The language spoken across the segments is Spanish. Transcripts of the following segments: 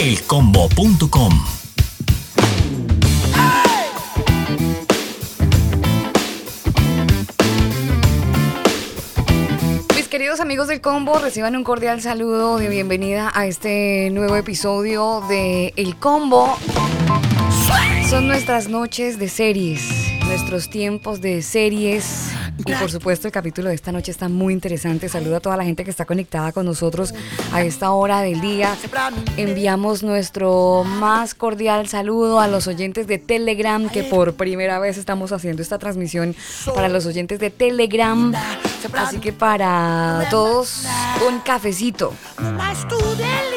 Elcombo.com. Queridos amigos del combo, reciban un cordial saludo de bienvenida a este nuevo episodio de El Combo. Son nuestras noches de series, nuestros tiempos de series. Y por supuesto el capítulo de esta noche está muy interesante. Saludo a toda la gente que está conectada con nosotros a esta hora del día. Enviamos nuestro más cordial saludo a los oyentes de Telegram, que por primera vez estamos haciendo esta transmisión para los oyentes de Telegram. Así que para todos, un cafecito.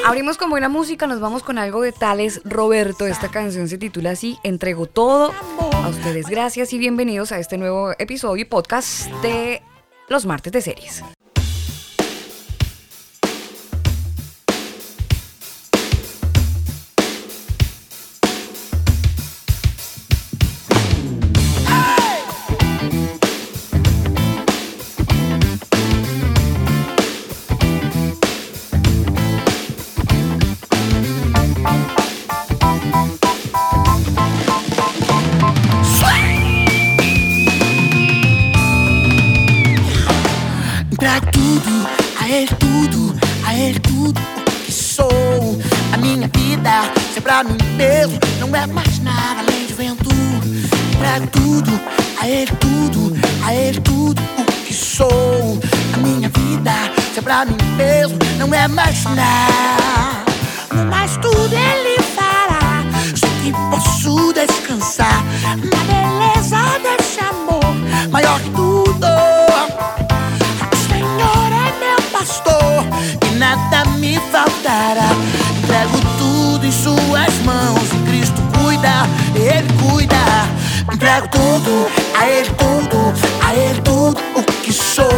Abrimos con buena música, nos vamos con algo de Tales Roberto. Esta canción se titula así, Entrego todo. A ustedes gracias y bienvenidos a este nuevo episodio y podcast de los martes de series. Mesmo, não é mais nada além de vento. Entrego tudo, a ele tudo, a ele tudo o que sou. A minha vida, sempre a mim mesmo, não é mais nada. No mais tudo ele fará, sei que posso descansar na beleza desse amor maior que tudo. O Senhor é meu pastor e nada me faltará. Mãos. Cristo cuida, Ele cuida. Entrego tudo, a Ele tudo, a Ele tudo o que sou.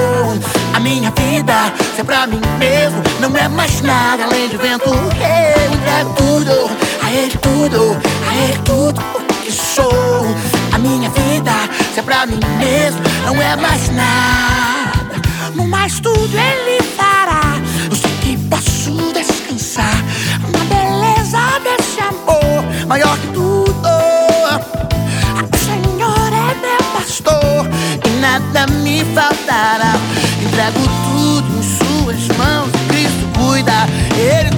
A minha vida, sempre a mim mesmo, não é mais nada além de vento. Eu entrego tudo, a Ele tudo, a Ele tudo o que sou. A minha vida, sempre a mim mesmo, não é mais nada. No mais tudo ele fará. Eu sei que posso descansar me faltará. Entrego tudo em Suas mãos. Cristo cuida, Ele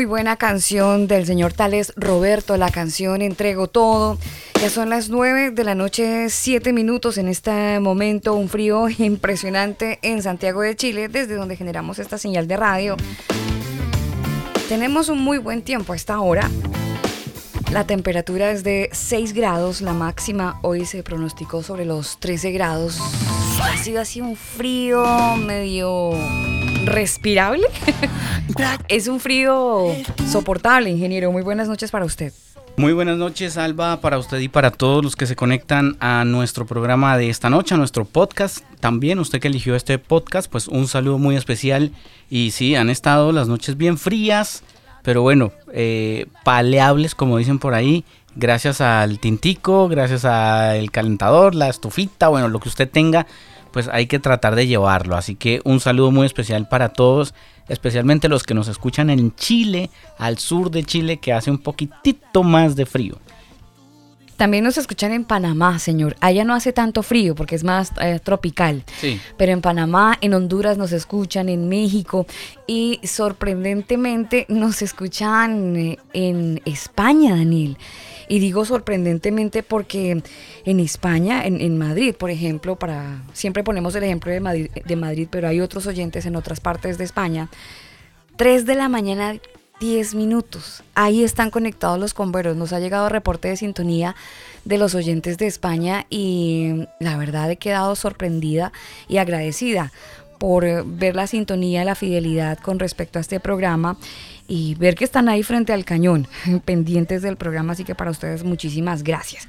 muy buena canción del señor Tales Roberto, la canción Entrego Todo. Ya son las 9 de la noche, 7 minutos en este momento, un frío impresionante en Santiago de Chile, desde donde generamos esta señal de radio. Tenemos un muy buen tiempo a esta hora. La temperatura es de 6 grados, la máxima hoy se pronosticó sobre los 13 grados. Ha sido así un frío medio respirable. es un frío soportable, ingeniero. Muy buenas noches para usted. Muy buenas noches, Alba, para usted y para todos los que se conectan a nuestro programa de esta noche, a nuestro podcast. También usted que eligió este podcast, pues un saludo muy especial. Y sí, han estado las noches bien frías, pero bueno, eh, paleables, como dicen por ahí, gracias al tintico, gracias al calentador, la estufita, bueno, lo que usted tenga, pues hay que tratar de llevarlo. Así que un saludo muy especial para todos, especialmente los que nos escuchan en Chile, al sur de Chile, que hace un poquitito más de frío. También nos escuchan en Panamá, señor. Allá no hace tanto frío porque es más eh, tropical. Sí. Pero en Panamá, en Honduras nos escuchan, en México y sorprendentemente nos escuchan eh, en España, Daniel. Y digo sorprendentemente porque en España, en, Madrid, por ejemplo, para siempre ponemos el ejemplo de Madrid, pero hay otros oyentes en otras partes de España. 3 de la mañana 10 minutos. Ahí están conectados los converos. Nos ha llegado reporte de sintonía de los oyentes de España y la verdad he quedado sorprendida y agradecida por ver la sintonía, la fidelidad con respecto a este programa y ver que están ahí frente al cañón, pendientes del programa. Así que para ustedes muchísimas gracias.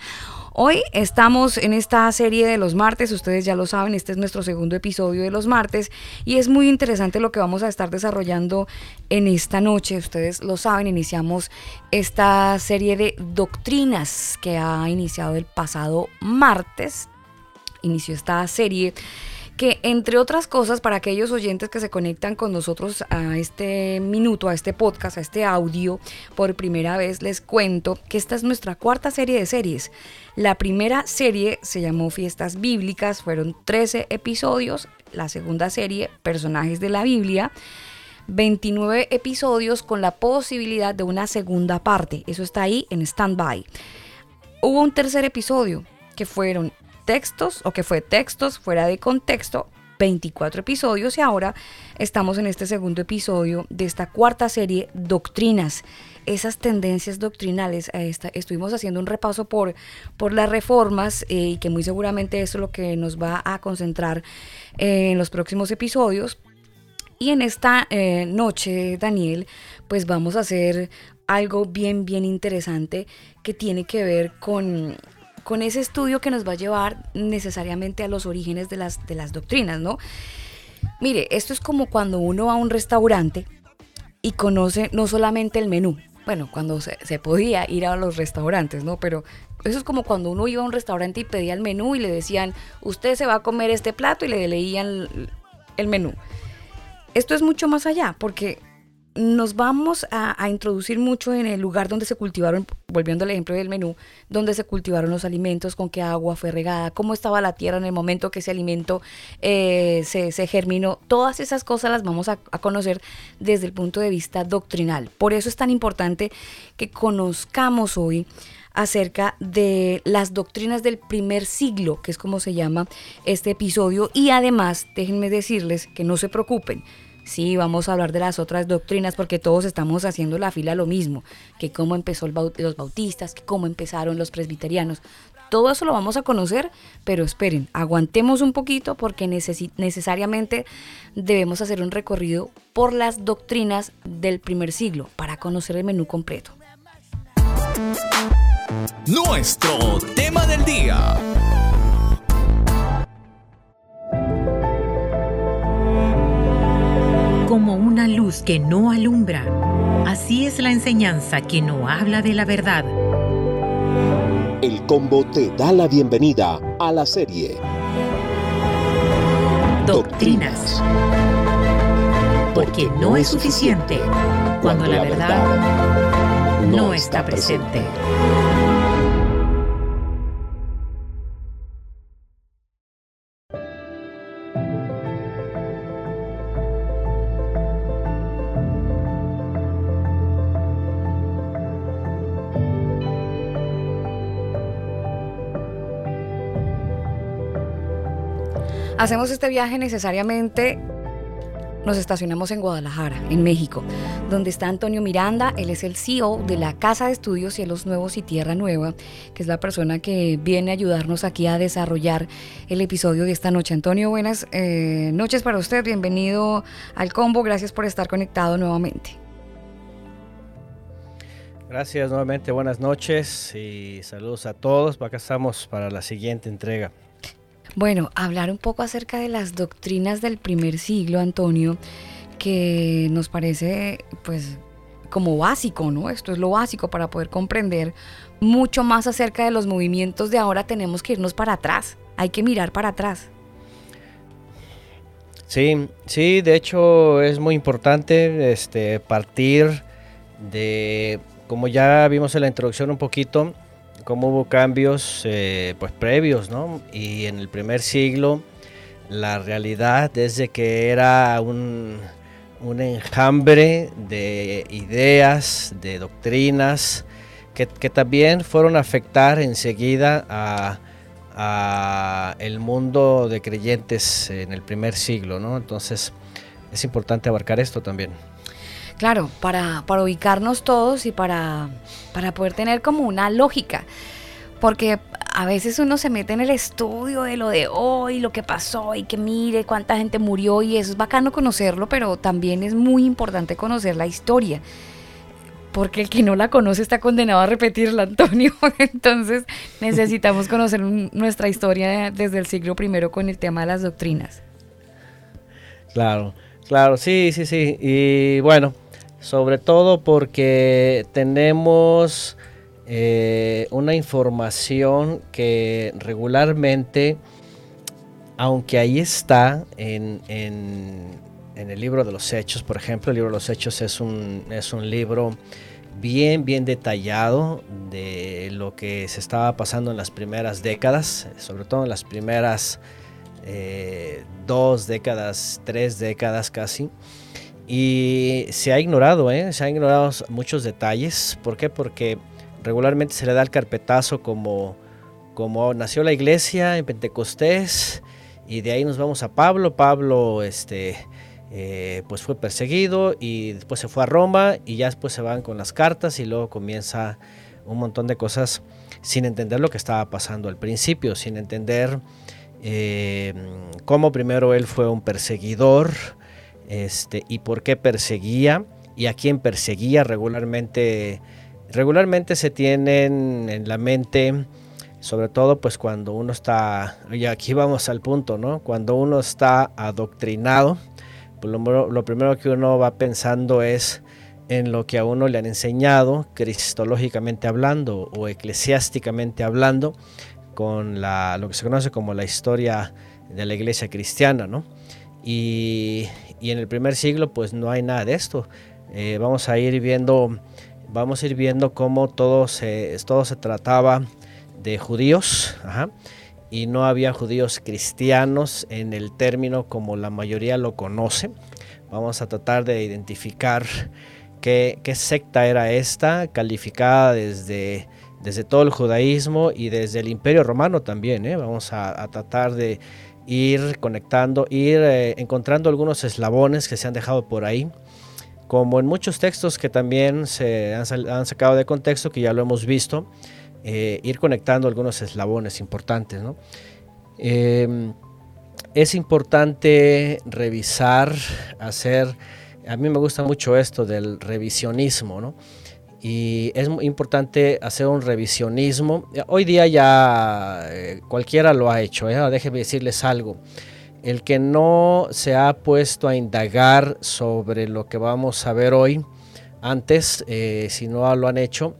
Hoy estamos en esta serie de los martes, ustedes ya lo saben, este es nuestro segundo episodio de los martes y es muy interesante lo que vamos a estar desarrollando en esta noche. Ustedes lo saben, iniciamos esta serie de doctrinas que ha iniciado el pasado martes. Inició esta serie que entre otras cosas, para aquellos oyentes que se conectan con nosotros a este minuto, a este podcast, a este audio, por primera vez les cuento que esta es nuestra cuarta serie de series. La primera serie se llamó Fiestas Bíblicas, fueron 13 episodios. La segunda serie, Personajes de la Biblia. 29 episodios con la posibilidad de una segunda parte. Eso está ahí en stand-by. Hubo un tercer episodio que fueron textos o que fue textos fuera de contexto, 24 episodios y ahora estamos en este segundo episodio de esta cuarta serie, Doctrinas. Esas tendencias doctrinales, esta, estuvimos haciendo un repaso por, por las reformas eh, y que muy seguramente eso es lo que nos va a concentrar eh, en los próximos episodios. Y en esta eh, noche, Daniel, pues vamos a hacer algo bien, bien interesante que tiene que ver con con ese estudio que nos va a llevar necesariamente a los orígenes de las, de las doctrinas, ¿no? Mire, esto es como cuando uno va a un restaurante y conoce no solamente el menú, bueno, cuando se, se, podía ir a los restaurantes, ¿no? Pero eso es como cuando uno iba a un restaurante y pedía el menú y le decían, usted se va a comer este plato y le leían el menú. Esto es mucho más allá, porque nos vamos a, introducir mucho en el lugar donde se cultivaron, volviendo al ejemplo del menú, donde se cultivaron los alimentos, con qué agua fue regada, cómo estaba la tierra en el momento que ese alimento eh, se, germinó. Todas esas cosas las vamos a, conocer desde el punto de vista doctrinal. Por eso es tan importante que conozcamos hoy acerca de las doctrinas del primer siglo, que es como se llama este episodio. Y además, déjenme decirles que no se preocupen Sí, vamos a hablar de las otras doctrinas porque todos estamos haciendo la fila lo mismo, que cómo empezó el baut los bautistas, que cómo empezaron los presbiterianos. Todo eso lo vamos a conocer, pero esperen, aguantemos un poquito porque necesariamente debemos hacer un recorrido por las doctrinas del primer siglo para conocer el menú completo. Nuestro tema del día. Como una luz que no alumbra. Así es la enseñanza que no habla de la verdad. El combo te da la bienvenida a la serie Doctrinas. Porque no es suficiente cuando la verdad no está presente. Hacemos este viaje necesariamente nos estacionamos en Guadalajara, en México, donde está Antonio Miranda. Él es el CEO de la Casa de Estudios Cielos Nuevos y Tierra Nueva, que es la persona que viene a ayudarnos aquí a desarrollar el episodio de esta noche. Antonio, buenas eh, noches para usted. Bienvenido al combo. Gracias por estar conectado nuevamente. Gracias nuevamente, buenas noches y saludos a todos. Acá estamos para la siguiente entrega. Bueno, hablar un poco acerca de las doctrinas del primer siglo, Antonio, que nos parece pues como básico, ¿no? Esto es lo básico para poder comprender mucho más acerca de los movimientos de ahora tenemos que irnos para atrás, hay que mirar para atrás. Sí, sí, de hecho es muy importante este, partir de, como ya vimos en la introducción un poquito, cómo hubo cambios eh, pues previos, ¿no? Y en el primer siglo la realidad desde que era un, un enjambre de ideas, de doctrinas, que, también fueron a afectar enseguida a, a, el mundo de creyentes en el primer siglo, ¿no? Entonces es importante abarcar esto también. Claro, para, para ubicarnos todos y para, para poder tener como una lógica. Porque a veces uno se mete en el estudio de lo de hoy, lo que pasó y que mire cuánta gente murió y eso es bacano conocerlo, pero también es muy importante conocer la historia. Porque el que no la conoce está condenado a repetirla, Antonio. Entonces necesitamos conocer nuestra historia desde el siglo I con el tema de las doctrinas. Claro, claro, sí, sí, sí. Y bueno, sobre todo porque tenemos eh, una información que regularmente, aunque ahí está en, en, el libro de los Hechos, por ejemplo, el libro de los Hechos es un, es un libro bien, bien detallado de lo que se estaba pasando en las primeras décadas, sobre todo en las primeras eh, dos décadas, tres décadas casi. Y se ha ignorado, ¿eh? se han ignorado muchos detalles. ¿Por qué? Porque regularmente se le da el carpetazo como, como nació la iglesia en Pentecostés y de ahí nos vamos a Pablo. Pablo este, eh, pues fue perseguido y después se fue a Roma y ya después se van con las cartas y luego comienza un montón de cosas sin entender lo que estaba pasando al principio, sin entender eh, cómo primero él fue un perseguidor, este, y por qué perseguía y a quién perseguía regularmente. Regularmente se tienen en la mente, sobre todo pues cuando uno está, y aquí vamos al punto, ¿no? Cuando uno está adoctrinado, pues lo, lo primero que uno va pensando es en lo que a uno le han enseñado, cristológicamente hablando o eclesiásticamente hablando, con la, lo que se conoce como la historia de la iglesia cristiana, ¿no? Y, y en el primer siglo pues no hay nada de esto. Eh, vamos a ir viendo, vamos a ir viendo cómo todo se, todo se trataba de judíos, y no había judíos cristianos en el término como la mayoría lo conoce. Vamos a tratar de identificar qué, secta era esta, calificada desde, desde todo el judaísmo y desde el imperio romano también. ¿eh? Vamos a tratar de ir conectando, ir eh, encontrando algunos eslabones que se han dejado por ahí, como en muchos textos que también se han, sacado de contexto, que ya lo hemos visto, eh, ir conectando algunos eslabones importantes. ¿no? Eh, es importante revisar, hacer, a mí me gusta mucho esto del revisionismo, ¿no? Y es muy importante hacer un revisionismo. Hoy día ya eh, cualquiera lo ha hecho, ¿eh? déjenme decirles algo. El que no se ha puesto a indagar sobre lo que vamos a ver hoy, antes, eh, si no lo han hecho,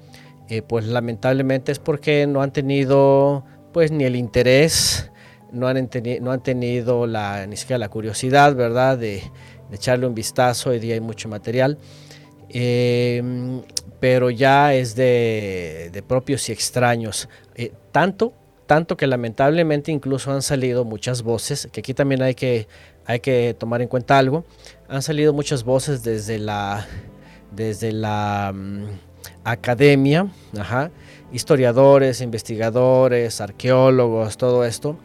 eh, pues lamentablemente es porque no han tenido pues ni el interés, no han, no han tenido la, ni siquiera la curiosidad, ¿verdad? De echarle un vistazo, hoy día hay mucho material. Eh, pero ya es de, de propios y extraños. Eh, tanto, tanto que lamentablemente incluso han salido muchas voces, que aquí también hay que, hay que tomar en cuenta algo, han salido muchas voces desde la, desde la um, academia, historiadores, investigadores, arqueólogos, todo esto,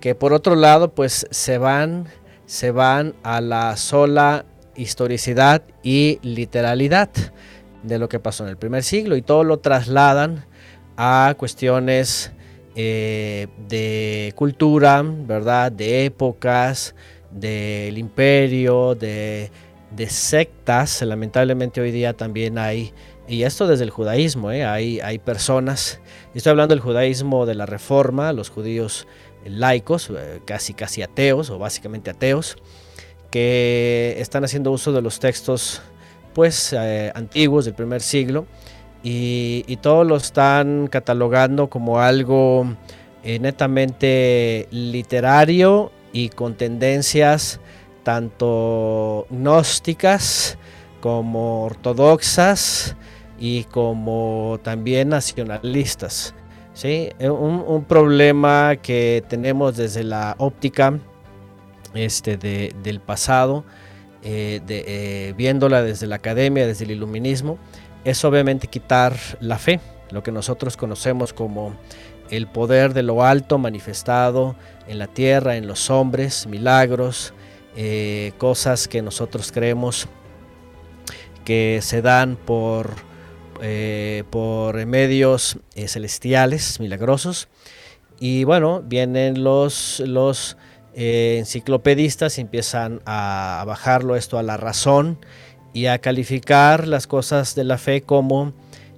que por otro lado pues se van, se van a la sola historicidad y literalidad de lo que pasó en el primer siglo y todo lo trasladan a cuestiones eh, de cultura, ¿verdad? De épocas, del imperio, de, sectas. Lamentablemente hoy día también hay, y esto desde el judaísmo, ¿eh? hay, hay personas, estoy hablando del judaísmo de la reforma, los judíos laicos, eh, casi casi ateos o básicamente ateos, que están haciendo uso de los textos pues eh, antiguos del primer siglo y, y todos lo están catalogando como algo eh, netamente literario y con tendencias tanto gnósticas como ortodoxas y como también nacionalistas. ¿sí? Eh, Un, un problema que tenemos desde la óptica este, de- del pasado, eh, eh, viéndola desde la academia, desde el iluminismo, es obviamente quitar la fe, lo que nosotros conocemos como el poder de lo alto manifestado en la tierra, en los hombres, milagros, eh, cosas que nosotros creemos que se dan por, eh, por medios celestiales, milagrosos. Y bueno, vienen los, los eh, enciclopedistas empiezan a, bajarlo esto a la razón y a calificar las cosas de la fe como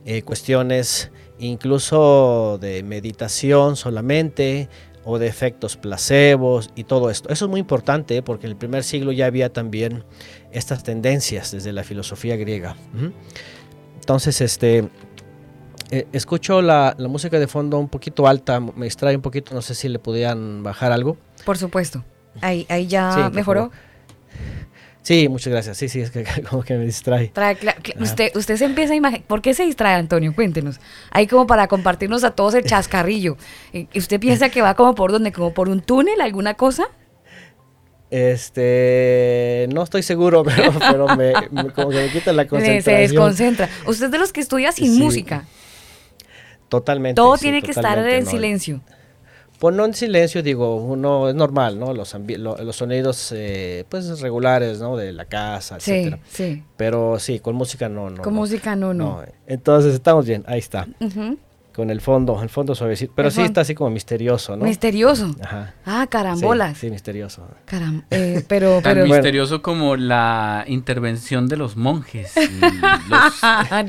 eh, cuestiones incluso de meditación solamente o de efectos placebos y todo esto. Eso es muy importante ¿eh? porque en el primer siglo ya había también estas tendencias desde la filosofía griega. Entonces, este, eh, escucho la, la música de fondo un poquito alta, me distrae un poquito, no sé si le podían bajar algo. Por supuesto. Ahí, ahí ya Sí, mejoró. Sí, muchas gracias. Sí, sí, es que como que me distrae. Trae cla- usted, usted se empieza a imaginar. ¿Por qué se distrae, Antonio? Cuéntenos. Ahí como para compartirnos a todos el chascarrillo. ¿Usted piensa que va como por dónde? ¿Como por un túnel, alguna cosa? Este, no estoy seguro, pero, pero me, me- como que me quita la concentración. Se desconcentra. Usted es de los que estudia sin Sí. música. Totalmente. Todo sí, tiene que estar en no. silencio. Pues no en silencio, digo, uno es normal, ¿no? Los, ambi- lo- los sonidos, eh, pues regulares, ¿no? De la casa, Sí, etcétera. sí. Pero sí, con música no, no. Con no. música no, no. Entonces estamos bien, ahí está. Ujú. Con el fondo, el fondo suavecito. Pero El sí fondo. está así como misterioso, ¿no? Misterioso. Ajá. Ah, Sí, carambolas. Sí, misterioso. Caram- eh, pero, Tan pero. misterioso como la intervención de los monjes, y los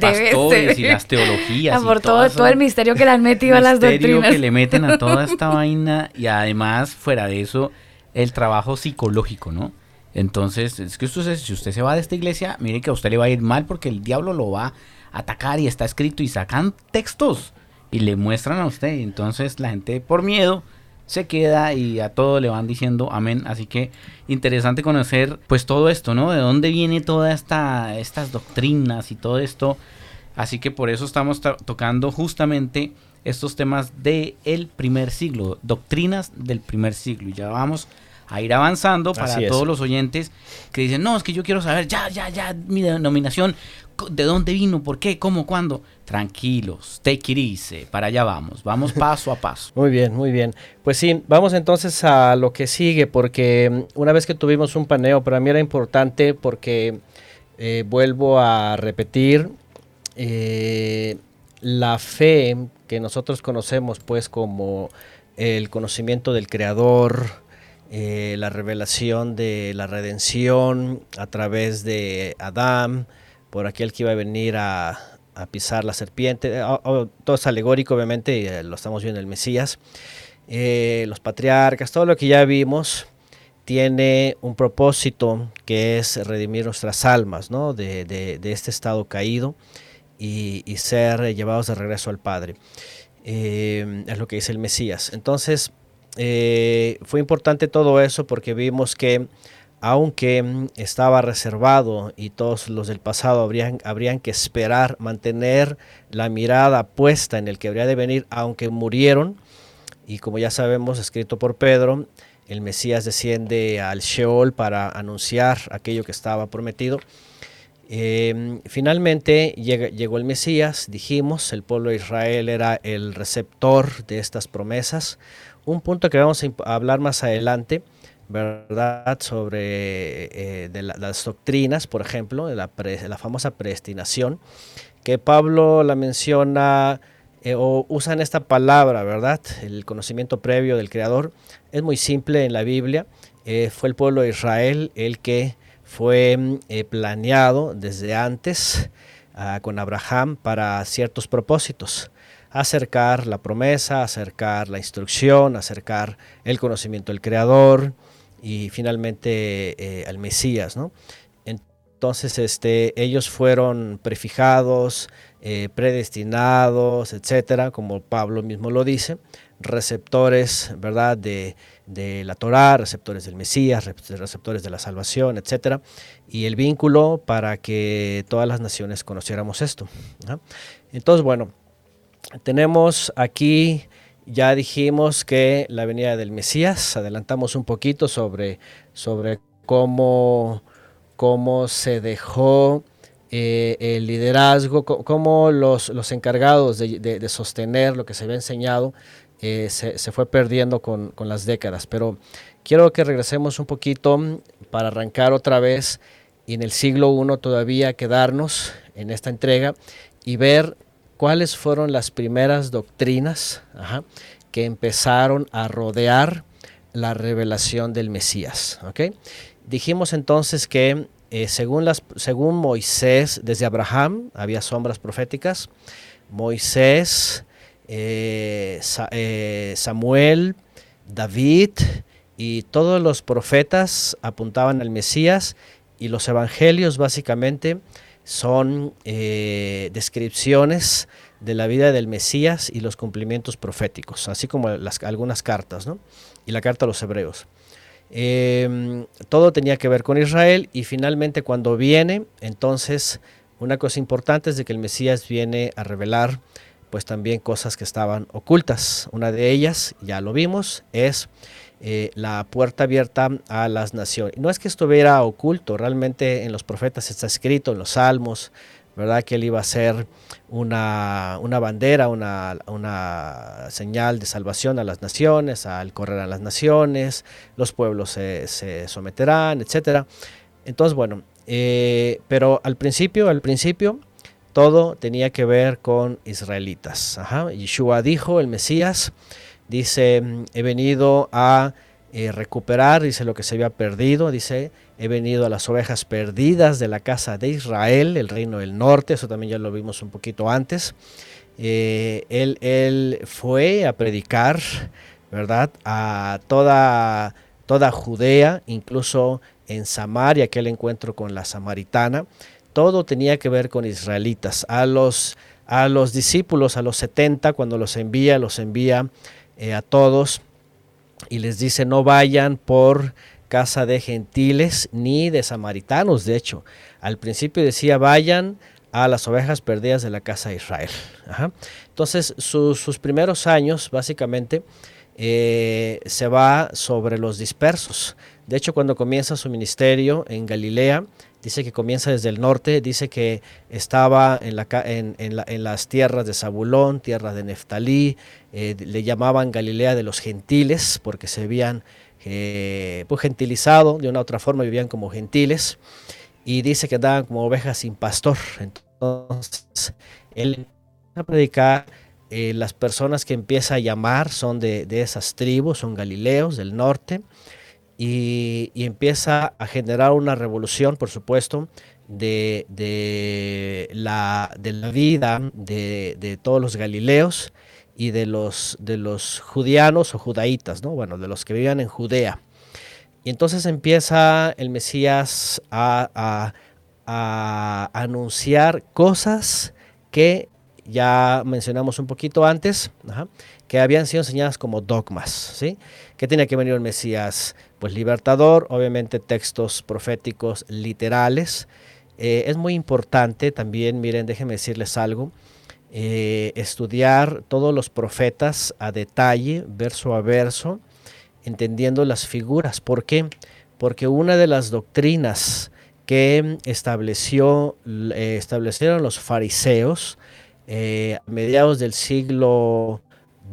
pastores y las teologías. Ah, y por todo todo, eso. todo el misterio que le han metido a las misterio doctrinas. que le meten a toda esta vaina y además fuera de eso el trabajo psicológico, ¿no? Entonces, es que usted, se- si usted se va de esta iglesia, mire que a usted le va a ir mal porque el diablo lo va a atacar y está escrito y sacan textos y le muestran a usted. Entonces la gente por miedo se queda y a todo le van diciendo amén. Así que interesante conocer pues todo esto, ¿no? De dónde viene toda esta estas doctrinas y todo esto. Así que por eso estamos tocando justamente estos temas del primer siglo, doctrinas del primer siglo. Y ya vamos a ir avanzando para todos los oyentes que dicen, no, es que yo quiero saber, ya, ya, ya, mi denominación, ¿de dónde vino? ¿Por qué? ¿Cómo? ¿Cuándo? Tranquilos, take it easy, para allá vamos, vamos paso a paso. Muy bien, muy bien. Pues sí, vamos entonces a lo que sigue, porque mm, una vez que tuvimos un paneo, para mí era importante porque eh, vuelvo a repetir, eh, la fe que nosotros conocemos pues como el conocimiento del Creador, eh, la revelación de la redención a través de Adán, por aquel que iba a venir a, pisar la serpiente. Ah, ah, todo es alegórico, obviamente, eh, lo estamos viendo en el Mesías. Eh, los patriarcas, todo lo que ya vimos tiene un propósito que es redimir nuestras almas ¿no? de, este estado caído y, ser llevados de regreso al Padre. Eh, es lo que dice el Mesías. Entonces, eh, fue importante todo eso porque vimos que aunque mm, estaba reservado y todos los del pasado habrían, habrían que esperar, mantener la mirada puesta en el que habría de venir, aunque murieron, y como ya sabemos, escrito por Pedro, el Mesías desciende al Sheol para anunciar aquello que estaba prometido. Eh, finalmente llega- llegó el Mesías, dijimos, el pueblo de Israel era el receptor de estas promesas. Un punto que vamos a hablar más adelante, ¿verdad? Sobre eh, las doctrinas, por ejemplo, la famosa predestinación, que Pablo la menciona eh, o usan esta palabra, ¿verdad? El conocimiento previo del Creador. Es muy simple en la Biblia. Eh, fue el pueblo de Israel el que fue mm, eh, planeado desde antes ah, con Abraham para ciertos propósitos. Acercar la promesa, acercar la instrucción, acercar el conocimiento del Creador y finalmente eh, al Mesías, ¿no? Entonces, este, ellos fueron prefijados, eh, predestinados, etcétera, como Pablo mismo lo dice, receptores, ¿verdad?, de, de la Torá, receptores del Mesías, receptores de la salvación, etcétera, y el vínculo para que todas las naciones conociéramos esto. Entonces, bueno, tenemos aquí, ya dijimos que la venida del Mesías, adelantamos un poquito sobre, sobre cómo, cómo se dejó eh, el liderazgo, cómo los, los encargados de, sostener lo que se había enseñado eh, se, se fue perdiendo con, con las décadas. Pero quiero que regresemos un poquito para arrancar otra vez y en el siglo I todavía quedarnos en esta entrega y ver cuáles fueron las primeras doctrinas que empezaron a rodear la revelación del Mesías. ¿ok? Dijimos entonces que eh, según, las, según Moisés, desde Abraham había sombras proféticas, Moisés, eh, eh, Samuel, David y todos los profetas apuntaban al Mesías y los evangelios básicamente son eh, descripciones de la vida del Mesías y los cumplimientos proféticos, así como las, algunas cartas, ¿no? Y la carta a los hebreos. Eh, todo tenía que ver con Israel y finalmente cuando viene, entonces una cosa importante es de que el Mesías viene a revelar pues también cosas que estaban ocultas. Una de ellas, ya lo vimos, es eh, la puerta abierta a las naciones. No es que estuviera oculto, realmente en los profetas está escrito, en los salmos, ¿verdad? Que él iba a ser una, una bandera, una, una señal de salvación a las naciones, al correr a las naciones, los pueblos se, se someterán, etc. Entonces, bueno, eh, pero al principio, al principio, todo tenía que ver con israelitas. Ajá. Yeshua dijo, el Mesías, dice, he venido a eh, recuperar, dice lo que se había perdido, dice, he venido a las ovejas perdidas de la casa de Israel, el reino del norte, eso también ya lo vimos un poquito antes. Eh, él, él fue a predicar, ¿verdad? A toda, toda Judea, incluso en Samaria, aquel encuentro con la samaritana, todo tenía que ver con israelitas. A los, a los discípulos, a los 70, cuando los envía, los envía eh, a todos y les dice no vayan por casa de gentiles ni de samaritanos. De hecho, al principio decía vayan a las ovejas perdidas de la casa de Israel. Entonces, su- sus primeros años, básicamente, eh, se va sobre los dispersos. De hecho, cuando comienza su ministerio en Galilea, dice que comienza desde el norte, dice que estaba en, las tierras de Zabulón, tierra de Neftalí, eh, le llamaban Galilea de los gentiles, porque se habían eh, pues, gentilizado, de una u otra forma vivían como gentiles, y dice que andaban como ovejas sin pastor. Entonces, él a predicar, eh, las personas que empieza a llamar son de esas tribus, son galileos del norte, y, empieza a generar una revolución, por supuesto, de, la, de la vida de, de todos los galileos y de los, de los judianos o judaítas, ¿no? bueno, de los que vivían en Judea. Y entonces empieza el Mesías a, a- anunciar cosas que ya mencionamos un poquito antes, que habían sido enseñadas como dogmas, ¿sí? ¿Qué tenía que venir el Mesías? Pues libertador, obviamente textos proféticos literales. Eh, es muy importante también, miren, déjenme decirles algo, eh, estudiar todos los profetas a detalle, verso a verso, entendiendo las figuras. ¿Por qué? Porque una de las doctrinas que estableció, eh, establecieron los fariseos a mediados del siglo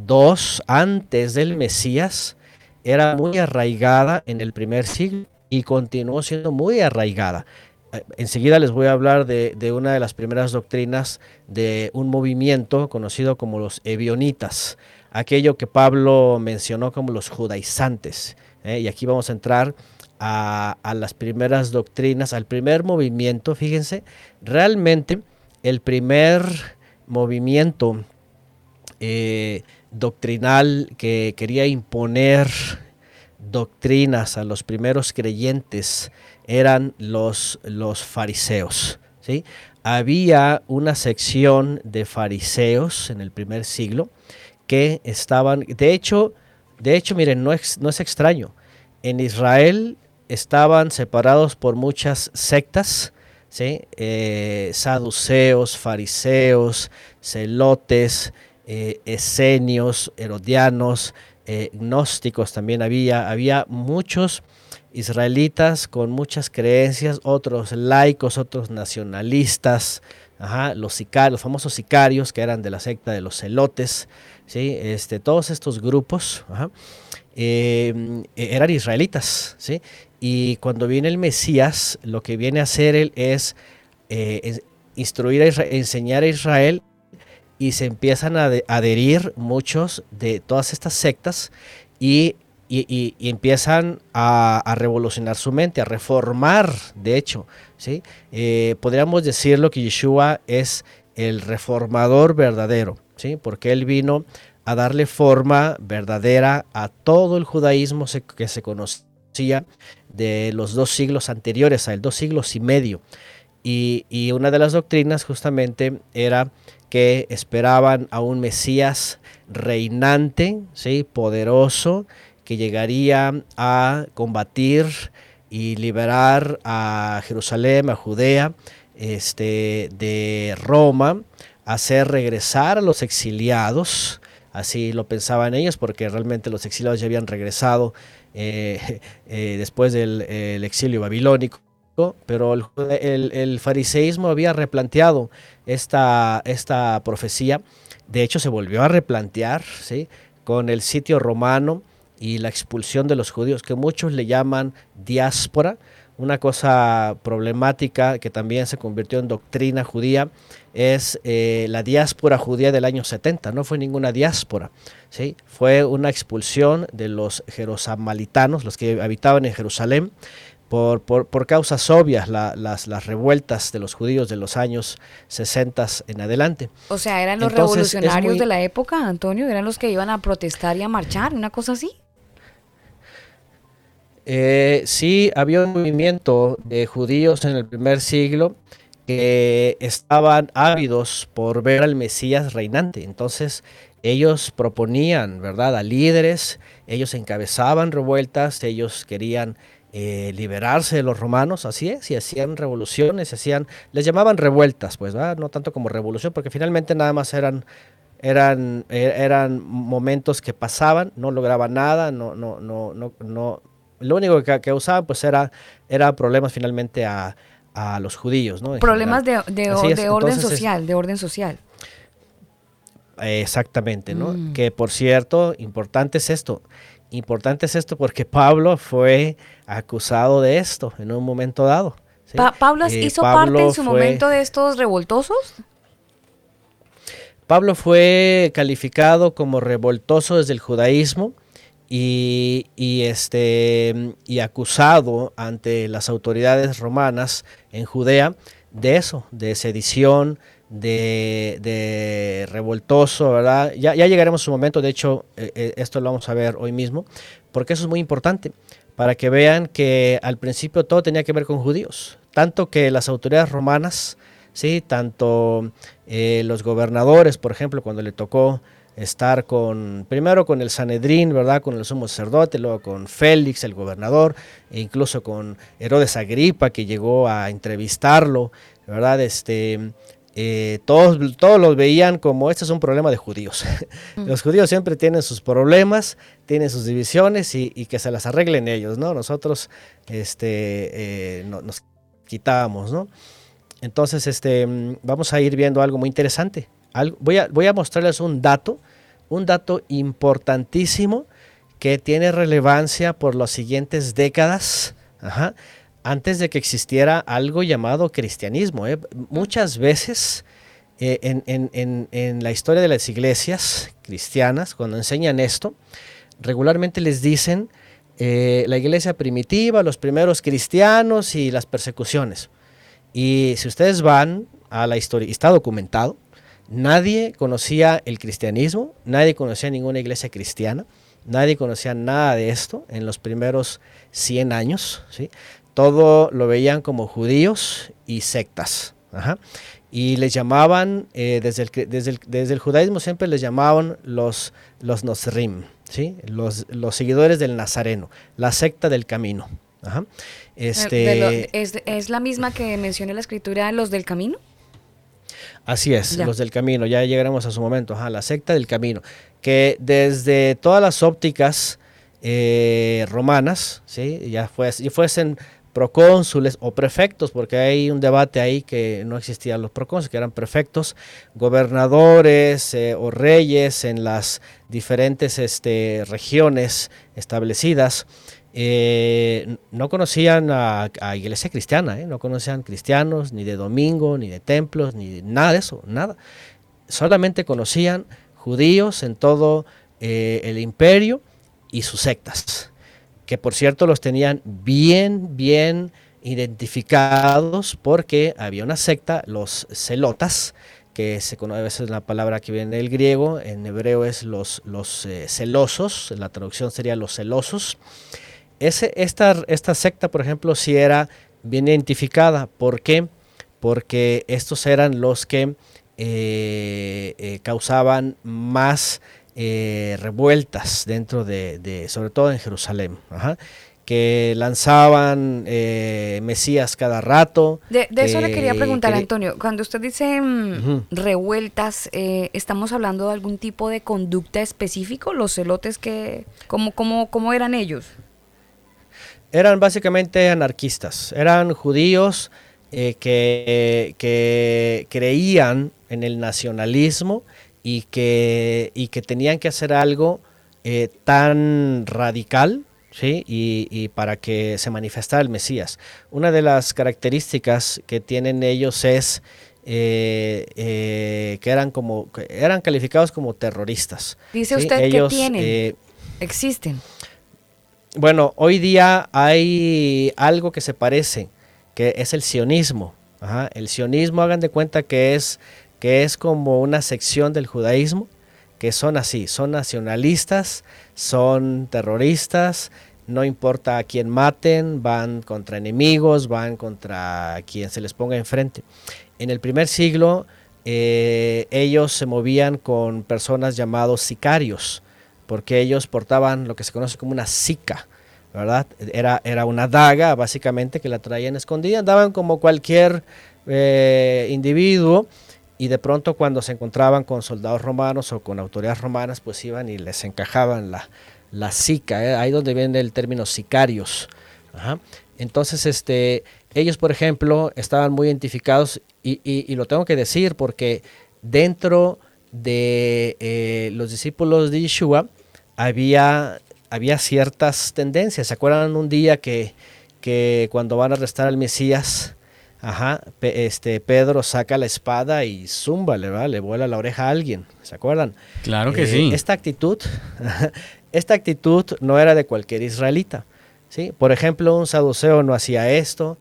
II antes del Mesías era muy arraigada en el primer siglo y continuó siendo muy arraigada. Eh, Enseguida les voy a hablar de, una de las primeras doctrinas de un movimiento conocido como los ebionitas, aquello que Pablo mencionó como los judaizantes. ¿eh? Y aquí vamos a entrar a, a las primeras doctrinas, al primer movimiento. Fíjense, realmente el primer movimiento eh, doctrinal que quería imponer doctrinas a los primeros creyentes eran los, los fariseos. ¿sí? Había una sección de fariseos en el primer siglo que estaban, de hecho, de hecho, miren, no es, no es extraño. En Israel estaban separados por muchas sectas, ¿sí? Eh, saduceos, fariseos, celotes, eh, esenios, herodianos, eh, gnósticos también había, había muchos israelitas con muchas creencias, otros laicos, otros nacionalistas, los, sicarios, los famosos sicarios que eran de la secta de los celotes, ¿sí? este, todos estos grupos ajá, eh, eran israelitas. ¿sí? Y cuando viene el Mesías, lo que viene a hacer él es eh, instruir, a enseñar a Israel y se empiezan a adherir muchos de todas estas sectas y, y, empiezan a, revolucionar su mente, a reformar, de hecho. ¿sí? Eh, podríamos decirlo que Yeshua es el reformador verdadero, ¿sí? porque él vino a darle forma verdadera a todo el judaísmo que se conocía de los dos siglos anteriores, a el dos siglos y medio. Y, y, una de las doctrinas justamente era que esperaban a un Mesías reinante, ¿sí? poderoso, que llegaría a combatir y liberar a Jerusalén, a Judea, este, de Roma, hacer regresar a los exiliados, así lo pensaban ellos, porque realmente los exiliados ya habían regresado eh, eh, después del el exilio babilónico pero el, fariseísmo había replanteado esta, esta profecía. De hecho, se volvió a replantear ¿sí? con el sitio romano y la expulsión de los judíos, que muchos le llaman diáspora. Una cosa problemática que también se convirtió en doctrina judía es eh, la diáspora judía del año 70. No fue ninguna diáspora, ¿sí? fue una expulsión de los jerosamalitanos, los que habitaban en Jerusalén, por, por, por, causas obvias la, las, las, revueltas de los judíos de los años 60 en adelante. O sea, eran los Entonces, revolucionarios muy... de la época, Antonio, eran los que iban a protestar y a marchar, una cosa así. Eh, sí, había un movimiento de judíos en el primer siglo que estaban ávidos por ver al Mesías reinante. Entonces, ellos proponían, ¿verdad?, a líderes, ellos encabezaban revueltas, ellos querían eh, liberarse de los romanos, así es, y hacían revoluciones, hacían, les llamaban revueltas, pues, ¿verdad? no tanto como revolución, porque finalmente nada más eran, eran, eran momentos que pasaban, no lograban nada, no, no, no, no, no lo único que, que usaban pues era, era problemas finalmente a, a los judíos, ¿no? En problemas general. de, de, de orden Entonces, social, es, de orden social. Exactamente, ¿no? Mm. Que por cierto, importante es esto, importante es esto porque Pablo fue acusado de esto en un momento dado. ¿sí? Pa ¿Pablo eh, hizo Pablo parte en su fue, momento de estos revoltosos? Pablo fue calificado como revoltoso desde el judaísmo y, y, este, y acusado ante las autoridades romanas en Judea de eso, de sedición, de, revoltoso, ¿verdad? Ya, llegaremos a su momento, de hecho, eh, esto lo vamos a ver hoy mismo, porque eso es muy importante, para que vean que al principio todo tenía que ver con judíos, tanto que las autoridades romanas, ¿sí? tanto eh, los gobernadores, por ejemplo, cuando le tocó estar con, primero con el Sanedrín, ¿verdad? Con el sumo sacerdote, luego con Félix, el gobernador, e incluso con Herodes Agripa, que llegó a entrevistarlo, ¿verdad? Este, eh, todos, todos los veían como este es un problema de judíos. Mm. Los judíos siempre tienen sus problemas, tienen sus divisiones y, y que se las arreglen ellos, ¿no? Nosotros este, eh, no, nos quitábamos, ¿no? Entonces, este, mm, vamos a ir viendo algo muy interesante. Algo- voy, a, voy a mostrarles un dato, un dato importantísimo que tiene relevancia por las siguientes décadas, ajá, antes de que existiera algo llamado cristianismo. ¿eh? Muchas veces eh, en, en- en- en la historia de las iglesias cristianas, cuando enseñan esto, regularmente les dicen eh, la iglesia primitiva, los primeros cristianos y las persecuciones. Y si ustedes van a la historia, está documentado, nadie conocía el cristianismo, nadie conocía ninguna iglesia cristiana, nadie conocía nada de esto en los primeros 100 años, ¿sí? Todo lo veían como judíos y sectas. ajá. Y les llamaban, eh, desde, el, desde, el, desde el judaísmo siempre les llamaban los, los Nosrim, ¿sí? los, los seguidores del Nazareno, la secta del camino. ajá. Eh, Este, lo- es, es la misma que menciona la escritura, los del camino. Así es, Ya. los del camino, ya llegaremos a su momento, ajá, la secta del camino, que desde todas las ópticas eh, romanas, ¿sí? ya, fues- ya fuesen procónsules o prefectos, porque hay un debate ahí que no existían los procónsules, que eran prefectos, gobernadores eh, o reyes en las diferentes este, regiones establecidas, eh, no conocían a, a iglesia cristiana, ¿eh? no conocían cristianos, ni de domingo, ni de templos, ni de nada de eso, nada. Solamente conocían judíos en todo el imperio y sus sectas, que por cierto los tenían bien, bien identificados porque había una secta, los celotas, que se conoce a veces la palabra que viene del griego, en hebreo es los, los eh, celosos, la traducción sería los celosos. Ese, esta, esta secta, por ejemplo, sí era bien identificada. ¿Por qué? Porque estos eran los que eh, eh, causaban más eh, revueltas dentro de, de- sobre todo en Jerusalén, ajá, que lanzaban eh, Mesías cada rato. De, de eso le quería eh, preguntar, cre- Antonio. Cuando usted dice mm, revueltas, ¿estamos hablando de algún tipo de conducta específico? ¿Los celotes que, cómo, cómo, cómo eran ellos? eran básicamente anarquistas, eran judíos que, que creían en el nacionalismo y que, y que tenían que hacer algo eh, tan radical ¿sí? y, y para que se manifestara el Mesías. Una de las características que tienen ellos es eh, eh, que eran como que eran calificados como terroristas. Dice ¿sí? usted Ellos, que tienen, existen. bueno, hoy día hay algo que se parece, que es el sionismo. Ajá, El sionismo, hagan de cuenta que es, que es como una sección del judaísmo, que son así, son nacionalistas, son terroristas, no importa a quién maten, van contra enemigos, van contra quien se les ponga enfrente. En el primer siglo, eh, ellos se movían con personas llamados sicarios, porque ellos portaban lo que se conoce como una sica, ¿verdad? Era, era una daga, básicamente, que la traían escondida, andaban como cualquier eh, individuo, y de pronto cuando se encontraban con soldados romanos o con autoridades romanas, pues iban y les encajaban la, la sica, ¿eh? ahí donde viene el término sicarios. Entonces, este, ellos, por ejemplo, estaban muy identificados, y, y- y lo tengo que decir porque dentro de eh, los discípulos de Yeshua había, había ciertas tendencias. ¿Se acuerdan un día que, que cuando van a arrestar al Mesías, ajá, este, Pedro saca la espada y zumba, le, va, le vuela la oreja a alguien? ¿Se acuerdan? Claro que Eh, sí. Esta actitud, esta actitud no era de cualquier israelita. ¿sí? Por ejemplo, un saduceo no hacía esto,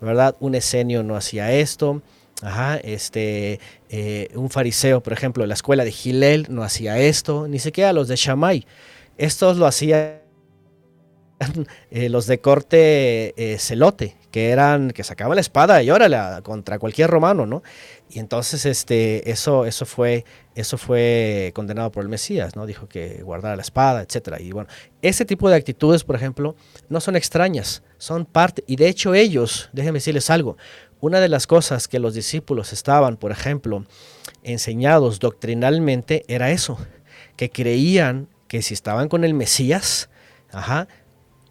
¿verdad? Un esenio no hacía esto. Ajá, este, eh, un fariseo, por ejemplo, la escuela de Gilel no hacía esto, ni siquiera los de Shammai. Estos lo hacían eh, los de corte eh, celote, que eran, que sacaban la espada y órale, contra cualquier romano, ¿no? Y entonces este, eso, eso, fue, eso fue condenado por el Mesías, ¿no? Dijo que guardara la espada, etcétera. Y bueno, ese tipo de actitudes, por ejemplo, no son extrañas, son parte, y de hecho ellos, déjenme decirles algo, una de las cosas que los discípulos estaban, por ejemplo, enseñados doctrinalmente era eso, que creían que si estaban con el Mesías, ajá,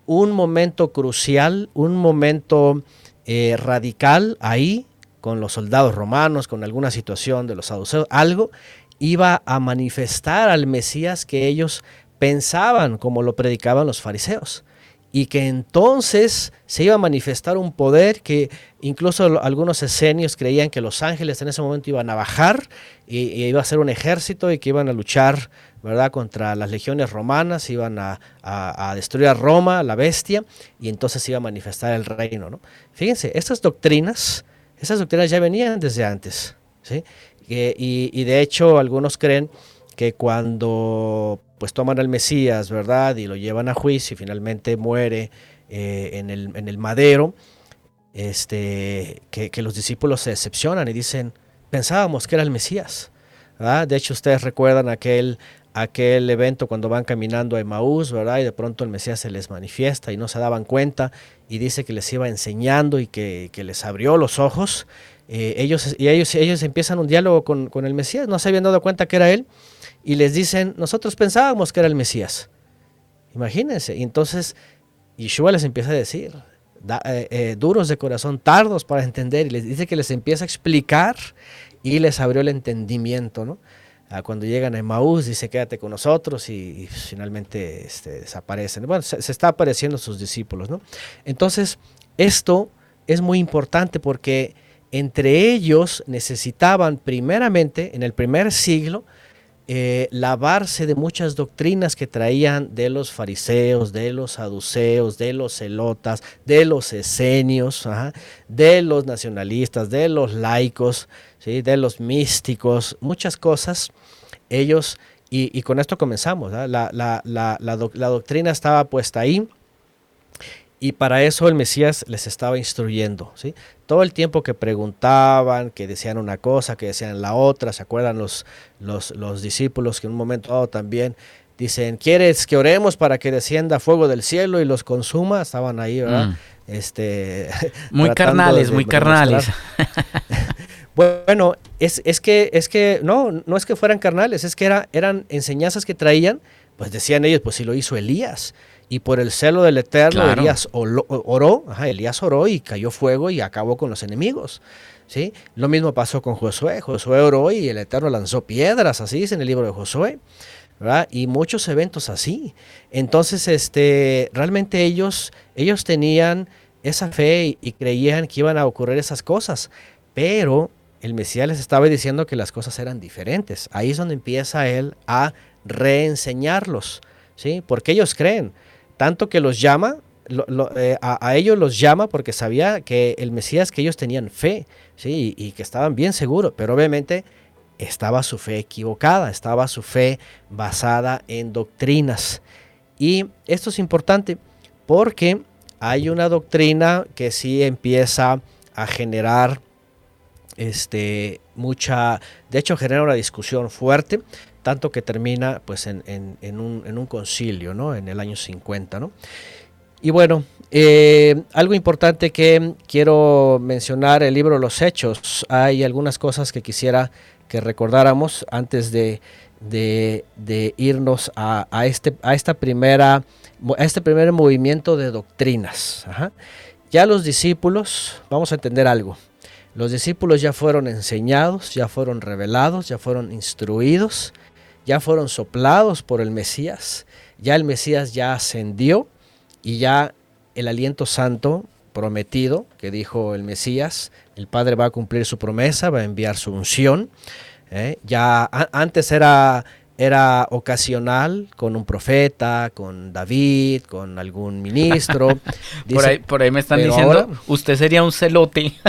un momento crucial, un momento eh, radical ahí, con los soldados romanos, con alguna situación de los saduceos, algo iba a manifestar al Mesías que ellos pensaban como lo predicaban los fariseos y que entonces se iba a manifestar un poder que incluso algunos esenios creían que los ángeles en ese momento iban a bajar y, y iba a ser un ejército y que iban a luchar ¿verdad? contra las legiones romanas, iban a, a- destruir a Roma, la bestia, y entonces iba a manifestar el reino. ¿no? Fíjense, estas doctrinas, esas doctrinas ya venían desde antes. ¿sí? Y, y de hecho algunos creen que cuando pues toman al Mesías, ¿verdad? Y lo llevan a juicio y finalmente muere eh, en, el, en el madero, este, que, los discípulos se decepcionan y dicen, pensábamos que era el Mesías. De hecho, ustedes recuerdan aquel, aquel evento cuando van caminando a Emaús, ¿verdad? Y de pronto el Mesías se les manifiesta y no se daban cuenta y dice que les iba enseñando y que, que les abrió los ojos. Eh, ellos, y ellos, ellos empiezan un diálogo con, con el Mesías, no se habían dado cuenta que era él y les dicen, nosotros pensábamos que era el Mesías. Imagínense. Y entonces Yeshua les empieza a decir, eh, eh, duros de corazón, tardos para entender, y les dice que les empieza a explicar y les abrió el entendimiento, ¿no? Ah, cuando llegan a Emaús, dice, quédate con nosotros y, finalmente este, desaparecen. Bueno, se, está apareciendo sus discípulos, ¿no? Entonces, esto es muy importante porque entre ellos necesitaban primeramente, en el primer siglo, eh, lavarse de muchas doctrinas que traían de los fariseos, de los saduceos, de los celotas, de los esenios, de los nacionalistas, de los laicos, ¿sí? de los místicos, muchas cosas. Ellos, y, y con esto comenzamos, la, la- la- la doc- la doctrina estaba puesta ahí. Y para eso el Mesías les estaba instruyendo, ¿sí? Todo el tiempo que preguntaban, que decían una cosa, que decían la otra, ¿se acuerdan los, los, los discípulos que en un momento dado también dicen, ¿quieres que oremos para que descienda fuego del cielo y los consuma? Estaban ahí, ¿verdad? Mm. Este, Muy carnales, de muy carnales. Bueno, es, es que, es que, no, no es que fueran carnales, es que era, eran enseñanzas que traían, pues decían ellos, pues si lo hizo Elías. Y por el celo del Eterno, Claro. Elías olo- oró, ajá, Elías oró y cayó fuego y acabó con los enemigos. ¿sí? Lo mismo pasó con Josué. Josué oró y el Eterno lanzó piedras, así dice en el libro de Josué. ¿verdad? Y muchos eventos así. Entonces, este, realmente ellos, ellos tenían esa fe y, y creían que iban a ocurrir esas cosas. Pero el Mesías les estaba diciendo que las cosas eran diferentes. Ahí es donde empieza él a reenseñarlos, ¿sí? Porque ellos creen, tanto que los llama, eh, a, a ellos los llama porque sabía que el Mesías, que ellos tenían fe, ¿sí? Y, y que estaban bien seguros, pero obviamente estaba su fe equivocada, estaba su fe basada en doctrinas. Y esto es importante porque hay una doctrina que sí empieza a generar este, mucha, de hecho genera una discusión fuerte, tanto que termina pues en, en- en un, concilio, ¿no? En el año 50, ¿no? Y bueno, eh, algo importante que quiero mencionar, el libro Los Hechos, hay algunas cosas que quisiera que recordáramos antes de, de- de irnos a, a este, a, esta primera, a este primer movimiento de doctrinas. Ya los discípulos, vamos a entender algo, los discípulos ya fueron enseñados, ya fueron revelados, ya fueron instruidos, ya fueron soplados por el Mesías, ya el Mesías ya ascendió y ya el aliento santo prometido que dijo el Mesías, el Padre va a cumplir su promesa, va a enviar su unción. ¿eh? Ya antes era, era ocasional con un profeta, con David, con algún ministro. por, ahí, por ahí me están diciendo, ahora- usted sería un celote.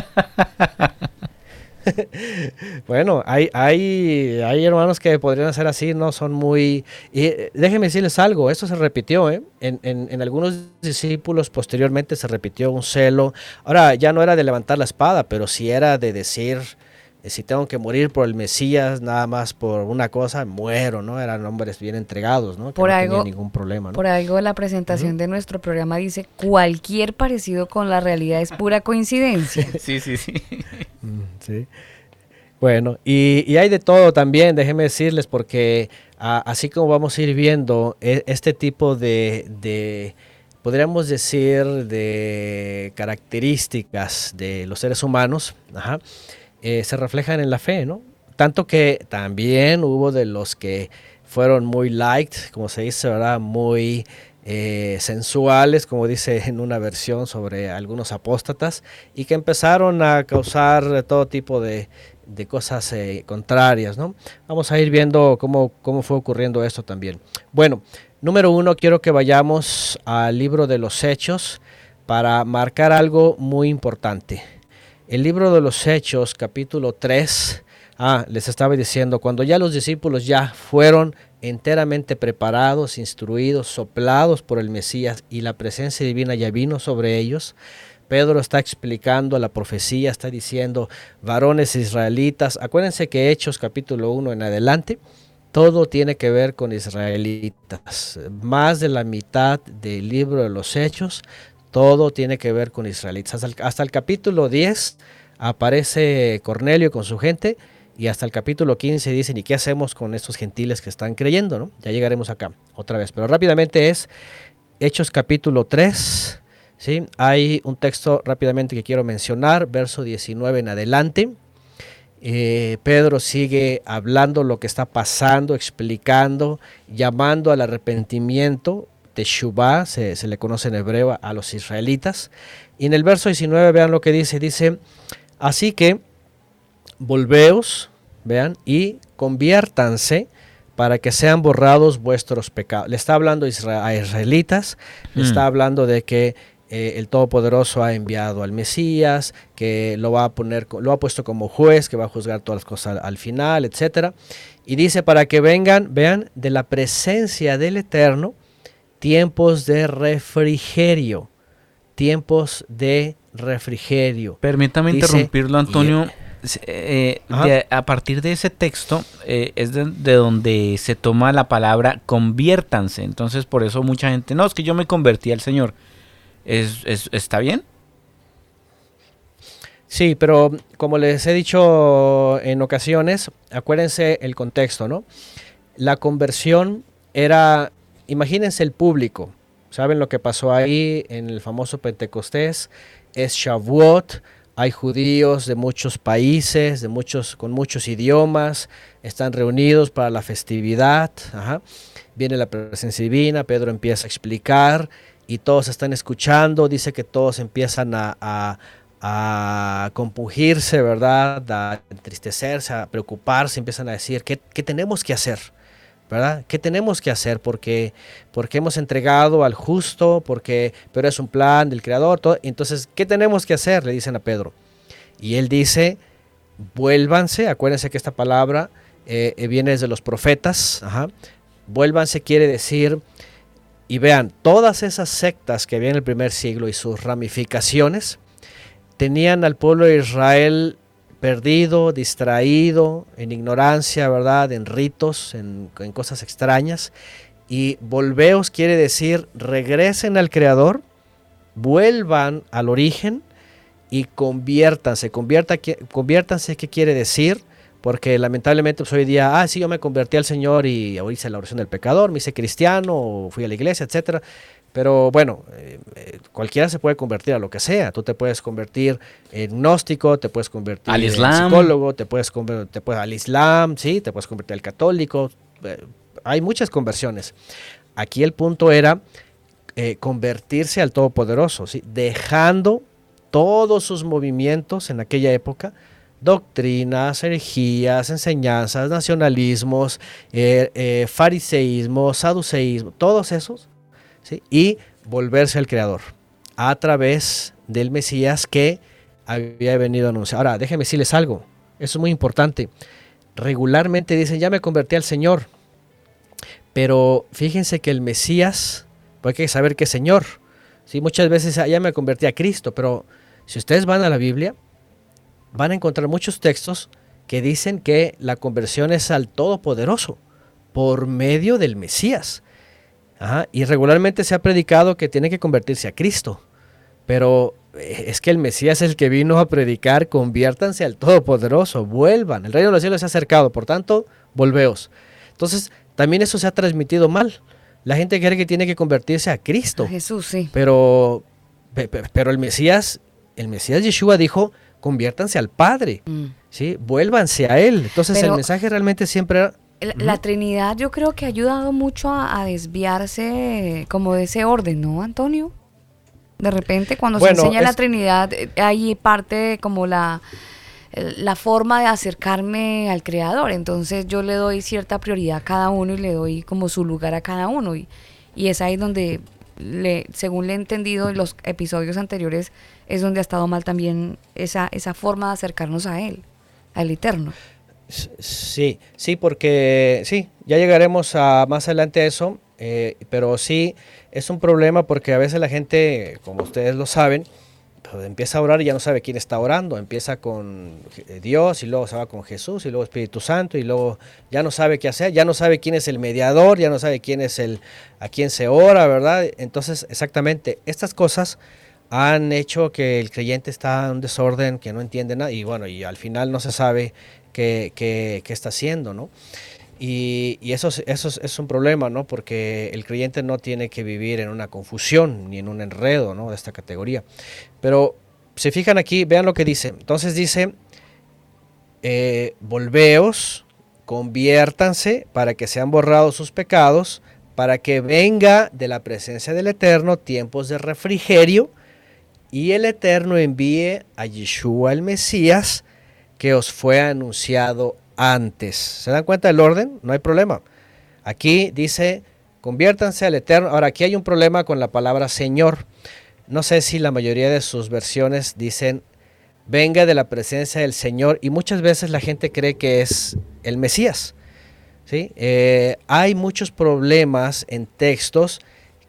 Bueno, hay, hay, hay hermanos que podrían ser así, no son muy... Y eh, déjenme decirles algo, esto se repitió, ¿eh? En, en- en algunos discípulos posteriormente se repitió un celo. Ahora, ya no era de levantar la espada, pero sí era de decir, si tengo que morir por el Mesías, nada más por una cosa, muero, ¿no? Eran hombres bien entregados, ¿no? Que Por no algo- tenían ningún problema, ¿no? Por algo la presentación de nuestro programa dice, cualquier parecido con la realidad es pura coincidencia. sí, sí, sí. Mm, Sí. Bueno, y, y hay de todo también, déjenme decirles, porque a- así como vamos a ir viendo e- este tipo de, de, podríamos decir, de características de los seres humanos, ajá, eh, se reflejan en la fe, ¿no? Tanto que también hubo de los que fueron muy liked, como se dice, ¿verdad? Muy eh, sensuales, como dice en una versión sobre algunos apóstatas, y que empezaron a causar todo tipo de, de cosas eh, contrarias, ¿no? Vamos a ir viendo cómo, cómo fue ocurriendo esto también. Bueno, número uno, quiero que vayamos al libro de los Hechos para marcar algo muy importante. El libro de los Hechos, capítulo 3, ah, les estaba diciendo, cuando ya los discípulos ya fueron enteramente preparados, instruidos, soplados por el Mesías y la presencia divina ya vino sobre ellos, Pedro está explicando la profecía, está diciendo, varones israelitas, acuérdense que Hechos capítulo 1 en adelante, todo tiene que ver con israelitas. Más de la mitad del libro de los Hechos, todo tiene que ver con israelitas. Hasta el, capítulo 10 aparece Cornelio con su gente y hasta el capítulo 15 dicen, ¿y qué hacemos con estos gentiles que están creyendo? ¿no? Ya llegaremos acá otra vez, pero rápidamente es Hechos capítulo 3, ¿sí? Hay un texto rápidamente que quiero mencionar, verso 19 en adelante. Eh, Pedro sigue hablando lo que está pasando, explicando, llamando al arrepentimiento. Teshuvah, se, se le conoce en hebreo a los israelitas. Y en el verso 19 vean lo que dice, dice, así que volveos, vean, y conviértanse para que sean borrados vuestros pecados. Le está hablando a israelitas, le Mm. está hablando de que eh, el Todopoderoso ha enviado al Mesías, que lo va a poner, lo ha puesto como juez, que va a juzgar todas las cosas al, al final, etcétera. Y dice para que vengan, vean, de la presencia del Eterno, tiempos de refrigerio, tiempos de refrigerio. Permítame Dice, interrumpirlo, Antonio. Eh, de- a partir de ese texto eh, es de, de donde se toma la palabra conviértanse. Entonces, por eso mucha gente, no, es que yo me convertí al Señor. ¿Es, es- ¿Está bien? Sí, pero como les he dicho en ocasiones, acuérdense el contexto, ¿no? La conversión era, imagínense el público, ¿saben lo que pasó ahí en el famoso Pentecostés? Es Shavuot, hay judíos de muchos países, de muchos, con muchos idiomas, están reunidos para la festividad, ajá. viene la presencia divina, Pedro empieza a explicar y todos están escuchando, dice que todos empiezan a, a- compungirse, ¿verdad? A entristecerse, a preocuparse, empiezan a decir, ¿qué, qué tenemos que hacer? ¿Verdad? ¿Qué tenemos que hacer? Porque, porque hemos entregado al justo, porque, pero es un plan del Creador. Entonces, ¿qué tenemos que hacer? Le dicen a Pedro. Y él dice, vuélvanse, acuérdense que esta palabra eh, eh, viene desde los profetas, vuélvanse quiere decir, y vean, todas esas sectas que había en el primer siglo y sus ramificaciones, tenían al pueblo de Israel perdido, distraído, en ignorancia, ¿verdad? En ritos, en, cosas extrañas. Y volveos quiere decir, regresen al Creador, vuelvan al origen y conviértanse. Convierta, conviértanse, ¿qué quiere decir? Porque lamentablemente pues, hoy día, ah, sí, yo me convertí al Señor y hice la oración del pecador, me hice cristiano, fui a la iglesia, etcétera. Pero bueno, eh, eh, cualquiera se puede convertir a lo que sea. Tú te puedes convertir en gnóstico, te puedes convertir Al en Islam. psicólogo, te puedes, conver- te puedes al Islam, sí, te puedes convertir al católico. eh, hay muchas conversiones. Aquí el punto era eh, convertirse al Todopoderoso, ¿sí? dejando todos sus movimientos en aquella época, doctrinas, herejías, enseñanzas, nacionalismos, eh, eh, fariseísmo, saduceísmo, todos esos, y volverse al Creador a través del Mesías que había venido a anunciar. Ahora, déjenme decirles algo, eso es muy importante. Regularmente dicen, ya me convertí al Señor, pero fíjense que el Mesías, pues hay que saber que es Señor. ¿sí? Muchas veces "Ah, ya me convertí a Cristo, pero si ustedes van a la Biblia, van a encontrar muchos textos que dicen que la conversión es al Todopoderoso por medio del Mesías. Ajá, Y regularmente se ha predicado que tiene que convertirse a Cristo. Pero eh, es que el Mesías es el que vino a predicar, conviértanse al Todopoderoso, vuelvan. El reino de los cielos se ha acercado, por tanto, volveos. Entonces, también eso se ha transmitido mal. la gente cree que tiene que convertirse a Cristo. Jesús, sí. Pero, pe- pe- pero el Mesías, el Mesías Yeshua dijo, conviértanse al Padre, Mm. ¿sí? Vuélvanse a Él. Entonces Pero- el mensaje realmente siempre era, La, la Trinidad yo creo que ha ayudado mucho a, a desviarse como de ese orden, ¿no, Antonio? De repente cuando Bueno, se enseña la Trinidad eh, hay parte como la, la forma de acercarme al Creador. Entonces yo le doy cierta prioridad a cada uno y le doy como su lugar a cada uno. Y, y es ahí donde, le, según le he entendido en los episodios anteriores, es donde ha estado mal también esa, esa forma de acercarnos a Él, al Eterno. Sí, sí, porque sí, ya llegaremos a más adelante a eso, eh, pero sí es un problema porque a veces la gente, como ustedes lo saben, pues, empieza a orar y ya no sabe quién está orando, empieza con eh, Dios y luego se va con Jesús y luego Espíritu Santo y luego ya no sabe qué hacer, ya no sabe quién es el mediador, ya no sabe quién es el a quién se ora, ¿verdad? Entonces, exactamente, estas cosas han hecho que el creyente está en un desorden, que no entiende nada y bueno, y al final no se sabe qué está haciendo, ¿no? Y, eso, es- eso es, es un problema, ¿no? Porque el creyente no tiene que vivir en una confusión ni en un enredo, ¿no? De esta categoría. Pero se fijan aquí, vean lo que dice. Entonces dice, eh, volveos, conviértanse para que sean borrados sus pecados, para que venga de la presencia del Eterno tiempos de refrigerio y el Eterno envíe a Yeshua el Mesías que os fue anunciado antes. ¿Se dan cuenta del orden? No hay problema. Aquí dice, conviértanse al Eterno. Ahora, aquí hay un problema con la palabra Señor. No sé si la mayoría de sus versiones dicen, venga de la presencia del Señor. Y muchas veces la gente cree que es el Mesías. ¿sí? Eh, hay muchos problemas en textos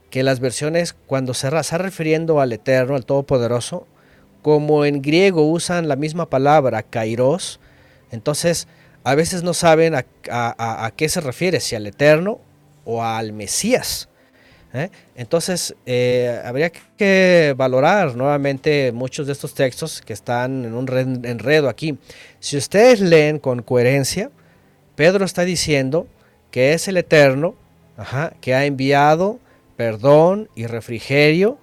que las versiones, cuando se está refiriendo al Eterno, al Todopoderoso, como en griego usan la misma palabra, kairos, entonces a veces no saben a, qué se refiere, si al Eterno o al Mesías. ¿eh? Entonces eh, habría que valorar nuevamente muchos de estos textos que están en un enredo aquí. Si ustedes leen con coherencia, Pedro está diciendo que es el Eterno que ha enviado perdón y refrigerio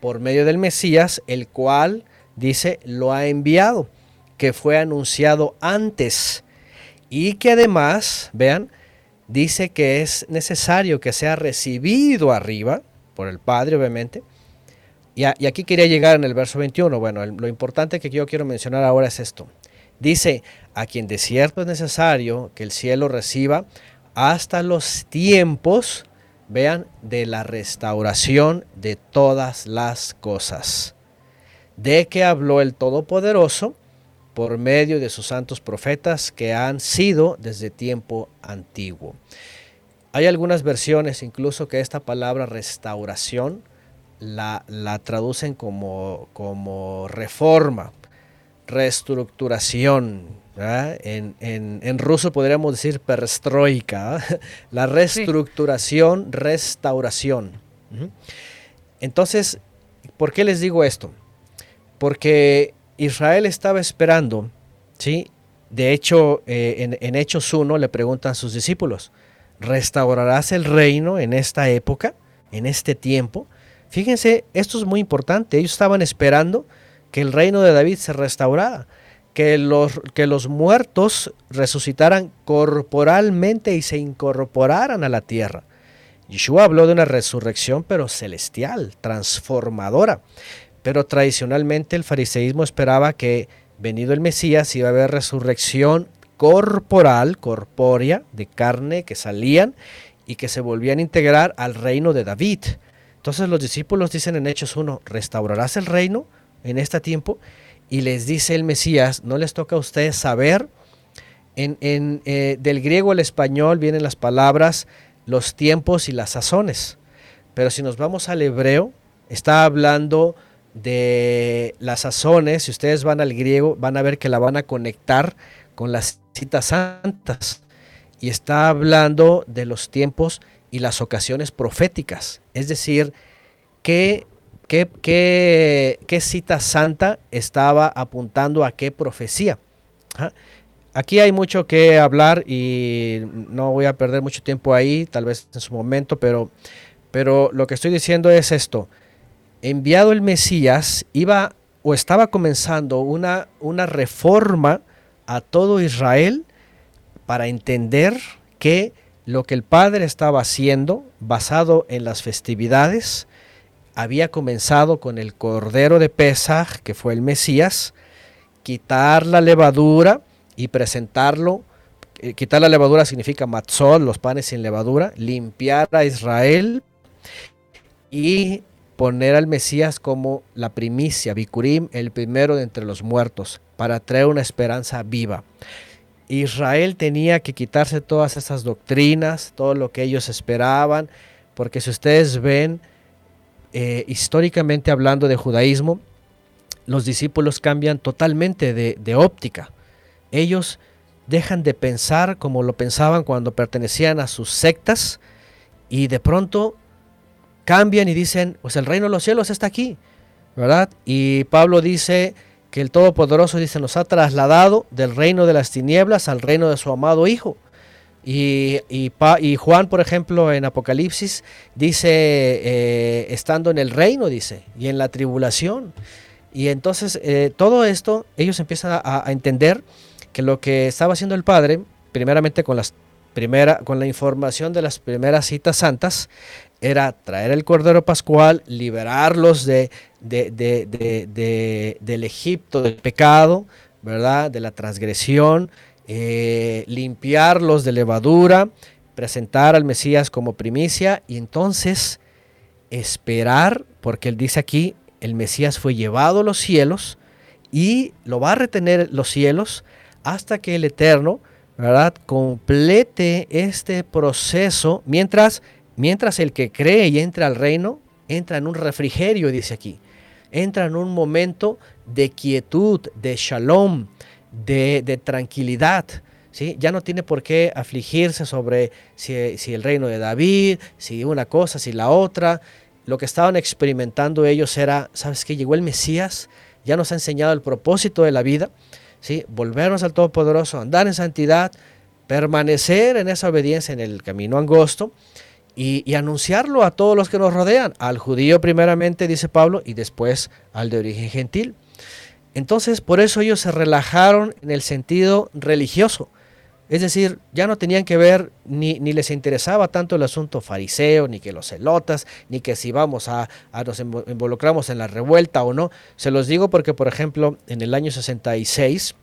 por medio del Mesías, el cual dice lo ha enviado, que fue anunciado antes y que además, vean, dice que es necesario que sea recibido arriba por el Padre, obviamente. Y, aquí quería llegar en el verso 21. Bueno, lo importante que yo quiero mencionar ahora es esto. Dice, a quien de cierto es necesario que el cielo reciba hasta los tiempos, vean, de la restauración de todas las cosas, de que habló el Todopoderoso por medio de sus santos profetas que han sido desde tiempo antiguo. Hay algunas versiones incluso que esta palabra restauración la, la traducen como, como reforma, reestructuración. En, en- en ruso podríamos decir perestroika, ¿verdad? la reestructuración, restauración. Entonces, ¿por qué les digo esto? Porque Israel estaba esperando, ¿sí? De hecho, eh, en, en Hechos 1 le preguntan a sus discípulos, ¿restaurarás el reino en esta época, en este tiempo? Fíjense, esto es muy importante. Ellos estaban esperando que el reino de David se restaurara, que los, que los muertos resucitaran corporalmente y se incorporaran a la tierra. Yeshua habló de una resurrección, pero celestial, transformadora. Pero tradicionalmente el fariseísmo esperaba que, venido el Mesías, iba a haber resurrección corporal, corpórea, de carne, que salían y que se volvían a integrar al reino de David. Entonces los discípulos dicen en Hechos 1, ¿restaurarás el reino en este tiempo? Y les dice el Mesías, no les toca a ustedes saber. En, en, eh, del griego al español vienen las palabras los tiempos y las sazones. Pero si nos vamos al hebreo, está hablando de las sazones. Si ustedes van al griego, van a ver que la van a conectar con las citas santas. Y está hablando de los tiempos y las ocasiones proféticas. Es decir, qué, qué, cita santa estaba apuntando a qué profecía. Aquí hay mucho que hablar y no voy a perder mucho tiempo ahí, tal vez en su momento, pero, lo que estoy diciendo es esto. Enviado el Mesías, iba o estaba comenzando una reforma a todo Israel para entender que lo que el Padre estaba haciendo, basado en las festividades, había comenzado con el Cordero de Pesaj, que fue el Mesías, quitar la levadura y presentarlo. eh, quitar la levadura significa matzol, los panes sin levadura, limpiar a Israel y poner al Mesías como la primicia, Bikurim, el primero de entre los muertos, para traer una esperanza viva. Israel tenía que quitarse todas esas doctrinas, todo lo que ellos esperaban, porque si ustedes ven, eh, históricamente hablando de judaísmo, los discípulos cambian totalmente de, de óptica. Ellos dejan de pensar como lo pensaban cuando pertenecían a sus sectas y de pronto cambian y dicen, pues el reino de los cielos está aquí, ¿verdad? Y Pablo dice que el Todopoderoso dice, nos ha trasladado del reino de las tinieblas al reino de su amado Hijo. Y, Juan, por ejemplo, en Apocalipsis, dice, eh, estando en el reino, dice, y en la tribulación. Y entonces eh, todo esto, ellos empiezan a, entender que lo que estaba haciendo el Padre, primeramente con, las primera, con la información de las primeras citas santas, era traer el Cordero Pascual, liberarlos de, de- de- de- de- del Egipto, del pecado, ¿verdad? De la transgresión, eh, limpiarlos de levadura, presentar al Mesías como primicia y entonces esperar, porque él dice aquí, el Mesías fue llevado a los cielos y lo va a retener los cielos hasta que el Eterno, ¿verdad? Complete este proceso mientras, mientras el que cree y entra al reino, entra en un refrigerio, dice aquí. Entra en un momento de quietud, de shalom, de, tranquilidad. ¿sí? Ya no tiene por qué afligirse sobre si, si el reino de David, si una cosa, si la otra. Lo que estaban experimentando ellos era, ¿sabes qué? Llegó el Mesías, ya nos ha enseñado el propósito de la vida, ¿sí? volvernos al Todopoderoso, andar en santidad, permanecer en esa obediencia en el camino angosto y, y anunciarlo a todos los que nos rodean, al judío primeramente, dice Pablo, y después al de origen gentil. Entonces, por eso ellos se relajaron en el sentido religioso. Es decir, ya no tenían que ver, ni, ni les interesaba tanto el asunto fariseo, ni que los celotas, ni que si vamos a, nos invo- involucramos en la revuelta o no. Se los digo porque, por ejemplo, en el año 66,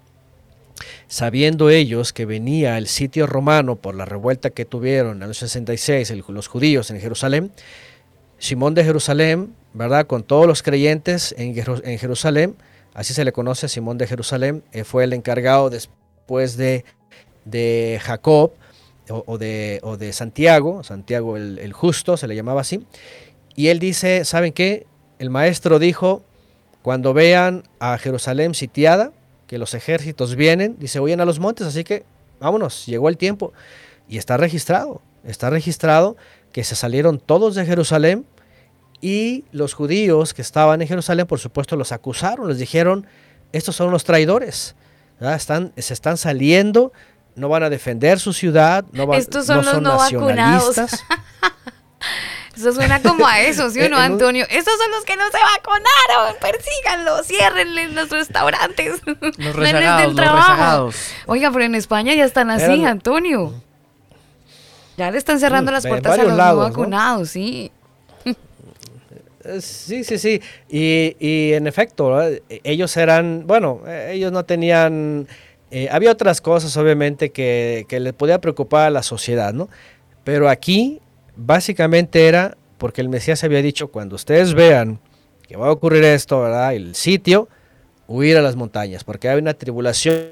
sabiendo ellos que venía el sitio romano por la revuelta que tuvieron en el 66 el- los judíos en Jerusalén, Simón de Jerusalén, ¿verdad? Con todos los creyentes en Jerusalén, así se le conoce a Simón de Jerusalén, eh, fue el encargado después de, de Jacob o, de, o de Santiago, Santiago el, el justo, se le llamaba así, y él dice, ¿saben qué? El maestro dijo, cuando vean a Jerusalén sitiada, que los ejércitos vienen, dice, huyen a los montes, así que vámonos, llegó el tiempo. Y está registrado, está registrado que se salieron todos de Jerusalén y los judíos que estaban en Jerusalén, por supuesto, los acusaron, les dijeron, estos son los traidores, ¿verdad? están, se están saliendo, no van a defender su ciudad, no, van, Estos son los no vacunados. nacionalistas. Eso suena como a eso, ¿sí o no, Antonio? Estos son los que no se vacunaron. Persíganlos, ciérrenles los restaurantes. Los rezagados, los rezagados. Oiga, pero en España ya están así, Eran- Antonio. Ya le están cerrando Mm, las puertas a los lados, no ¿no? vacunados, sí. Eh, Sí, sí, sí. Y, y en efecto, ¿verdad? E- ellos eran, bueno, eh, ellos no tenían, eh, había otras cosas obviamente que, que les podía preocupar a la sociedad, ¿no? Pero aquí básicamente era porque el Mesías había dicho, cuando ustedes vean que va a ocurrir esto, ¿verdad? El sitio, huir a las montañas, porque hay una tribulación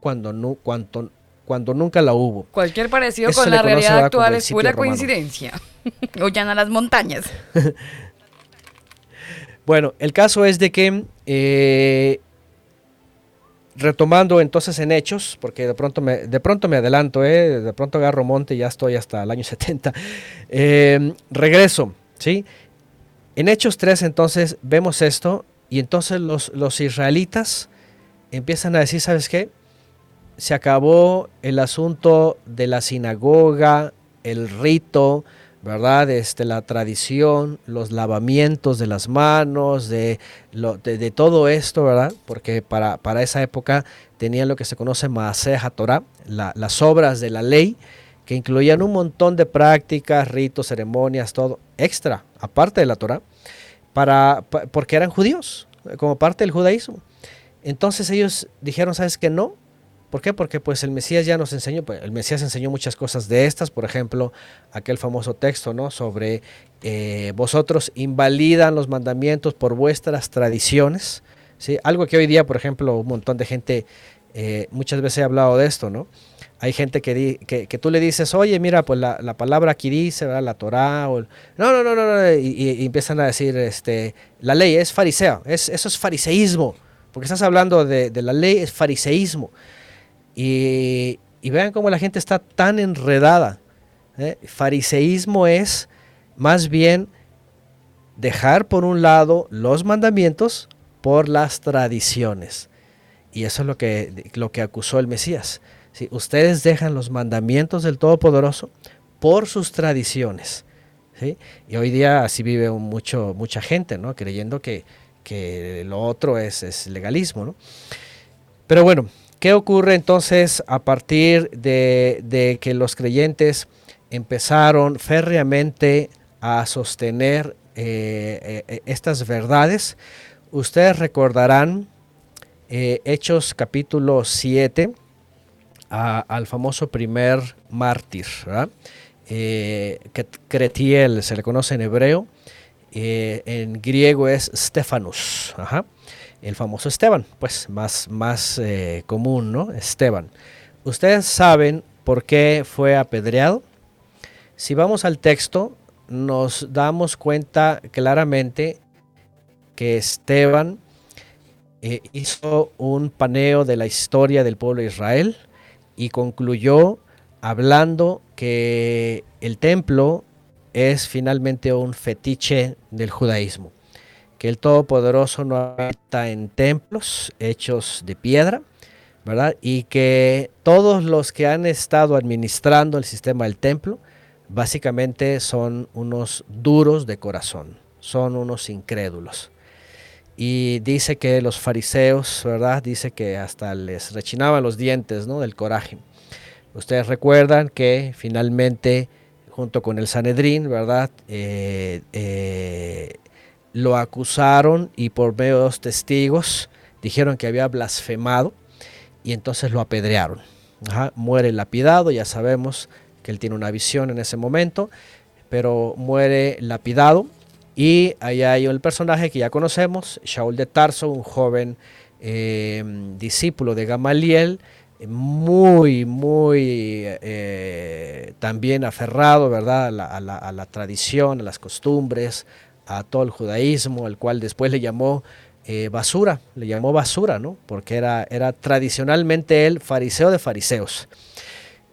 cuando, nu- cuando, cuando nunca la hubo. Cualquier parecido Eso con la realidad actual es pura romano. coincidencia. Huyan a las montañas. Bueno, el caso es de que, eh, retomando entonces en hechos, porque de pronto me, de pronto me adelanto, eh, de pronto agarro monte y ya estoy hasta el año 70, eh, regreso, ¿sí? En Hechos 3 entonces vemos esto y entonces los, los israelitas empiezan a decir, ¿sabes qué? se acabó el asunto de la sinagoga, el rito, ¿verdad? Este, la tradición, los lavamientos de las manos, de, lo- de, todo esto, ¿verdad? Porque para, para esa época tenían lo que se conoce Maaseja Torah, la- las obras de la ley, que incluían un montón de prácticas, ritos, ceremonias, todo extra, aparte de la Torah, para, pa- porque eran judíos, como parte del judaísmo. Entonces ellos dijeron, ¿sabes qué? No. ¿Por qué? Porque pues el Mesías ya nos enseñó, pues, el Mesías enseñó muchas cosas de estas, por ejemplo, aquel famoso texto, ¿no? Sobre eh, vosotros invalidan los mandamientos por vuestras tradiciones, ¿sí? Algo que hoy día, por ejemplo, un montón de gente, eh, muchas veces he hablado de esto, ¿no? Hay gente que, tú le dices, oye, mira, pues la, la palabra aquí dice, ¿verdad? La Torah, o no, no, no, no, no, y, empiezan a decir, este, la ley es fariseo, es, eso es fariseísmo, porque estás hablando de la ley, es fariseísmo. Y, vean cómo la gente está tan enredada. ¿eh? Fariseísmo es más bien dejar por un lado los mandamientos por las tradiciones. Y eso es lo que, lo que acusó el Mesías. ¿sí? Ustedes dejan los mandamientos del Todopoderoso por sus tradiciones. Y hoy día así vive mucho, mucha gente, ¿no? creyendo que, que lo otro es, es legalismo. ¿no? Pero bueno, ¿qué ocurre entonces a partir de, que los creyentes empezaron férreamente a sostener eh, eh, estas verdades? Ustedes recordarán eh, Hechos capítulo 7 a- al famoso primer mártir. Eh, Cretiel se le conoce en hebreo, eh, en griego es Stefanus, ajá. El famoso Esteban, pues más, más eh, común, ¿no? Esteban. ¿Ustedes saben por qué fue apedreado? Si vamos al texto, nos damos cuenta claramente que Esteban eh, hizo un paneo de la historia del pueblo de Israel y concluyó hablando que el templo es finalmente un fetiche del judaísmo, que el Todopoderoso no habita en templos hechos de piedra, ¿verdad? Y que todos los que han estado administrando el sistema del templo básicamente son unos duros de corazón, son unos incrédulos. Y dice que los fariseos, ¿verdad? Dice que hasta les rechinaban los dientes, ¿no? Del coraje. Ustedes recuerdan que finalmente, junto con el Sanedrín, ¿verdad? Eh, eh, lo acusaron y por medio de dos testigos dijeron que había blasfemado y entonces lo apedrearon. Muere lapidado, ya sabemos que él tiene una visión en ese momento, pero muere lapidado y ahí hay el personaje que ya conocemos, Shaul de Tarso, un joven eh, discípulo de Gamaliel, muy, muy eh, también aferrado, ¿verdad? A la tradición, a las costumbres, a todo el judaísmo, al cual después le llamó eh, basura, le llamó basura, ¿no? Porque era, era tradicionalmente él fariseo de fariseos.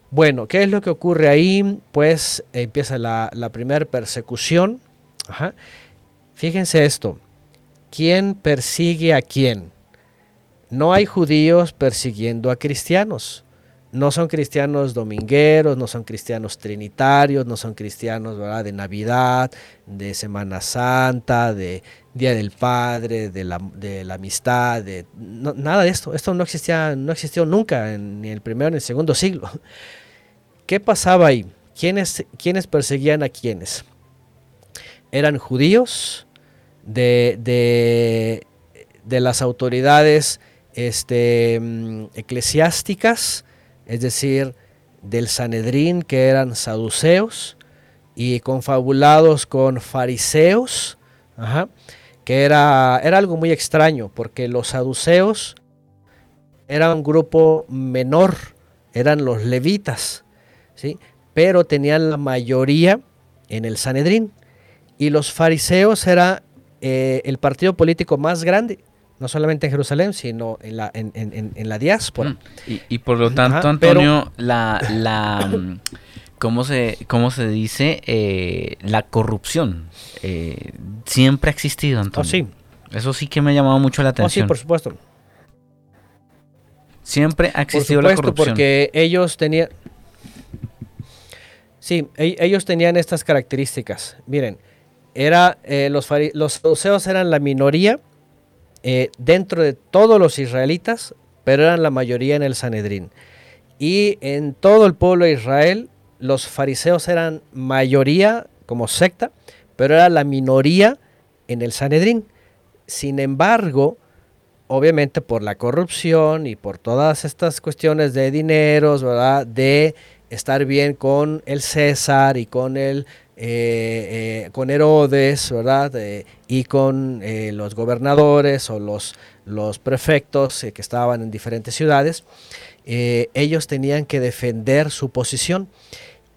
Bueno, ¿qué es lo que ocurre ahí? Pues empieza la, primera persecución. Fíjense esto, ¿quién persigue a quién? No hay judíos persiguiendo a cristianos. No son cristianos domingueros, no son cristianos trinitarios, no son cristianos de Navidad, de Semana Santa, de Día del Padre, de la, amistad, de nada de esto. Esto no existía, no existió nunca, ni en el primero ni en el segundo siglo. ¿Qué pasaba ahí? ¿Quiénes, perseguían a quiénes? Eran judíos de las autoridades este, mm, eclesiásticas, es decir, del Sanedrín, que eran saduceos, y confabulados con fariseos, que era, era algo muy extraño, porque los saduceos eran un grupo menor, eran los levitas, ¿sí? pero tenían la mayoría en el Sanedrín, y los fariseos era eh, el partido político más grande, no solamente en Jerusalén, sino en la, en, en- en- en la diáspora. Mm, Y, y por lo tanto, Ajá, pero- Antonio, la, la mm, ¿cómo se, cómo se dice? Eh, la corrupción eh, siempre ha existido, Oh, Antonio. sí, Eso sí que me ha llamado mucho la oh, sí, atención. por supuesto. Siempre ha Por existido la corrupción. porque ellos tenían... Sí, e- ellos tenían estas características. Miren, era, eh, los, los saduceos eran la minoría eh, dentro de todos los israelitas, pero eran la mayoría en el Sanedrín. Y en todo el pueblo de Israel, los fariseos eran mayoría como secta, pero era la minoría en el Sanedrín. Sin embargo, obviamente por la corrupción y por todas estas cuestiones de dineros, ¿verdad? De estar bien con el César y con el eh, eh, con Herodes, ¿verdad? Eh, y con los gobernadores o los, los prefectos que estaban en diferentes ciudades, ellos tenían que defender su posición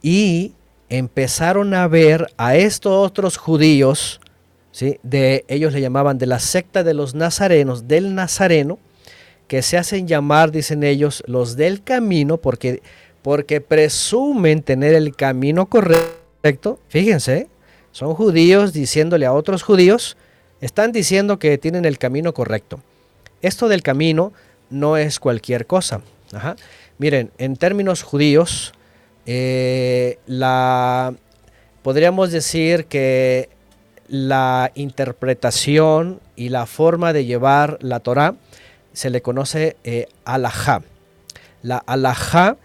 y empezaron a ver a estos otros judíos, ¿sí? de, ellos le llamaban de la secta de los nazarenos, del nazareno, que se hacen llamar, dicen ellos, los del camino, porque, porque presumen tener el camino correcto. Fíjense, son judíos diciéndole a otros judíos, están diciendo que tienen el camino correcto. Esto del camino no es cualquier cosa. Miren, en términos judíos, eh, la, podríamos decir que la interpretación y la forma de llevar la Torah se le conoce eh, alajá. La alajá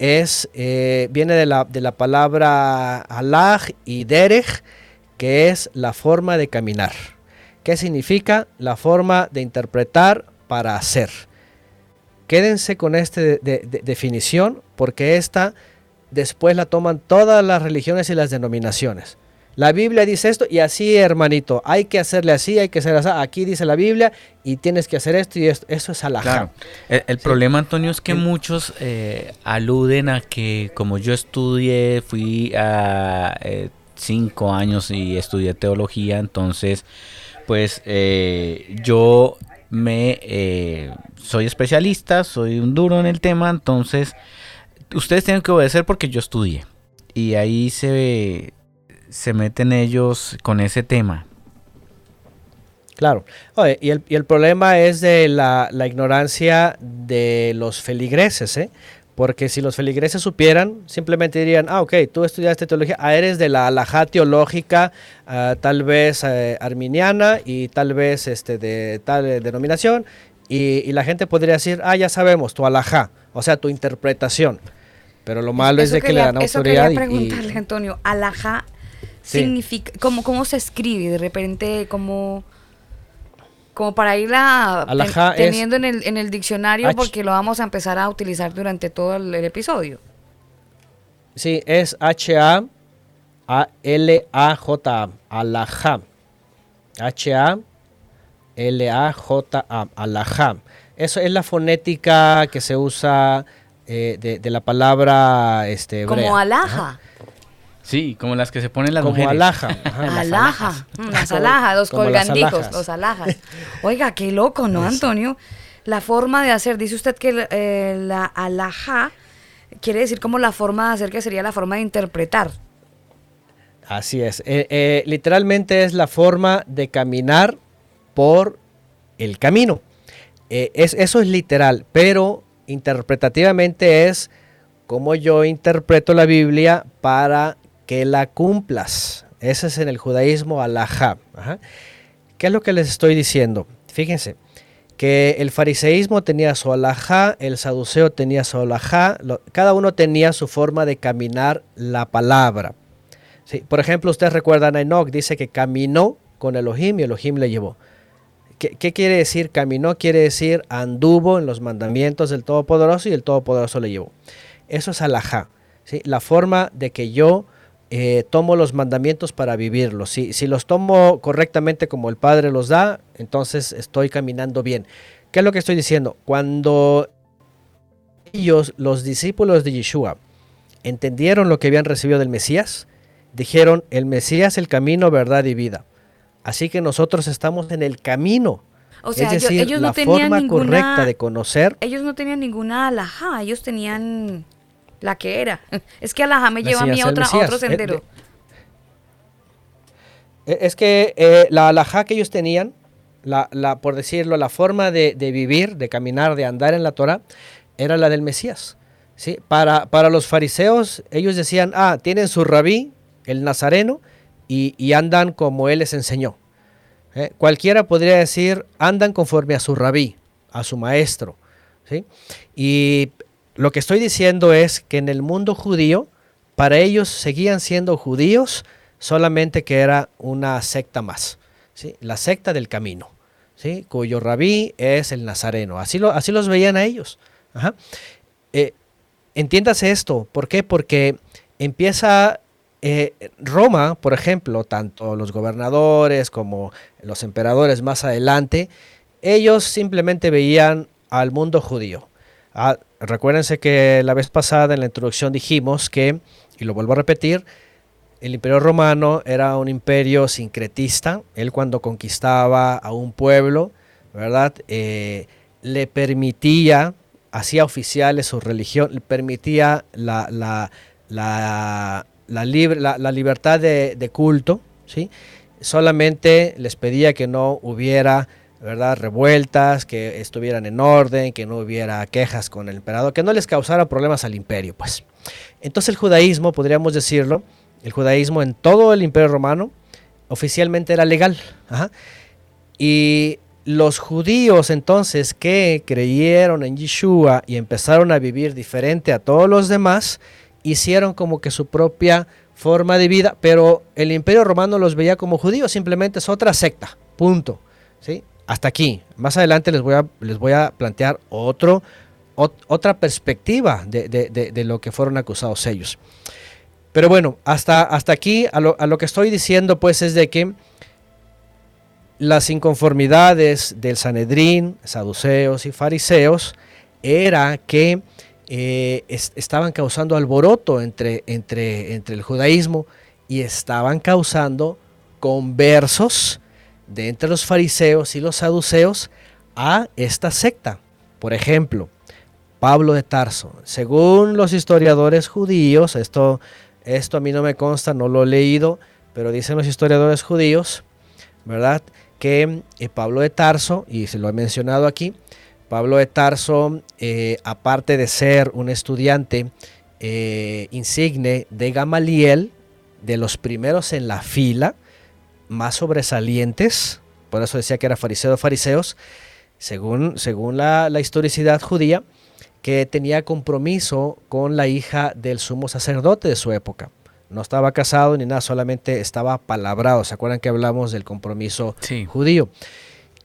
es, eh, viene de la, de la palabra alaj y derech, que es la forma de caminar. ¿Qué significa? La forma de interpretar para hacer. Quédense con esta de- de- de- definición porque esta después la toman todas las religiones y las denominaciones. La Biblia dice esto y así, hermanito, hay que hacerle así, hay que hacer así. Aquí dice la Biblia y tienes que hacer esto y esto. Eso es alajá. Claro. El, el Sí. problema, Antonio, es que muchos eh, aluden a que como yo estudié, fui a eh, cinco años y estudié teología, entonces, pues eh, yo me soy especialista, soy un duro en el tema, entonces ustedes tienen que obedecer porque yo estudié. Y ahí se, se meten ellos con ese tema. Claro. Oye, y, el, y el problema es de la, la ignorancia de los feligreses, ¿eh? Porque si los feligreses supieran, simplemente dirían, ah, ok, tú estudiaste teología, ah, eres de la alajá teológica, ah, tal vez eh, arminiana y tal vez este, de tal eh, denominación, y, y la gente podría decir, ah, ya sabemos, tu alajá, o sea, tu interpretación. Pero lo malo es Eso de que le dan Eso autoridad quería y- y, preguntarle, Antonio. Alajá Sí. significa, ¿cómo, ¿cómo se escribe? De repente, como como para irla teniendo en el, en el diccionario, H. porque lo vamos a empezar a utilizar durante todo el, el episodio. Sí, es H-A-L-A-J-A. Alajá. H-A-L-A-J-A. Alajá. Eso es la fonética que se usa eh, de, de la palabra este, hebrea. Como Ajá. Sí, como las que se ponen las Como mujeres. alhaja. Ajá, las. Mm, Las los como alhajas. los alhajas. Oiga, qué loco, ¿no, Antonio? La forma de hacer, dice usted que eh, la alhaja quiere decir como la forma de hacer, que sería la forma de interpretar. Así es. Eh, eh, literalmente es la forma de caminar por el camino. Eh, es, eso es literal, pero interpretativamente es como yo interpreto la Biblia para que la cumplas. Ese es en el judaísmo alajá. Ajá. ¿Qué es lo que les estoy diciendo? Fíjense que el fariseísmo tenía su alajá, el saduceo tenía su alajá, cada uno tenía su forma de caminar la palabra. Sí, por ejemplo, ustedes recuerdan a Enoch, dice que caminó con Elohim y Elohim le llevó. ¿Qué, qué quiere decir caminó? Quiere decir anduvo en los mandamientos del Todopoderoso y el Todopoderoso le llevó. Eso es alajá, ¿sí? la forma de que yo eh, tomo los mandamientos para vivirlos. Si, si los tomo correctamente como el Padre los da, entonces estoy caminando bien. ¿Qué es lo que estoy diciendo? Cuando ellos, los discípulos de Yeshua, entendieron lo que habían recibido del Mesías, dijeron, el Mesías, el camino, verdad y vida. Así que nosotros estamos en el camino. O sea, es decir, ellos la tenían forma ninguna- correcta de conocer. Ellos no tenían ninguna alhaja, ellos tenían la que era. Es que alhaja me lleva a mí a, otro Eh, sendero. de- Eh, Es que eh, la alajá que ellos tenían la, la, por decirlo, la forma de, de vivir, de caminar, de andar en la Torah, era la del Mesías. ¿sí? Para, para los fariseos, ellos decían, ah, tienen su rabí, el nazareno, y, y andan como él les enseñó. ¿eh? Cualquiera podría decir, andan conforme a su rabí, a su maestro. ¿sí? Y lo que estoy diciendo es que en el mundo judío, para ellos seguían siendo judíos, solamente que era una secta más, ¿sí? la secta del camino, ¿sí? cuyo rabí es el nazareno. Así, lo, así los veían a ellos. Ajá. Eh, entiéndase esto, ¿por qué? Porque empieza eh, Roma, por ejemplo, tanto los gobernadores como los emperadores más adelante, ellos simplemente veían al mundo judío. Ah, recuérdense que la vez pasada en la introducción dijimos que, y lo vuelvo a repetir, el imperio romano era un imperio sincretista. Él cuando conquistaba a un pueblo, ¿verdad? Eh, le permitía, hacía oficiales su religión, le permitía la, la, la, la, libertad de, de, culto, ¿sí? Solamente les pedía que no hubiera ¿verdad? revueltas, que estuvieran en orden, que no hubiera quejas con el emperador, que no les causara problemas al imperio, pues. Entonces el judaísmo, podríamos decirlo, el judaísmo en todo el imperio romano oficialmente era legal. Y los judíos entonces que creyeron en Yeshua y empezaron a vivir diferente a todos los demás, hicieron como que su propia forma de vida, pero el imperio romano los veía como judíos, simplemente es otra secta, punto. ¿sí? Hasta aquí. Más adelante les voy a, les voy a plantear otro, ot, otra perspectiva de, de, lo que fueron acusados ellos. Pero bueno, hasta, hasta aquí a lo, que estoy diciendo pues es de que las inconformidades del Sanedrín, saduceos y fariseos era que eh, es, estaban causando alboroto entre, entre, entre el judaísmo y estaban causando conversos de entre los fariseos y los saduceos a esta secta. Por ejemplo, Pablo de Tarso. Según los historiadores judíos, esto, esto a mí no me consta, no lo he leído, pero dicen los historiadores judíos, ¿verdad? Que eh, Pablo de Tarso, y se lo he mencionado aquí, Pablo de Tarso, eh, aparte de ser un estudiante eh, insigne de Gamaliel, de los primeros en la fila, más sobresalientes, por eso decía que era fariseo de fariseos, según, según la, la historicidad judía, que tenía compromiso con la hija del sumo sacerdote de su época. No estaba casado ni nada, solamente estaba palabrado. ¿Se acuerdan que hablamos del compromiso sí. judío?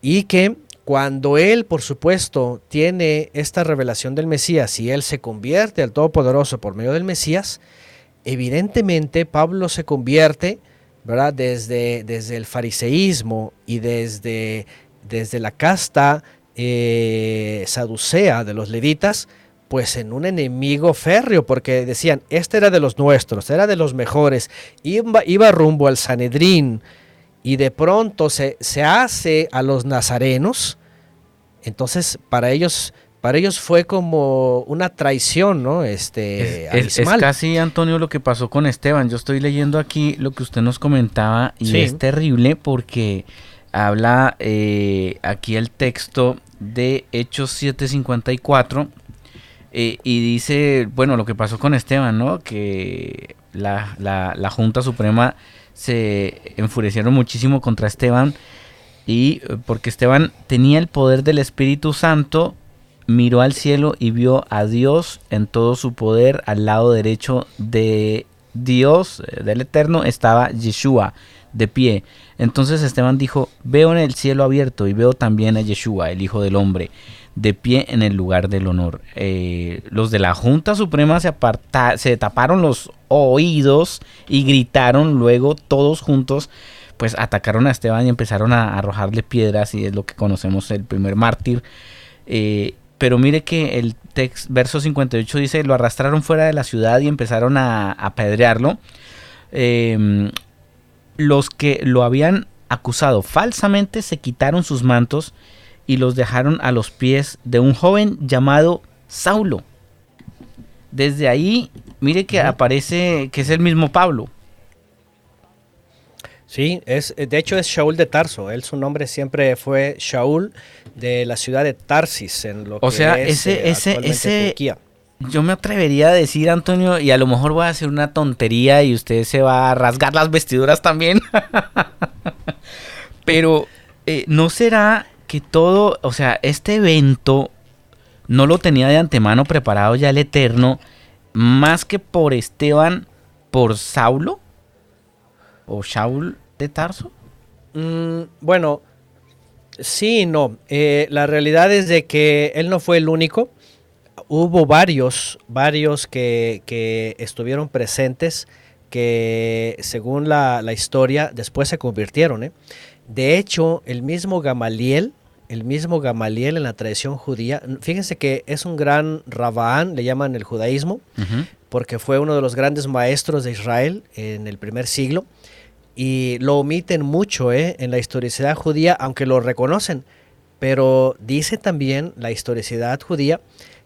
Y que cuando él, por supuesto, tiene esta revelación del Mesías y él se convierte al Todopoderoso por medio del Mesías, evidentemente Pablo se convierte, ¿verdad? Desde, desde el fariseísmo y desde, desde la casta eh, saducea de los levitas, pues en un enemigo férreo, porque decían, este era de los nuestros, era de los mejores, iba, iba rumbo al Sanedrín, y de pronto se, se hace a los nazarenos, entonces para ellos para ellos fue como una traición, ¿no? Este, es, es, es, casi, Antonio, lo que pasó con Esteban. Yo estoy leyendo aquí lo que usted nos comentaba y sí. es terrible porque habla eh, aquí el texto de Hechos 754 eh, y dice, bueno, lo que pasó con Esteban, ¿no? Que la, la, la Junta Suprema se enfurecieron muchísimo contra Esteban y eh, porque Esteban tenía el poder del Espíritu Santo, miró al cielo y vio a Dios en todo su poder al lado derecho de Dios, eh, del Eterno, estaba Yeshua de pie. Entonces Esteban dijo, veo en el cielo abierto y veo también a Yeshua, el Hijo del Hombre, de pie en el lugar del honor. Eh, los de la Junta Suprema se, aparta se taparon los oídos y gritaron luego todos juntos, pues atacaron a Esteban y empezaron a arrojarle piedras y es lo que conocemos el primer mártir. Eh, pero mire que el text, verso 58 dice, lo arrastraron fuera de la ciudad y empezaron a apedrearlo. Eh, los que lo habían acusado falsamente se quitaron sus mantos y los dejaron a los pies de un joven llamado Saulo. Desde ahí, mire que aparece que es el mismo Pablo. Sí, es, eh, de hecho es Shaul de Tarso. Él su nombre siempre fue Shaul de la ciudad de Tarsis en lo O que sea, es, ese- eh, ese- ese- Turquía. Yo me atrevería a decir, Antonio, y a lo mejor voy a hacer una tontería y usted se va a rasgar las vestiduras también. Pero, eh, ¿no será que todo, o sea, este evento no lo tenía de antemano preparado ya el Eterno, más que por Esteban, por Saulo? ¿O Shaul de Tarso? Mm, bueno, sí y no. Eh, la realidad es de que él no fue el único. Hubo varios, varios que, que estuvieron presentes que según la, la historia después se convirtieron. ¿eh? De hecho, el mismo Gamaliel, el mismo Gamaliel en la tradición judía, fíjense que es un gran Rabaán, le llaman el judaísmo, porque fue uno de los grandes maestros de Israel en el primer siglo y lo omiten mucho ¿eh? en la historicidad judía, aunque lo reconocen. Pero dice también la historicidad judía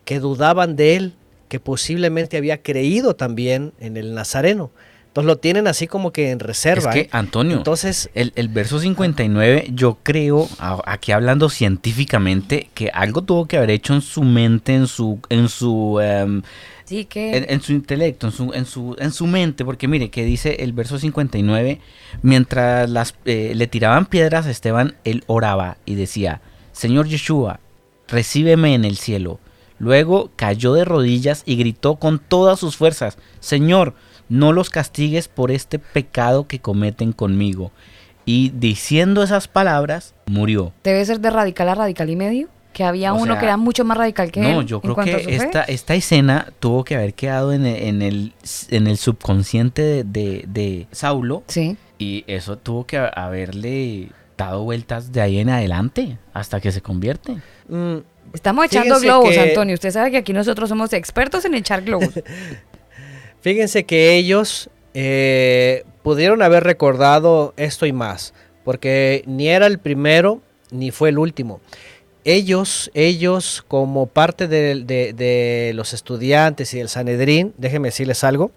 que dudaban de él, que posiblemente había creído también en el Nazareno. Entonces lo tienen así como que en reserva. Es que, ¿eh? Antonio, Entonces, El, el verso 59, yo creo, aquí hablando científicamente, que algo tuvo que haber hecho en su mente, en su, en su, em, Que... en, en su intelecto, en su, en su, en su mente, porque mire, que dice el verso 59, mientras las, eh, le tiraban piedras a Esteban, él oraba y decía, Señor Yeshua, recíbeme en el cielo. Luego cayó de rodillas y gritó con todas sus fuerzas, Señor, no los castigues por este pecado que cometen conmigo. Y diciendo esas palabras, murió. Debe ser de radical a radical y medio. Que había O uno sea, que era mucho más radical que él. No, yo creo que esta, esta escena tuvo que haber quedado en el, en el, en el subconsciente de, de- de Saulo Sí. y eso tuvo que haberle dado vueltas de ahí en adelante hasta que se convierte. mm, Estamos echando globos, que- Antonio. Usted sabe que aquí nosotros somos expertos en echar globos. Fíjense que ellos eh, pudieron haber recordado esto y más, porque ni era el primero ni fue el último. Ellos, ellos como parte de, los estudiantes y del Sanedrín, déjenme decirles algo,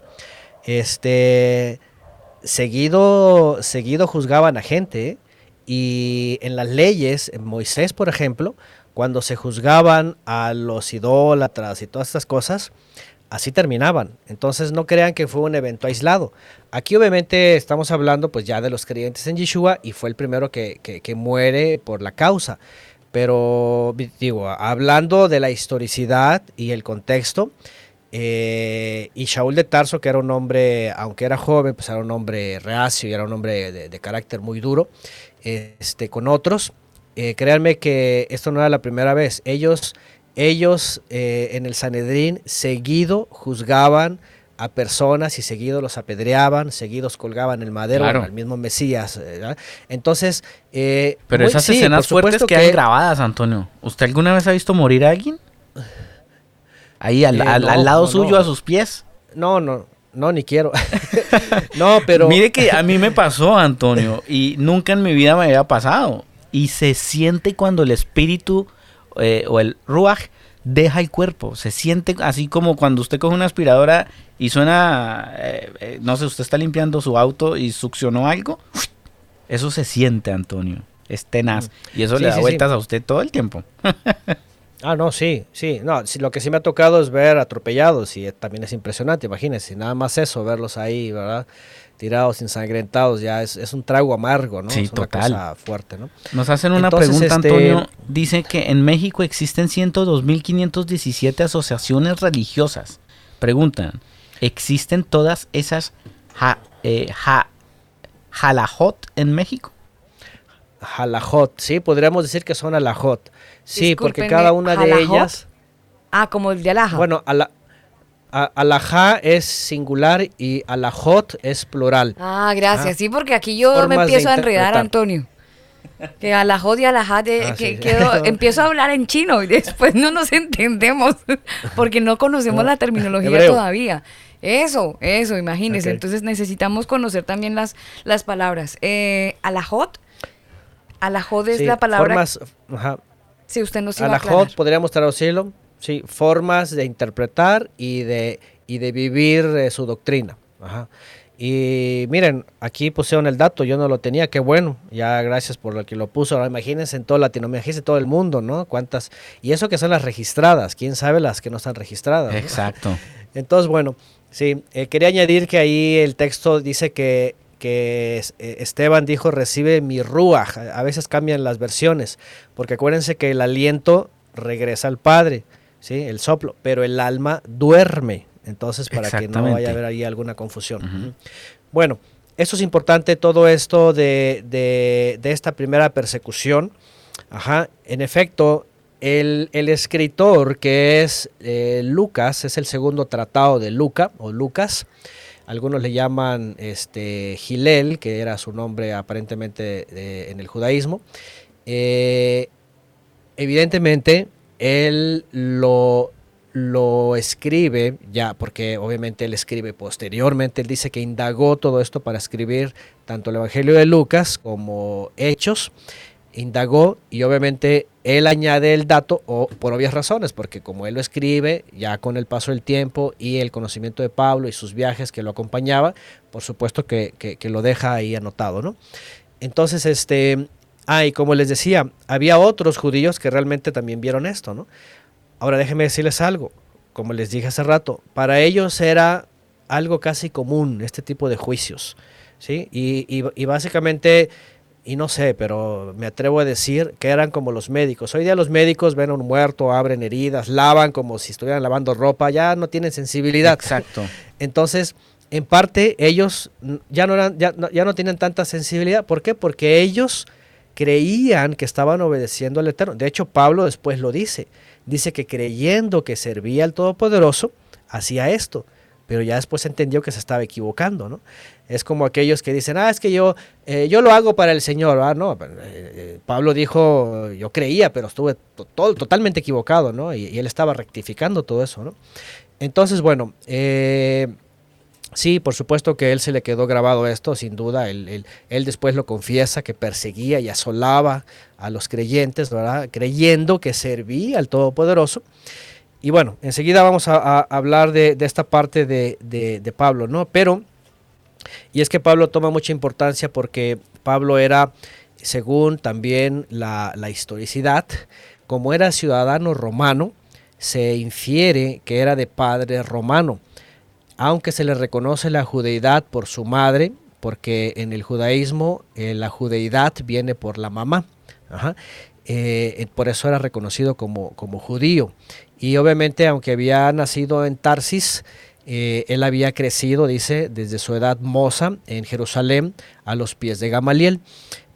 este, seguido, seguido juzgaban a gente ¿eh? y en las leyes, en Moisés por ejemplo, cuando se juzgaban a los idólatras y todas estas cosas, así terminaban. Entonces no crean que fue un evento aislado. Aquí obviamente estamos hablando pues ya de los creyentes en Yeshua y fue el primero que muere por la causa. Pero digo, hablando de la historicidad y el contexto, eh, y Shaul de Tarso, que era un hombre, aunque era joven, pues era un hombre reacio y era un hombre de, de carácter muy duro, este, con otros, eh, créanme que esto no era la primera vez. Ellos, ellos eh, en el Sanedrín seguido juzgaban a personas y seguido los apedreaban, seguidos colgaban el madero Claro. al mismo Mesías. eh, ¿verdad? Entonces, eh, Pero muy- esas sí, escenas fuertes que- grabadas, Antonio. ¿Usted alguna vez ha visto morir a alguien? Ahí al, Eh, al- no, al lado no, suyo, no. a sus pies. No, no, no, ni quiero. no, pero... Mire que a mí me pasó, Antonio, y nunca en mi vida me había pasado. Y se siente cuando el espíritu eh, o el ruaj deja el cuerpo. Se siente así como cuando usted coge una aspiradora y suena, eh, eh, no sé, usted está limpiando su auto y succionó algo. Eso se siente, Antonio. Es tenaz. Y eso Sí, le da sí, sí. vueltas a usted todo el tiempo. Ah, no, sí, sí. No, sí, lo que sí me ha tocado es ver atropellados y eh, también es impresionante, imagínense, nada más eso, verlos ahí, ¿verdad? Tirados, ensangrentados, ya es, es un trago amargo, ¿no? Sí, es una total. cosa fuerte, ¿no? Nos hacen una Entonces, pregunta, este- Antonio. Dice que en México existen 102.517 asociaciones religiosas. Preguntan, ¿existen todas esas ja, eh, ja- jalajot en México? Jalajot, sí, podríamos decir que son alajot. Sí, porque cada una de ellas, Ah, como el de Alaja. bueno, ala, a- alajá es singular y alajot es plural. Ah, gracias. Ajá. Sí, porque aquí yo me empiezo a enredar. Antonio. Que alajot y alajat, eh, Ah, que sí. quedo- empiezo a hablar en chino y después no nos entendemos porque no conocemos No, la terminología hebreo. todavía. Eso, eso, imagínese. Ok. Entonces necesitamos conocer también las, las palabras. Eh, alajot, alajot es Sí, la palabra. Formas, ajá, si usted nos iba a Alajot aclarar. podríamos traducirlo, sí, formas de interpretar y de, y de vivir eh, su doctrina. Ajá. Y miren, aquí pusieron el dato, yo no lo tenía, qué bueno, ya gracias por lo que lo puso. Ahora imagínense en toda Latinoamérica, imagínense todo el mundo, ¿no? Cuántas, y eso que son las registradas, quién sabe las que no están registradas. ¿no? Exacto. Entonces, bueno, sí, eh, quería añadir que ahí el texto dice que, que eh, Esteban dijo, recibe mi ruaj. A a veces cambian las versiones, porque acuérdense que el aliento regresa al Padre, ¿sí? El soplo, pero el alma duerme. Entonces, para que no vaya a haber ahí alguna confusión. Bueno, eso es importante, todo esto de, de- de esta primera persecución. Ajá, en efecto, el, el escritor que es eh, Lucas, es el segundo tratado de Luca o Lucas. Algunos le llaman este, Gilel, que era su nombre aparentemente eh, en el judaísmo. Eh, evidentemente, él lo, lo escribe ya, porque obviamente él escribe posteriormente, él dice que indagó todo esto para escribir tanto el Evangelio de Lucas como Hechos, indagó y obviamente él añade el dato o por obvias razones, porque como él lo escribe, ya con el paso del tiempo y el conocimiento de Pablo y sus viajes que lo acompañaba, por supuesto que, que- lo deja ahí anotado, ¿no? Entonces, este, ah, y como les decía, había otros judíos que realmente también vieron esto, ¿no? Ahora déjenme decirles algo, como les dije hace rato, para ellos era algo casi común este tipo de juicios, ¿sí? Y, y- y básicamente, y no sé, pero me atrevo a decir que eran como los médicos. Hoy día los médicos ven a un muerto, abren heridas, lavan como si estuvieran lavando ropa, ya no tienen sensibilidad. Exacto. Entonces, en parte, ellos ya no, eran, ya, no, ya no tienen tanta sensibilidad. ¿Por qué? Porque ellos creían que estaban obedeciendo al Eterno. De hecho, Pablo después lo dice. Dice que creyendo que servía al Todopoderoso, hacía esto. Pero ya después entendió que se estaba equivocando, ¿no? Es como aquellos que dicen, ah, es que yo, eh, yo lo hago para el Señor. Ah, no, eh, eh, Pablo dijo, yo creía, pero estuve totalmente equivocado, ¿no? Y, y él estaba rectificando todo eso, ¿no? Entonces, bueno, eh, Sí, por supuesto que él se le quedó grabado esto, sin duda. Él, él- él después lo confiesa que perseguía y asolaba a los creyentes, ¿verdad? Creyendo que servía al Todopoderoso. Y bueno, enseguida vamos a, hablar de, esta parte de, de- Pablo, ¿no? Pero, y es que Pablo toma mucha importancia porque Pablo era, según también la historicidad, como era ciudadano romano, se infiere que era de padre romano aunque se le reconoce la judeidad por su madre, porque en el judaísmo eh, la judeidad viene por la mamá. Ajá. Eh, eh, por eso era reconocido como, como judío. Y obviamente, aunque había nacido en Tarsis, él había crecido, dice, desde su edad moza en Jerusalén a los pies de Gamaliel.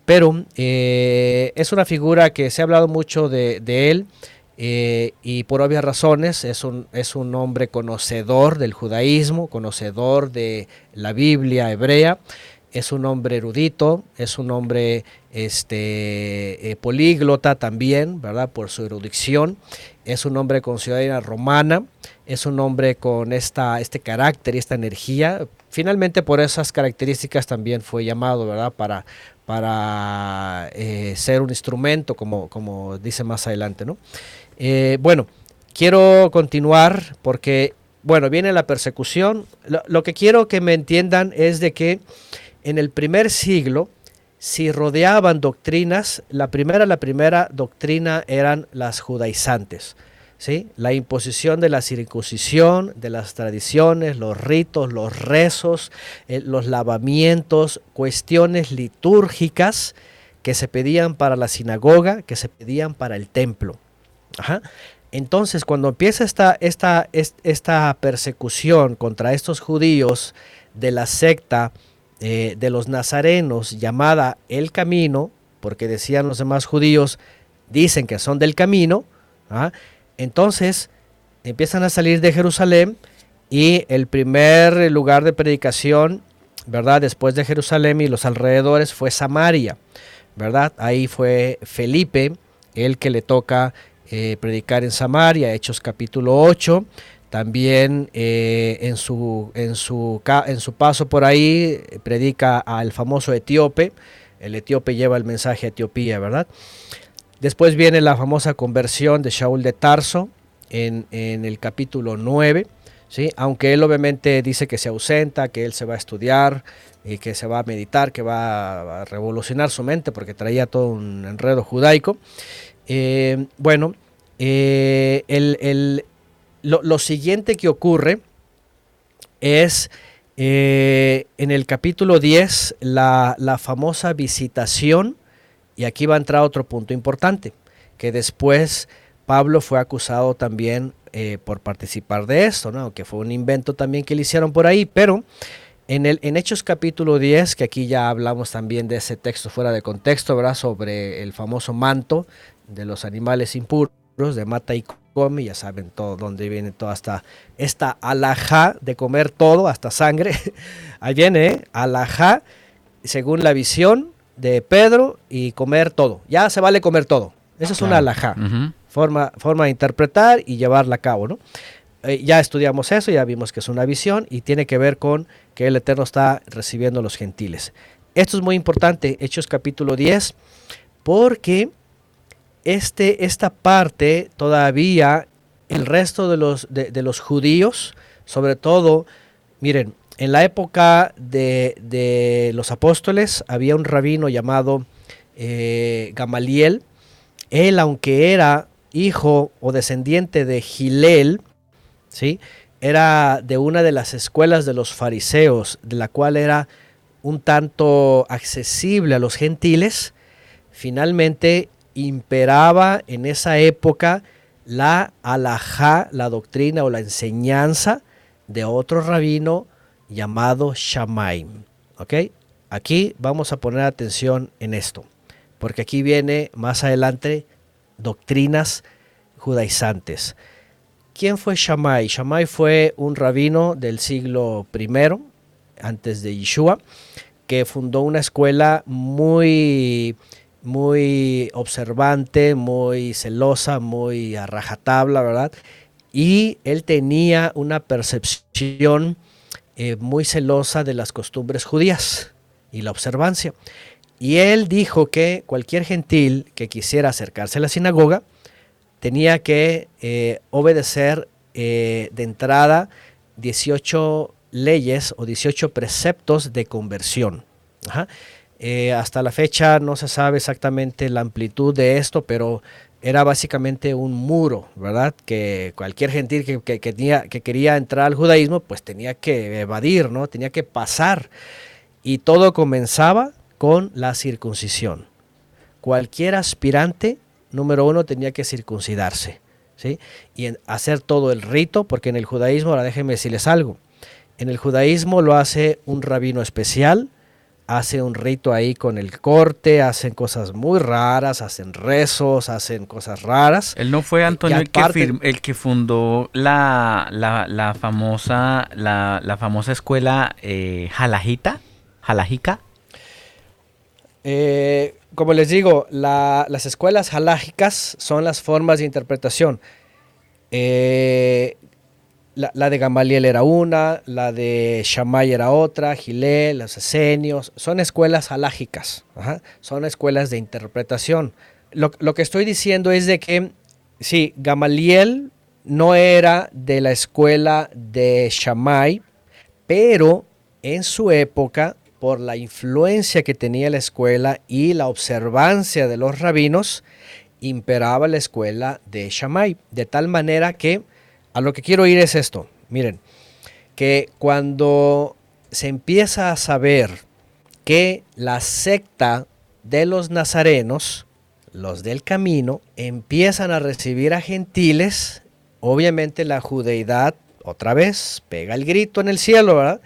Pero es una figura que se ha hablado mucho de él eh, y por obvias razones es un, es un hombre conocedor del judaísmo, conocedor de la Biblia hebrea, es un hombre erudito, es un hombre este, eh, políglota también, ¿verdad? Por su erudición, es un hombre con ciudadanía romana, es un hombre con esta, este carácter y esta energía. Finalmente por esas características también fue llamado, ¿verdad? Para, para eh, ser un instrumento, como, como dice más adelante, ¿no? Eh, bueno, quiero continuar porque, bueno, viene la persecución. Lo, que quiero que me entiendan es de que en el primer siglo, si rodeaban doctrinas, la primera, la primera doctrina eran las judaizantes. ¿sí? La imposición de la circuncisión, de las tradiciones, los ritos, los rezos, eh, los lavamientos, cuestiones litúrgicas que se pedían para la sinagoga, que se pedían para el templo. Entonces, cuando empieza esta, esta, esta persecución contra estos judíos de la secta eh, de los nazarenos llamada el camino, porque decían los demás judíos, dicen que son del camino, ¿ah? entonces empiezan a salir de Jerusalén y el primer lugar de predicación, ¿verdad? Después de Jerusalén y los alrededores fue Samaria, ¿verdad? Ahí fue Felipe, el que le toca eh, predicar en Samaria, Hechos capítulo 8. También eh, en, su, en, su, en su paso por ahí predica al famoso etíope. El etíope lleva el mensaje a Etiopía, ¿verdad? Después viene la famosa conversión de Shaul de Tarso en, en el capítulo 9. ¿sí? Aunque él obviamente dice que se ausenta, que él se va a estudiar y que se va a meditar, que va a revolucionar su mente porque traía todo un enredo judaico. Eh, bueno, eh, el- el- lo, lo siguiente que ocurre es eh, en el capítulo 10 la, la famosa visitación, y aquí va a entrar otro punto importante, que después Pablo fue acusado también por participar de esto, ¿no? que fue un invento también que le hicieron por ahí, pero en, el, en Hechos capítulo 10, que aquí ya hablamos también de ese texto fuera de contexto, ¿verdad? sobre el famoso manto de los animales impuros, de mata y come, ya saben todo, dónde viene toda esta, esta alajá de comer todo, hasta sangre. Ahí viene, ¿eh? alajá, según la visión de Pedro, y comer todo. Ya se vale comer todo. Eso es una alajá forma, forma de interpretar y llevarla a cabo, ¿no? Eh, ya estudiamos eso, ya vimos que es una visión y tiene que ver con que el Eterno está recibiendo a los gentiles. Esto es muy importante, Hechos capítulo 10, porque este, esta parte todavía, el resto de los, de, los judíos, sobre todo, miren, en la época de, de los apóstoles había un rabino llamado eh, Gamaliel, él, aunque era hijo o descendiente de Gilel, ¿sí? era de una de las escuelas de los fariseos, de la cual era un tanto accesible a los gentiles, finalmente imperaba en esa época la alajá, la doctrina o la enseñanza de otro rabino llamado Shammai. ¿ok? Aquí vamos a poner atención en esto, porque aquí viene más adelante doctrinas judaizantes. ¿Quién fue Shammai? Shammai fue un rabino del siglo I, antes de Yeshua, que fundó una escuela muy, muy observante, muy celosa, muy a rajatabla, ¿verdad? Y él tenía una percepción eh, muy celosa de las costumbres judías y la observancia. Y él dijo que cualquier gentil que quisiera acercarse a la sinagoga tenía que eh, obedecer eh, de entrada 18 leyes o 18 preceptos de conversión. Ajá. Eh, hasta la fecha no se sabe exactamente la amplitud de esto, pero era básicamente un muro, ¿verdad? Que cualquier gentil que, quería entrar al judaísmo, pues tenía que evadir, ¿no? Tenía que pasar. Y todo comenzaba con la circuncisión. Cualquier aspirante, número uno, tenía que circuncidarse, ¿sí? Y hacer todo el rito, porque en el judaísmo, ahora déjenme decirles algo, en el judaísmo lo hace un rabino especial, hace un rito ahí con el corte, hacen cosas muy raras, hacen rezos, hacen cosas raras. Él no fue Antonio el que, el fundó la, la, la famosa la, la famosa escuela eh, Jalajita, Jalajica. Eh, como les digo, la- las escuelas halágicas son las formas de interpretación. Eh, la, de Gamaliel era una, la de Shammai era otra, Gilel, los esenios, son escuelas halágicas, son escuelas de interpretación. Lo, lo que estoy diciendo es de que, sí, Gamaliel no era de la escuela de Shammai, pero en su época, por la influencia que tenía la escuela y la observancia de los rabinos, imperaba la escuela de Shammai, de tal manera que a lo que quiero ir es esto, miren, que cuando se empieza a saber que la secta de los nazarenos, los del camino, empiezan a recibir a gentiles, obviamente la judeidad otra vez pega el grito en el cielo, ¿verdad?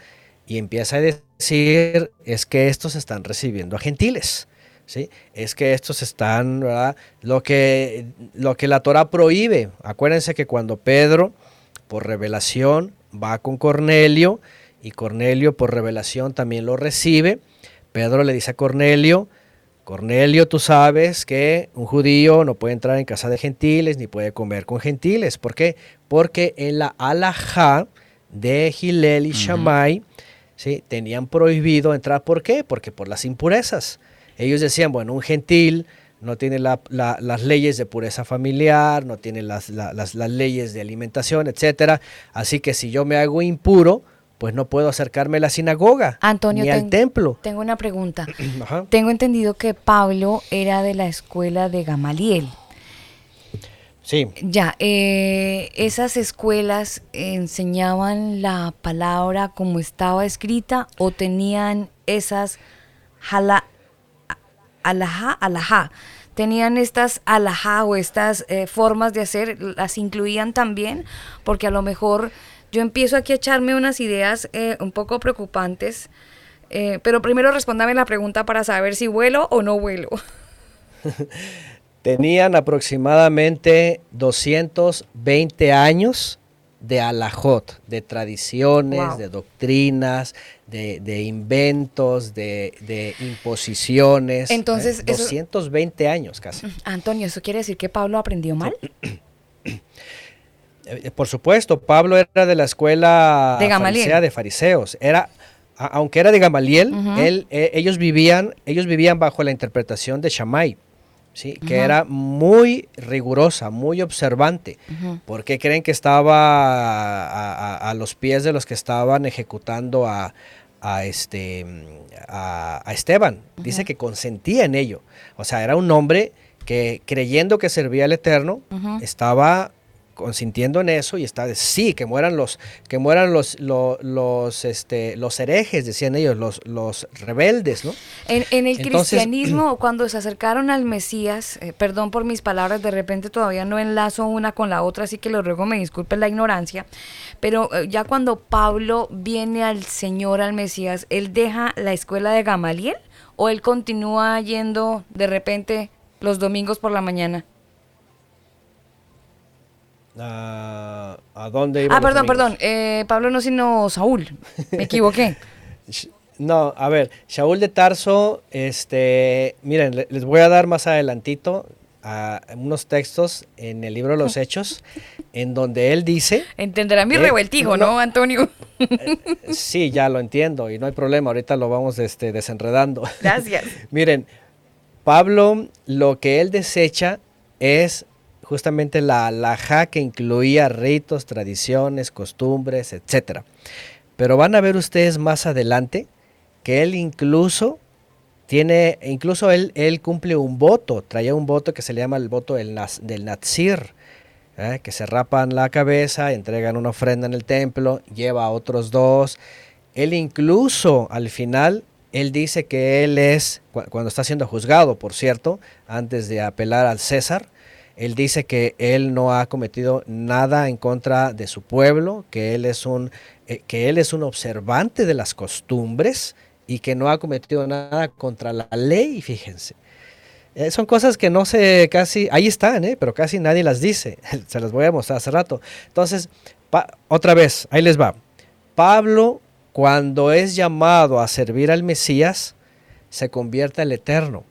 Y empieza a decir, es que estos están recibiendo a gentiles. ¿Sí? Es que estos están, ¿verdad? Lo que, lo que la Torah prohíbe. Acuérdense que cuando Pedro, por revelación, va con Cornelio, y Cornelio por revelación también lo recibe, Pedro le dice a Cornelio, Cornelio, tú sabes que un judío no puede entrar en casa de gentiles ni puede comer con gentiles. ¿Por qué? Porque en la alajá de Gilel y Shammai, ¿sí? tenían prohibido entrar. ¿Por qué? Porque por las impurezas. Ellos decían, bueno, un gentil no tiene la- la- las leyes de pureza familiar, no tiene las, la- las- las leyes de alimentación, etcétera. Así que si yo me hago impuro, pues no puedo acercarme a la sinagoga Antonio, ni al ten- templo. tengo una pregunta. Ajá. Tengo entendido que Pablo era de la escuela de Gamaliel. Sí, Ya, eh, esas escuelas enseñaban la palabra como estaba escrita o tenían esas jala, alajá, alajá. Tenían estas alajá o estas eh, formas de hacer, las incluían también, porque a lo mejor yo empiezo aquí a echarme unas ideas eh, un poco preocupantes, eh, pero primero respóndame la pregunta para saber si vuelo o no vuelo. tenían aproximadamente 220 años de alajot, de tradiciones, Wow. de doctrinas, de, de inventos, de, de imposiciones. ¿eh? Entonces, eso- 220 años casi. Antonio, ¿eso quiere decir que Pablo aprendió mal? Eh, Por supuesto, Pablo era de la escuela De Gamaliel. farisea de fariseos. Era, aunque era de Gamaliel, él, eh, ellos vivían, ellos vivían bajo la interpretación de Shammai, sí, que era muy rigurosa, muy observante. Ujú. ¿Por qué creen que estaba a, a- a los pies de los que estaban ejecutando a, a este a, Esteban? Dice que consentía en ello. O sea, era un hombre que creyendo que servía al Eterno, estaba consintiendo en eso y está sí que mueran los que mueran los lo- los este los herejes decían ellos los los rebeldes no En, en el Entonces- cristianismo, cuando se acercaron al Mesías, eh, perdón por mis palabras, de repente todavía no enlazo una con la otra, así que lo ruego me disculpen la ignorancia, pero eh, ya cuando Pablo viene al Señor, al Mesías, ¿él deja la escuela de Gamaliel o él continúa yendo de repente los domingos por la mañana? Ah, a dónde iban Ah, perdón, perdón, eh, Pablo no, sino Saúl, me equivoqué. No, a ver, Shaul de Tarso, este, miren, le- les voy a dar más adelantito ah, unos textos en el libro de los Hechos, en donde él dice, Entenderá mi Eh, revueltijo, no. ¿no, Antonio? sí, ya lo entiendo y no hay problema, ahorita lo vamos este, desenredando. Gracias. Miren, Pablo lo que él desecha es justamente la alhaja que incluía ritos, tradiciones, costumbres, etcétera. Pero van a ver ustedes más adelante que él incluso tiene, incluso él, él cumple un voto, traía un voto que se le llama el voto del, del Nazir, ¿eh? que se rapan la cabeza, entregan una ofrenda en el templo, lleva a otros dos. Él incluso al final, él dice que él es, cu- cuando está siendo juzgado, por cierto, antes de apelar al César, él dice que él no ha cometido nada en contra de su pueblo, que él es un, eh, que él es un observante de las costumbres y que no ha cometido nada contra la ley, fíjense. Eh, son cosas que no se casi, ahí están, ¿eh? pero casi nadie las dice. Se las voy a mostrar hace rato. Entonces, otra vez, ahí les va. Pablo, cuando es llamado a servir al Mesías, se convierte al Eterno.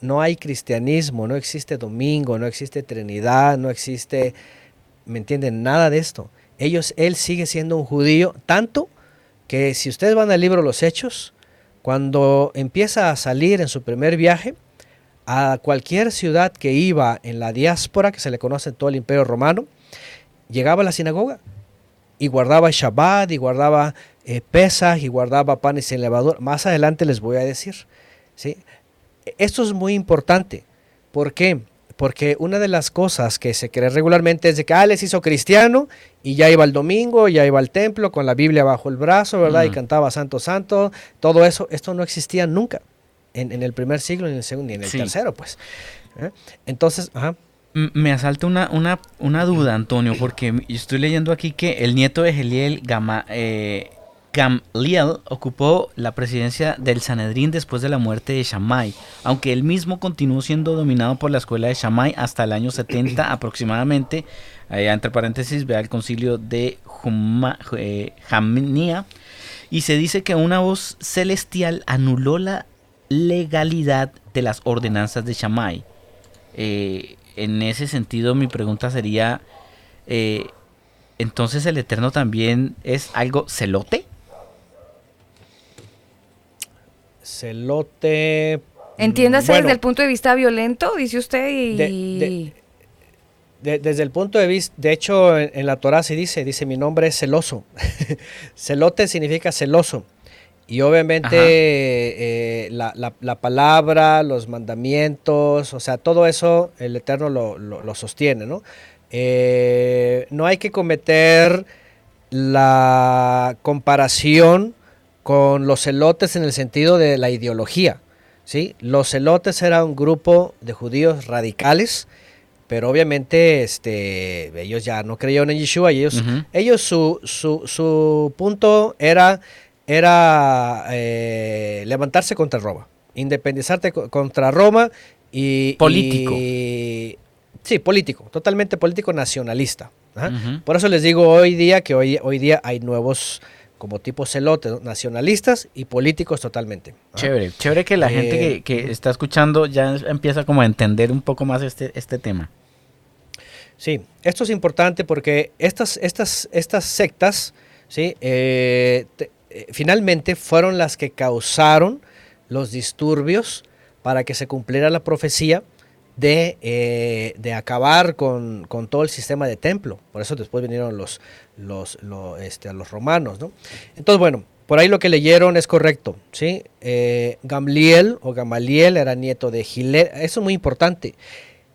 No hay cristianismo, no existe domingo, no existe Trinidad, no existe, ¿me entienden? Nada de esto. Ellos, él sigue siendo un judío, tanto que si ustedes van al libro Los Hechos, cuando empieza a salir en su primer viaje, a cualquier ciudad que iba en la diáspora, que se le conoce en todo el imperio romano, llegaba a la sinagoga y guardaba Shabbat y guardaba eh, y guardaba panes sin levadura. Más adelante les voy a decir. ¿sí? Esto es muy importante. ¿Por qué? Porque una de las cosas que se cree regularmente es de que ah, les hizo cristiano y ya iba al domingo, ya iba al templo con la Biblia bajo el brazo, ¿verdad? Y Ujú. cantaba Santo Santo, todo eso. Esto no existía nunca en, en el primer siglo, ni en el segundo, ni en el Sí. tercero, pues. ¿eh? Entonces, ajá. Me asalta una, una, una duda, Antonio, porque estoy leyendo aquí que el nieto de Geliel Gama, eh, Gamliel ocupó la presidencia del Sanedrín después de la muerte de Shammai, aunque él mismo continuó siendo dominado por la escuela de Shammai hasta el año 70 aproximadamente. Allá entre paréntesis, vea el concilio de Juma- eh, Jamnia. Y se dice que una voz celestial anuló la legalidad de las ordenanzas de Shammai. Eh, en ese sentido, mi pregunta sería: eh, ¿entonces el Eterno también es algo celote? Celote, Entiéndase Bueno. desde el punto de vista violento, dice usted, y... De- de- De- desde el punto de vista, de hecho, en, en la Torah se dice, dice, mi nombre es celoso. Celote significa celoso. Y obviamente eh, la, la- la palabra, los mandamientos, o sea, todo eso el Eterno lo, lo- lo sostiene, ¿no? Eh, no hay que cometer la comparación con los celotes en el sentido de la ideología, ¿sí? Los celotes era un grupo de judíos radicales, pero obviamente este, ellos ya no creyeron en Yeshua y ellos, ellos su, su, su punto era, era eh, levantarse contra Roma, independizarte co- contra Roma y... Político. y- sí, político, totalmente político nacionalista. ajá. Ujú. Por eso les digo hoy día que hoy, hoy día hay nuevos como tipo celotes, ¿no? nacionalistas y políticos totalmente. Chévere, chévere que la gente Eh, que, que está escuchando ya empieza como a entender un poco más este, este tema. Sí, esto es importante porque estas, estas, estas sectas, ¿sí? Eh, te- eh, finalmente fueron las que causaron los disturbios para que se cumpliera la profecía de, de acabar con, con todo el sistema de templo. Por eso después vinieron los, los, lo- este, los romanos, ¿no? Entonces, bueno, por ahí lo que leyeron es correcto, ¿sí? Eh, Gamliel o Gamaliel era nieto de Gilel. Eso es muy importante.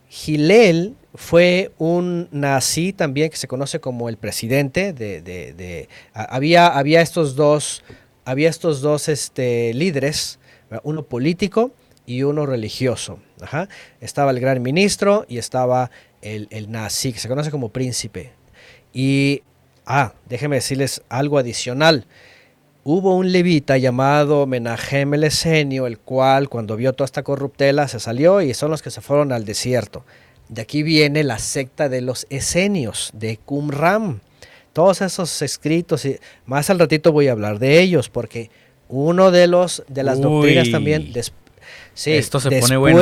Gilel fue un nazi también que se conoce como el presidente de, de- a- había, había estos dos, había estos dos este, líderes, uno político y uno religioso. Estaba el gran ministro y estaba el, el nazi, que se conoce como príncipe. Y, ah, déjenme decirles algo adicional. Hubo un levita llamado Menahem el Esenio, el cual cuando vio toda esta corruptela se salió y son los que se fueron al desierto. De aquí viene la secta de los esenios, de Qumran. Todos esos escritos, y más al ratito voy a hablar de ellos, porque uno de los de las doctrinas también, des- sí, Esto se pone después, bueno.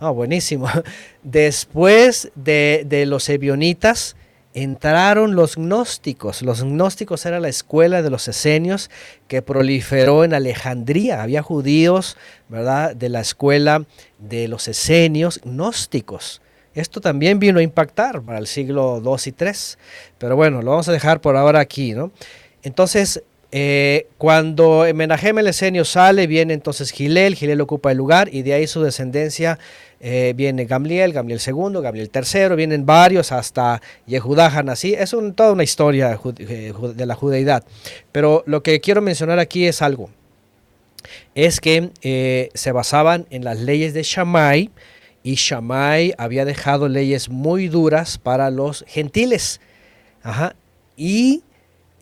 Ah, buenísimo. Después de, de los ebionitas entraron los gnósticos. Los gnósticos era la escuela de los esenios que proliferó en Alejandría. Había judíos, ¿verdad?, de la escuela de los esenios gnósticos. Esto también vino a impactar para el siglo II y III. Pero bueno, lo vamos a dejar por ahora aquí, ¿no? Entonces, eh, cuando Menahem el Esenio sale, viene entonces Gilel, Gilel ocupa el lugar y de ahí su descendencia eh, viene Gamliel, Gamliel II, Gamliel III, vienen varios hasta Yehudá Hanasí. Es un- toda una historia eh, de la judeidad. Pero lo que quiero mencionar aquí es algo. Es que eh, se basaban en las leyes de Shammai y Shammai había dejado leyes muy duras para los gentiles. Ajá. Y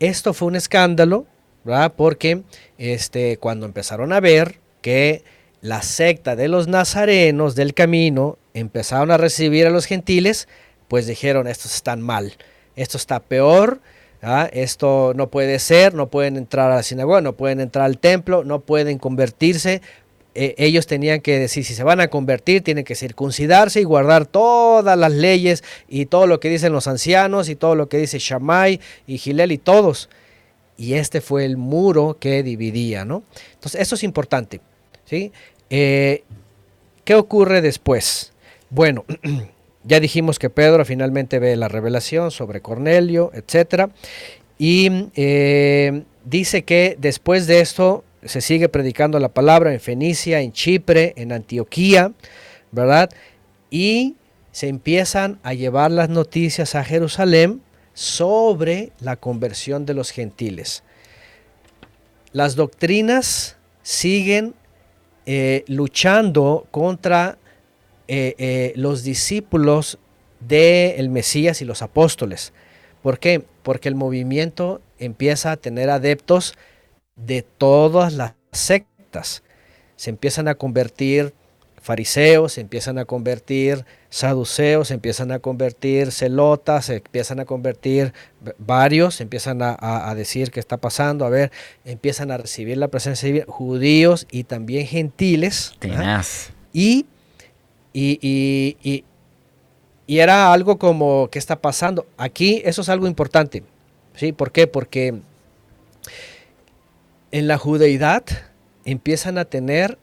esto fue un escándalo, ¿verdad? Porque este, cuando empezaron a ver que la secta de los nazarenos del camino empezaron a recibir a los gentiles, pues dijeron, estos están mal, esto está peor, ¿ah? esto no puede ser, no pueden entrar a la sinagoga, no pueden entrar al templo, no pueden convertirse. Eh, ellos tenían que decir, si se van a convertir, tienen que circuncidarse y guardar todas las leyes y todo lo que dicen los ancianos y todo lo que dice Shammai y Gilel y todos. Y este fue el muro que dividía, ¿no? Entonces, eso es importante, ¿sí? Eh, ¿Qué ocurre después? Bueno, ya dijimos que Pedro finalmente ve la revelación sobre Cornelio, etc. Y eh, dice que después de esto se sigue predicando la palabra en Fenicia, en Chipre, en Antioquía, ¿verdad? Y se empiezan a llevar las noticias a Jerusalén sobre la conversión de los gentiles. Las doctrinas siguen eh, luchando contra eh, eh, los discípulos del Mesías y los apóstoles. ¿Por qué? Porque el movimiento empieza a tener adeptos de todas las sectas. Se empiezan a convertir fariseos, se empiezan a convertir saduceos, se empiezan a convertir celotas, se empiezan a convertir varios, se empiezan a, a- a decir qué está pasando, a ver, empiezan a recibir la presencia de judíos y también gentiles. Tenaz. Y, y, y, y- y era algo como, ¿qué está pasando? Aquí eso es algo importante. ¿sí? ¿Por qué? Porque en la judeidad empiezan a tener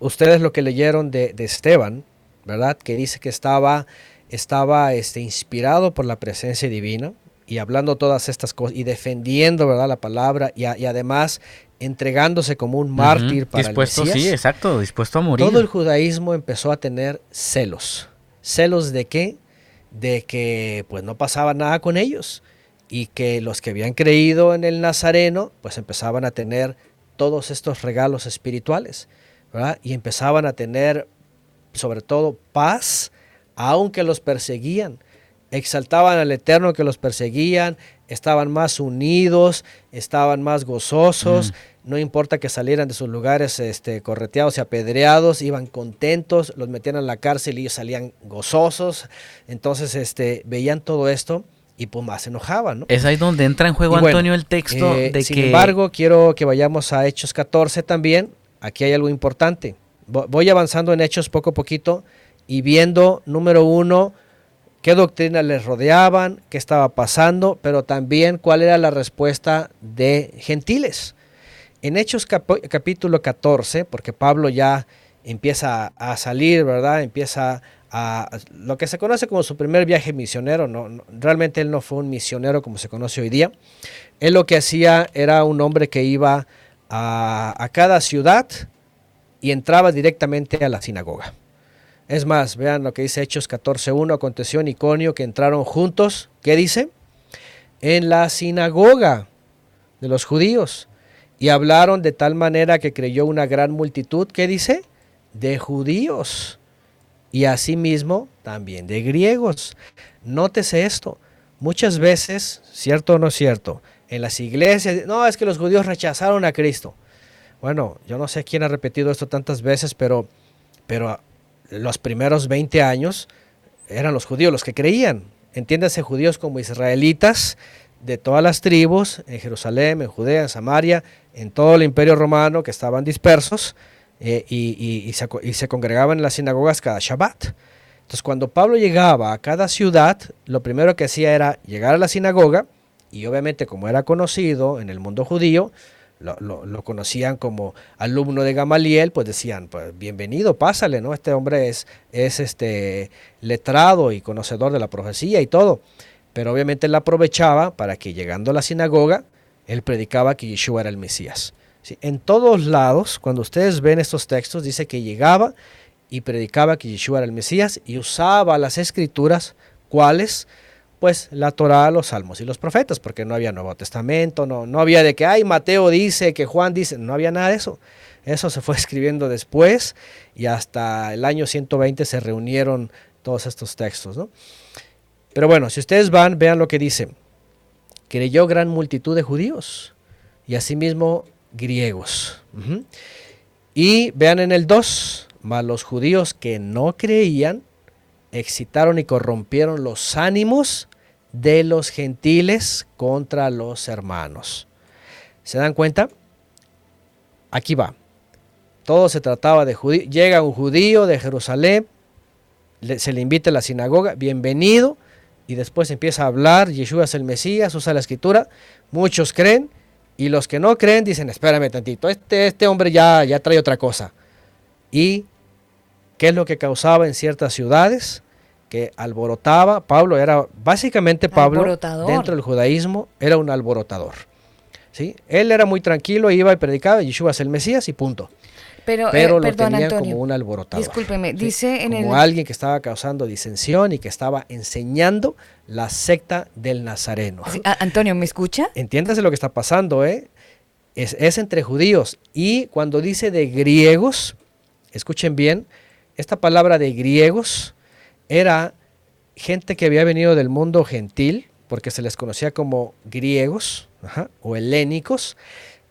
ustedes lo que leyeron de, de Esteban, ¿verdad? Que dice que estaba, estaba este, inspirado por la presencia divina y hablando todas estas cosas y defendiendo, ¿verdad? La palabra y, a- y además entregándose como un mártir Ujú, para dispuesto, el Mesías. sí, exacto, dispuesto a morir. Todo el judaísmo empezó a tener celos. ¿Celos de qué? De que pues no pasaba nada con ellos y que los que habían creído en el Nazareno pues empezaban a tener todos estos regalos espirituales, ¿verdad? Y empezaban a tener sobre todo paz, aunque los perseguían. Exaltaban al Eterno que los perseguían, estaban más unidos, estaban más gozosos, no importa que salieran de sus lugares este, correteados y apedreados, iban contentos, los metían en la cárcel y ellos salían gozosos. Entonces este, veían todo esto y pues más se enojaban, ¿no? Es ahí donde entra en juego, bueno, Antonio, el texto eh, de sin que... embargo, quiero que vayamos a Hechos 14 también. Aquí hay algo importante. Vo- Voy avanzando en Hechos poco a poquito y viendo, número uno, qué doctrinas les rodeaban, qué estaba pasando, pero también cuál era la respuesta de gentiles. En Hechos capítulo 14, porque Pablo ya empieza a salir, ¿verdad? Empieza a lo que se conoce como su primer viaje misionero. No, no- realmente él no fue un misionero como se conoce hoy día. Él lo que hacía era un hombre que iba a, cada ciudad y entraba directamente a la sinagoga. Es más, vean lo que dice Hechos 14.1, aconteció en Iconio que entraron juntos, ¿qué dice? En la sinagoga de los judíos y hablaron de tal manera que creyó una gran multitud, ¿qué dice? De judíos y asimismo también de griegos. Nótese esto, muchas veces, cierto o no cierto, en las iglesias, no, es que los judíos rechazaron a Cristo. Bueno, yo no sé quién ha repetido esto tantas veces, pero, pero los primeros 20 años eran los judíos los que creían. Entiéndase judíos como israelitas de todas las tribus, en Jerusalén, en Judea, en Samaria, en todo el imperio romano que estaban dispersos eh, y, y- se, y se congregaban en las sinagogas cada Shabbat. Entonces cuando Pablo llegaba a cada ciudad, lo primero que hacía era llegar a la sinagoga y obviamente como era conocido en el mundo judío, lo, lo- conocían como alumno de Gamaliel, pues decían, pues bienvenido, pásale, ¿no? Este hombre es, es este letrado y conocedor de la profecía y todo. Pero obviamente él aprovechaba para que llegando a la sinagoga, él predicaba que Yeshua era el Mesías. ¿sí? En todos lados, cuando ustedes ven estos textos, dice que llegaba y predicaba que Yeshua era el Mesías y usaba las escrituras, ¿cuáles? Pues la Torah, los salmos y los profetas, porque no había Nuevo Testamento, no, no había de que, ay, Mateo dice, que Juan dice, no había nada de eso. Eso se fue escribiendo después y hasta el año 120 se reunieron todos estos textos, ¿no? Pero bueno, si ustedes van, vean lo que dice. Creyó gran multitud de judíos y asimismo griegos. Y vean en el 2, mas los judíos que no creían excitaron y corrompieron los ánimos de los gentiles contra los hermanos. ¿Se dan cuenta? Aquí va. Todo se trataba de judíos. Llega un judío de Jerusalén, se le invita a la sinagoga, bienvenido, y después empieza a hablar, Yeshua es el Mesías, usa la escritura, muchos creen, y los que no creen dicen, espérame tantito, este, este hombre ya, ya trae otra cosa. ¿Y qué es lo que causaba en ciertas ciudades? Que alborotaba, Pablo era, básicamente Pablo, Alborotador. dentro del judaísmo, era un alborotador. ¿sí? Él era muy tranquilo, iba y predicaba, Yeshua es el Mesías y punto. Pero, eh, lo perdón, Antonio. como un alborotador. Discúlpeme, ¿sí? dice en como el... alguien que estaba causando disensión y que estaba enseñando la secta del Nazareno. Sí, a- Antonio, ¿me escucha? Entiéndase lo que está pasando, ¿eh? Es, es entre judíos. Y cuando dice de griegos, escuchen bien, esta palabra de griegos era gente que había venido del mundo gentil, porque se les conocía como griegos o helénicos,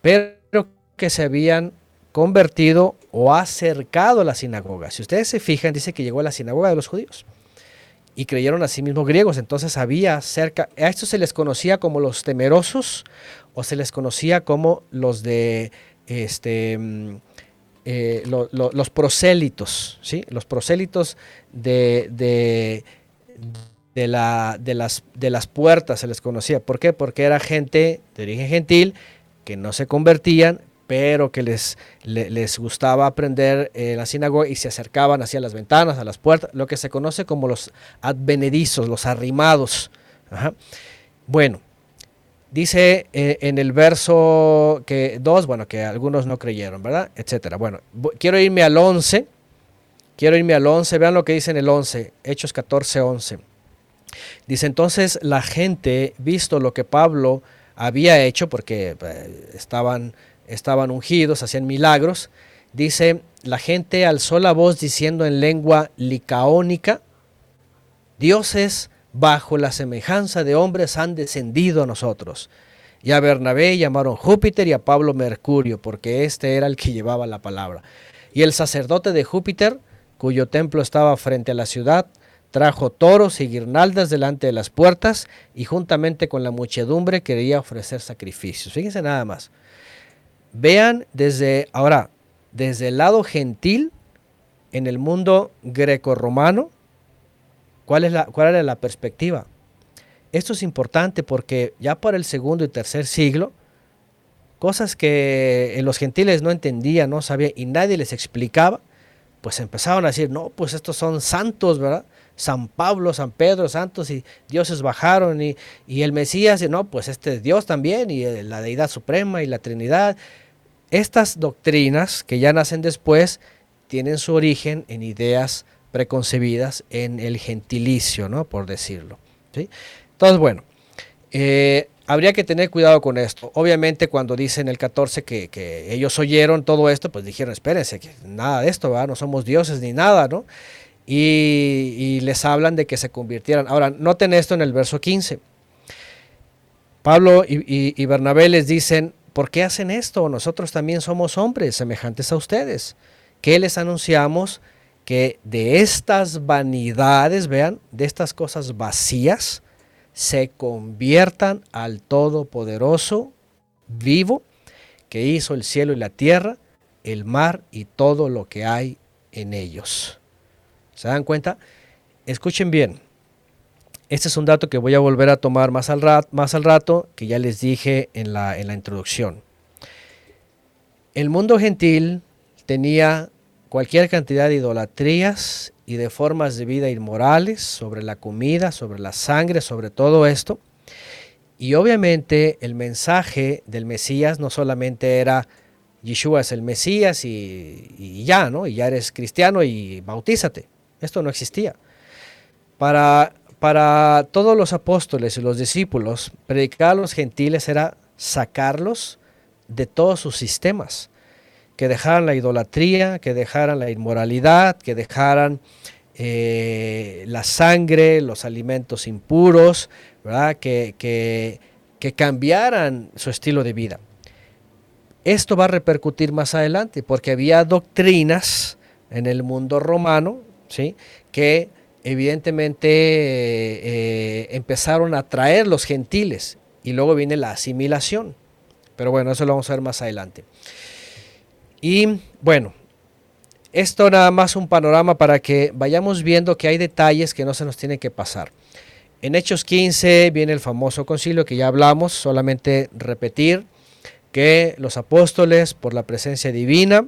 pero que se habían convertido o acercado a la sinagoga. Si ustedes se fijan, dice que llegó a la sinagoga de los judíos y creyeron a sí mismos griegos. Entonces había cerca, a estos se les conocía como los temerosos o se les conocía como los de este mm, eh, lo- lo- los prosélitos, ¿sí? Los prosélitos de, de, la, de, las, de las puertas se les conocía. ¿Por qué? Porque era gente de origen gentil que no se convertían, pero que les, le- les gustaba aprender en la sinagoga y se acercaban hacia las ventanas, a las puertas, lo que se conoce como los advenedizos, los arrimados. Bueno, dice eh, en el verso que 2, bueno, que algunos no creyeron, ¿verdad? Etcétera. Bueno, quiero irme al 11. Quiero irme al 11. Vean lo que dice en el 11, Hechos 14, 11. Dice entonces la gente, visto lo que Pablo había hecho, porque eh, estaban, estaban ungidos, hacían milagros, dice, la gente alzó la voz diciendo en lengua licaónica, dioses bajo la semejanza de hombres han descendido a nosotros. Y a Bernabé llamaron Júpiter y a Pablo Mercurio, porque este era el que llevaba la palabra. Y el sacerdote de Júpiter, cuyo templo estaba frente a la ciudad, trajo toros y guirnaldas delante de las puertas y juntamente con la muchedumbre quería ofrecer sacrificios. Fíjense nada más. Vean desde ahora, desde el lado gentil en el mundo greco-romano, ¿cuál, es la, ¿cuál era la perspectiva? Esto es importante porque ya para el segundo y tercer siglo, cosas que eh, los gentiles no entendían, no sabían y nadie les explicaba, pues empezaron a decir, no, pues estos son santos, ¿verdad? San Pablo, San Pedro, santos y dioses bajaron y, y el Mesías, no, pues este es Dios también y eh, la deidad suprema y la Trinidad. Estas doctrinas que ya nacen después tienen su origen en ideas preconcebidas en el gentilicio, ¿no? Por decirlo. ¿sí? Entonces, bueno, eh, habría que tener cuidado con esto. Obviamente, cuando dicen el 14 que, ellos oyeron todo esto, pues dijeron, espérense, que nada de esto, ¿verdad? No somos dioses ni nada, ¿no? Y, les hablan de que se convirtieran. Ahora, noten esto en el verso 15. Pablo y Bernabé les dicen, ¿por qué hacen esto? Nosotros también somos hombres semejantes a ustedes. ¿Qué les anunciamos? Que de estas vanidades, vean, de estas cosas vacías, se conviertan al Todopoderoso vivo, que hizo el cielo y la tierra, el mar y todo lo que hay en ellos. ¿Se dan cuenta? Escuchen bien. Este es un dato que voy a volver a tomar más al, rat- más al rato, que ya les dije en la, en la introducción. El mundo gentil tenía cualquier cantidad de idolatrías y de formas de vida inmorales sobre la comida, sobre la sangre, sobre todo esto. Y obviamente el mensaje del Mesías no solamente era Yeshua es el Mesías y, y ya, ¿no? Y ya eres cristiano y bautízate. Esto no existía. Para, para todos los apóstoles y los discípulos, predicar a los gentiles era sacarlos de todos sus sistemas, que dejaran la idolatría, que dejaran la inmoralidad, que dejaran eh, la sangre, los alimentos impuros, ¿verdad? Que, que, cambiaran su estilo de vida. Esto va a repercutir más adelante, porque había doctrinas en el mundo romano, ¿sí? que evidentemente eh, eh, empezaron a traer los gentiles y luego viene la asimilación. Pero bueno, eso lo vamos a ver más adelante. Y bueno, esto nada más un panorama para que vayamos viendo que hay detalles que no se nos tienen que pasar. En Hechos 15 viene el famoso concilio que ya hablamos, solamente repetir que los apóstoles por la presencia divina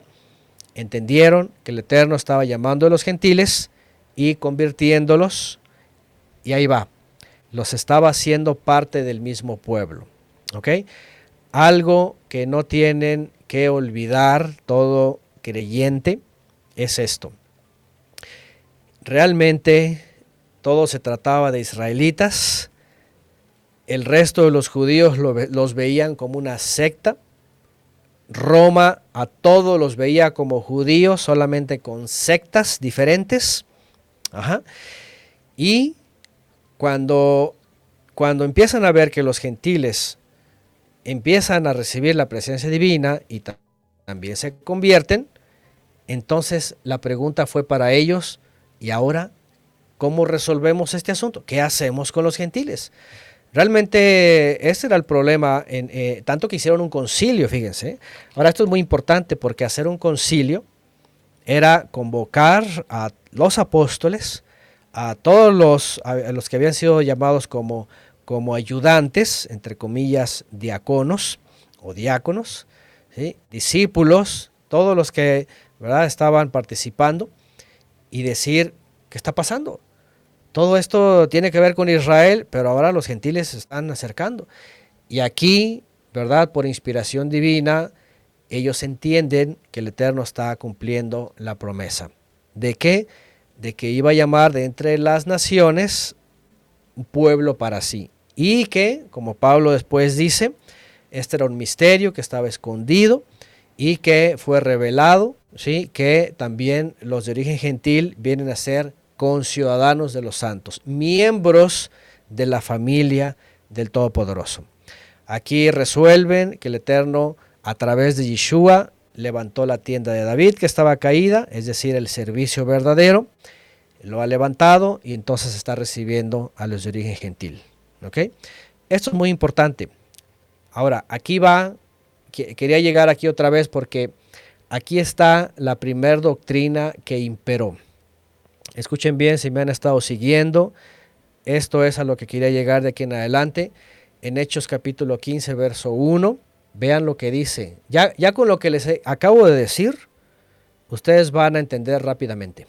entendieron que el Eterno estaba llamando a los gentiles y convirtiéndolos, y ahí va, los estaba haciendo parte del mismo pueblo. ¿Ok? Algo que no tienen que olvidar todo creyente es esto. Realmente todo se trataba de israelitas, el resto de los judíos los veían como una secta, Roma a todos los veía como judíos, solamente con sectas diferentes. Ajá. Y cuando, cuando empiezan a ver que los gentiles empiezan a recibir la presencia divina y ta- también se convierten, entonces la pregunta fue para ellos, ¿y ahora cómo resolvemos este asunto? ¿Qué hacemos con los gentiles? Realmente ese era el problema, en, eh, tanto que hicieron un concilio, fíjense. Ahora esto es muy importante porque hacer un concilio era convocar a los apóstoles, a todos los, a los que habían sido llamados como, como ayudantes, entre comillas, diaconos o diáconos, discípulos, todos los que ¿verdad? estaban participando y decir, ¿qué está pasando? Todo esto tiene que ver con Israel, pero ahora los gentiles se están acercando. Y aquí, ¿verdad? Por inspiración divina, ellos entienden que el Eterno está cumpliendo la promesa. ¿De qué? De que iba a llamar de entre las naciones un pueblo para sí. Y que, como Pablo después dice, este era un misterio que estaba escondido y que fue revelado, ¿sí? que también los de origen gentil vienen a ser conciudadanos de los santos, miembros de la familia del Todopoderoso. Aquí resuelven que el Eterno, a través de Yeshua, levantó la tienda de David que estaba caída, es decir, el servicio verdadero, lo ha levantado y entonces está recibiendo a los de origen gentil. ¿Ok? Esto es muy importante. Ahora, aquí va, quería llegar aquí otra vez porque aquí está la primer doctrina que imperó. Escuchen bien si me han estado siguiendo. Esto es a lo que quería llegar de aquí en adelante en Hechos capítulo 15, verso 1. Vean lo que dice. Ya, ya con lo que les acabo de decir, ustedes van a entender rápidamente.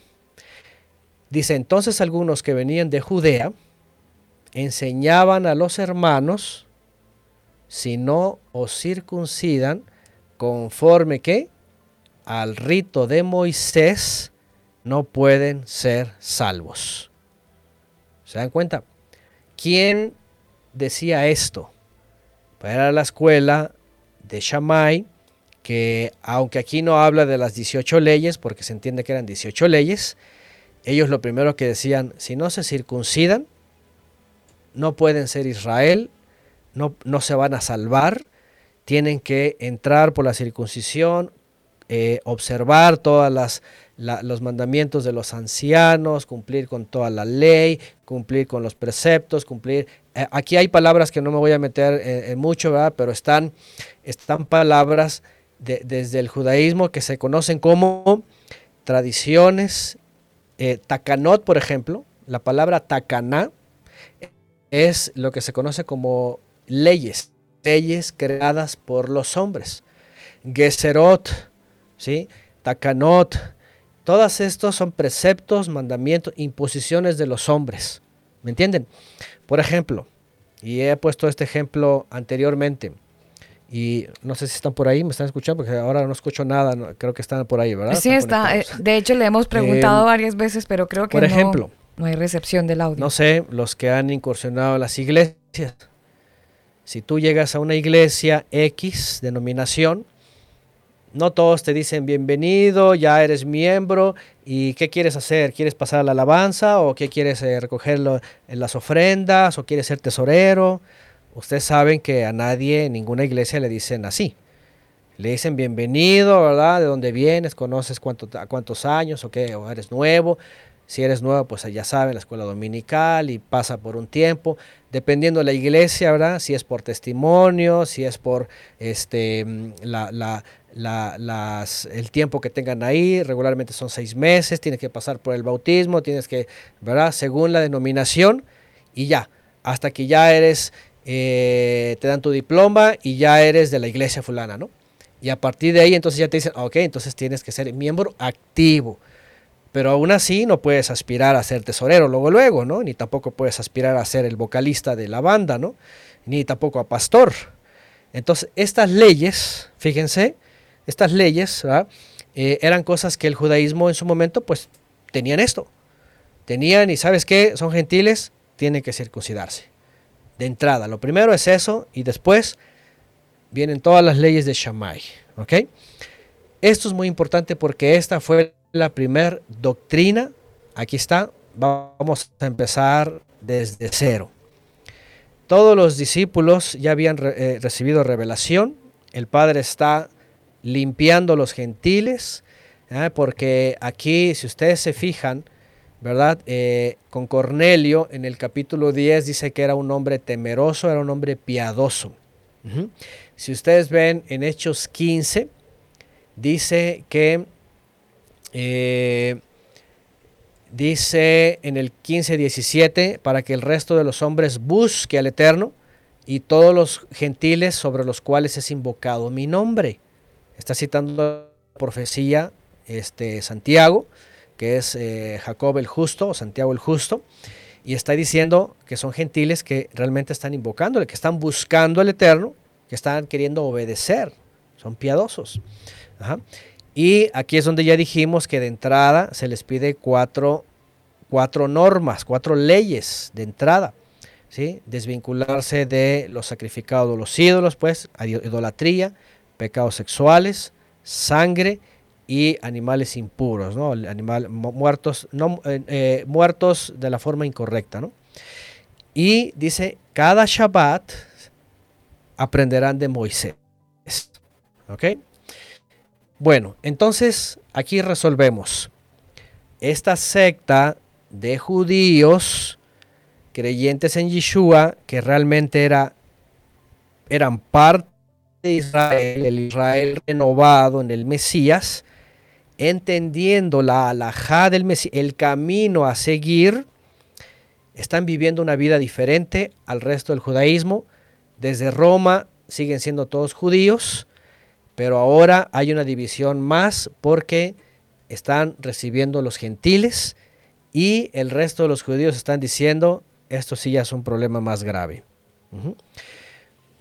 Dice, entonces algunos que venían de Judea enseñaban a los hermanos, si no os circuncidan, conforme que al rito de Moisés, no pueden ser salvos. ¿Se dan cuenta? ¿Quién decía esto. Era la escuela de Shammai, que aunque aquí no habla de las 18 leyes, porque se entiende que eran 18 leyes, ellos lo primero que decían, si no se circuncidan, no pueden ser Israel, no, no se van a salvar, tienen que entrar por la circuncisión, eh, observar todas las los mandamientos de los ancianos, cumplir con toda la ley, cumplir con los preceptos, cumplir... Eh, aquí hay palabras que no me voy a meter en, mucho, ¿verdad? pero están, están palabras desde el judaísmo que se conocen como tradiciones. Eh, takanot, por ejemplo, la palabra takaná es lo que se conoce como leyes, leyes creadas por los hombres. Geserot, ¿sí? Takanot, Todas estos son preceptos, mandamientos, imposiciones de los hombres. ¿Me entienden? Por ejemplo, y he puesto este ejemplo anteriormente, y no sé si están por ahí, me están escuchando, porque ahora no escucho nada, creo que están por ahí, ¿verdad? Sí, está. Eh, de hecho, le hemos preguntado em, varias veces, pero creo que por ejemplo, no hay recepción del audio. No sé, los que han incursionado en las iglesias. Si tú llegas a una iglesia X denominación, no todos te dicen bienvenido, ya eres miembro y qué quieres hacer, quieres pasar a la alabanza o qué quieres eh, recogerlo en las ofrendas o quieres ser tesorero. Ustedes saben que a nadie en ninguna iglesia le dicen así. Le dicen bienvenido, ¿verdad? ¿De dónde vienes? ¿Conoces cuánto, cuántos años o qué? ¿O eres nuevo? Si eres nuevo, pues ya saben, la escuela dominical y pasa por un tiempo, dependiendo de la iglesia, ¿verdad? Si es por testimonio, si es por este, mm, la, las, el tiempo que tengan ahí, regularmente son seis meses, tienes que pasar por el bautismo, tienes que, ¿verdad? Según la denominación y ya, hasta que ya eres, eh, te dan tu diploma y ya eres de la iglesia fulana, ¿no? Y a partir de ahí entonces ya te dicen, ok, entonces tienes que ser miembro activo. Pero aún así no puedes aspirar a ser tesorero luego, luego, ¿no? Ni tampoco puedes aspirar a ser el vocalista de la banda, ¿no? Ni tampoco a pastor. Entonces, estas leyes, fíjense, estas leyes eh, eran cosas que el judaísmo en su momento pues tenían esto. Tenían y sabes qué, son gentiles, tienen que circuncidarse. De entrada, lo primero es eso y después vienen todas las leyes de Shammai. ¿ok? Esto es muy importante porque esta fue la primera doctrina. Aquí está, vamos a empezar desde cero. Todos los discípulos ya habían eh, recibido revelación. El Padre está limpiando los gentiles, ¿eh? porque aquí, si ustedes se fijan, ¿verdad? Eh, con Cornelio en el capítulo 10 dice que era un hombre temeroso, era un hombre piadoso. Si ustedes ven en Hechos 15, dice que, eh, dice en el 15-17, para que el resto de los hombres busque al Eterno y todos los gentiles sobre los cuales es invocado mi nombre. está citando la profecía este, Santiago, que es eh, Jacob el justo, o Santiago el justo, y está diciendo que son gentiles que realmente están invocándole, que están buscando al Eterno, que están queriendo obedecer, son piadosos. Ajá. Y aquí es donde ya dijimos que de entrada se les pide cuatro, cuatro normas, cuatro leyes de entrada. ¿sí? Desvincularse de los sacrificados los ídolos, pues, idolatría, pecados sexuales, sangre y animales impuros, ¿no? Animal, muertos, no, eh, eh, muertos de la forma incorrecta. ¿no? Y dice, cada Shabbat aprenderán de Moisés. ¿Ok? Bueno, entonces aquí resolvemos. Esta secta de judíos creyentes en Yeshua, que realmente era, eran parte de Israel, el Israel renovado en el Mesías, entendiendo la alajá del Mesías, el camino a seguir, están viviendo una vida diferente al resto del judaísmo. Desde Roma siguen siendo todos judíos, pero ahora hay una división más porque están recibiendo los gentiles y el resto de los judíos están diciendo, esto sí ya es un problema más grave.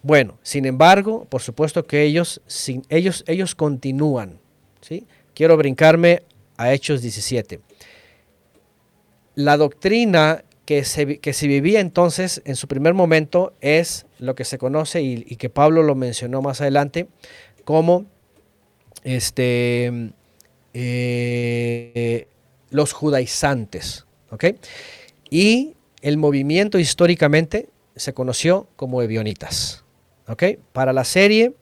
Bueno, sin embargo, por supuesto que ellos, sin, ellos, ellos continúan. ¿sí? Quiero brincarme a Hechos 17. La doctrina que se, que se vivía entonces en su primer momento es lo que se conoce y que Pablo lo mencionó más adelante como este, eh, los judaizantes. ¿ok? Y el movimiento históricamente se conoció como ebionitas. ¿ok? Para la serie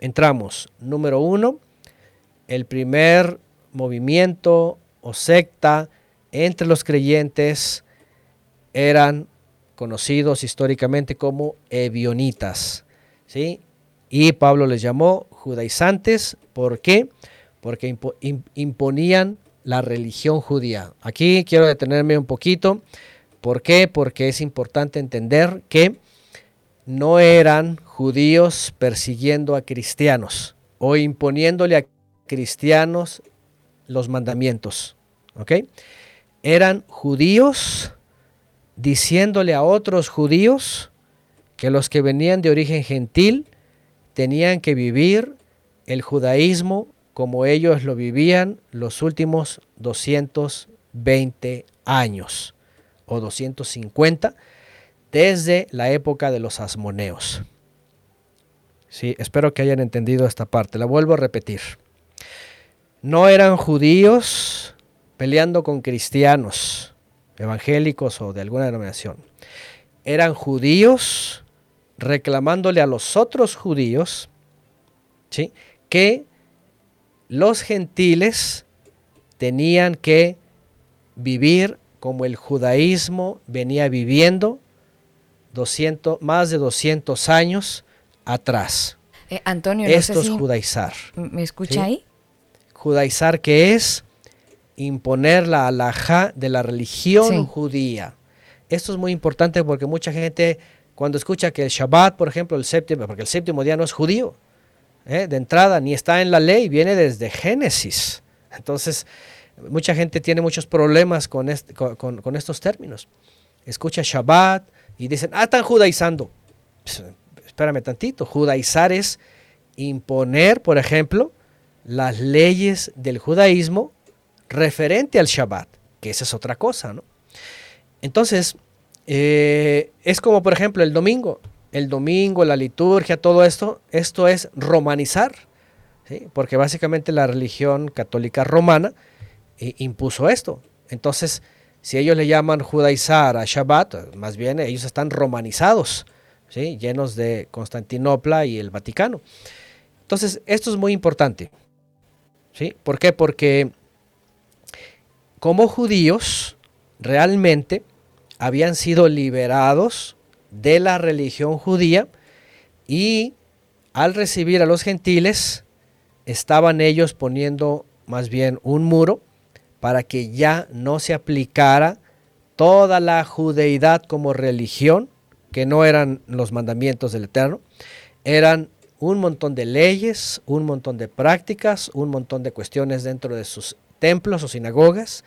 entramos, número uno, el primer movimiento o secta entre los creyentes eran conocidos históricamente como ebionitas. ¿sí? Y Pablo les llamó judaizantes. ¿Por qué? Porque impo imponían la religión judía. Aquí quiero detenerme un poquito. ¿Por qué? Porque es importante entender que no eran judíos persiguiendo a cristianos o imponiéndole a cristianos los mandamientos. ¿Ok? Eran judíos diciéndole a otros judíos que los que venían de origen gentil tenían que vivir el judaísmo como ellos lo vivían los últimos 220 años o 250 desde la época de los asmoneos. Sí, espero que hayan entendido esta parte. La vuelvo a repetir. No eran judíos peleando con cristianos, evangélicos o de alguna denominación. Eran judíos reclamándole a los otros judíos ¿sí? que los gentiles tenían que vivir como el judaísmo venía viviendo 200, más de 200 años atrás. Eh, Antonio, no Esto es si judaizar. ¿Me escucha ¿sí? ahí? Judaizar que es imponer la alajá de la religión Sí. judía. Esto es muy importante porque mucha gente cuando escucha que el Shabbat, por ejemplo, el séptimo, porque el séptimo día no es judío, ¿eh? de entrada ni está en la ley, viene desde Génesis. Entonces, mucha gente tiene muchos problemas con, estos términos. Escucha Shabbat y dicen, ah, están judaizando. Pues, espérame tantito, judaizar es imponer, por ejemplo, las leyes del judaísmo referente al Shabbat, que esa es otra cosa, ¿no? Entonces, eh, es como por ejemplo el domingo, el domingo, la liturgia, todo esto, esto es romanizar, porque básicamente la religión católica romana eh, impuso esto. Entonces, si ellos le llaman judaizar a Shabbat, más bien ellos están romanizados, llenos de Constantinopla y el Vaticano. Entonces, esto es muy importante. ¿sí? ¿Por qué? Porque como judíos, realmente habían sido liberados de la religión judía y al recibir a los gentiles estaban ellos poniendo más bien un muro para que ya no se aplicara toda la judeidad como religión, que no eran los mandamientos del Eterno, eran un montón de leyes, un montón de prácticas, un montón de cuestiones dentro de sus templos o sinagogas,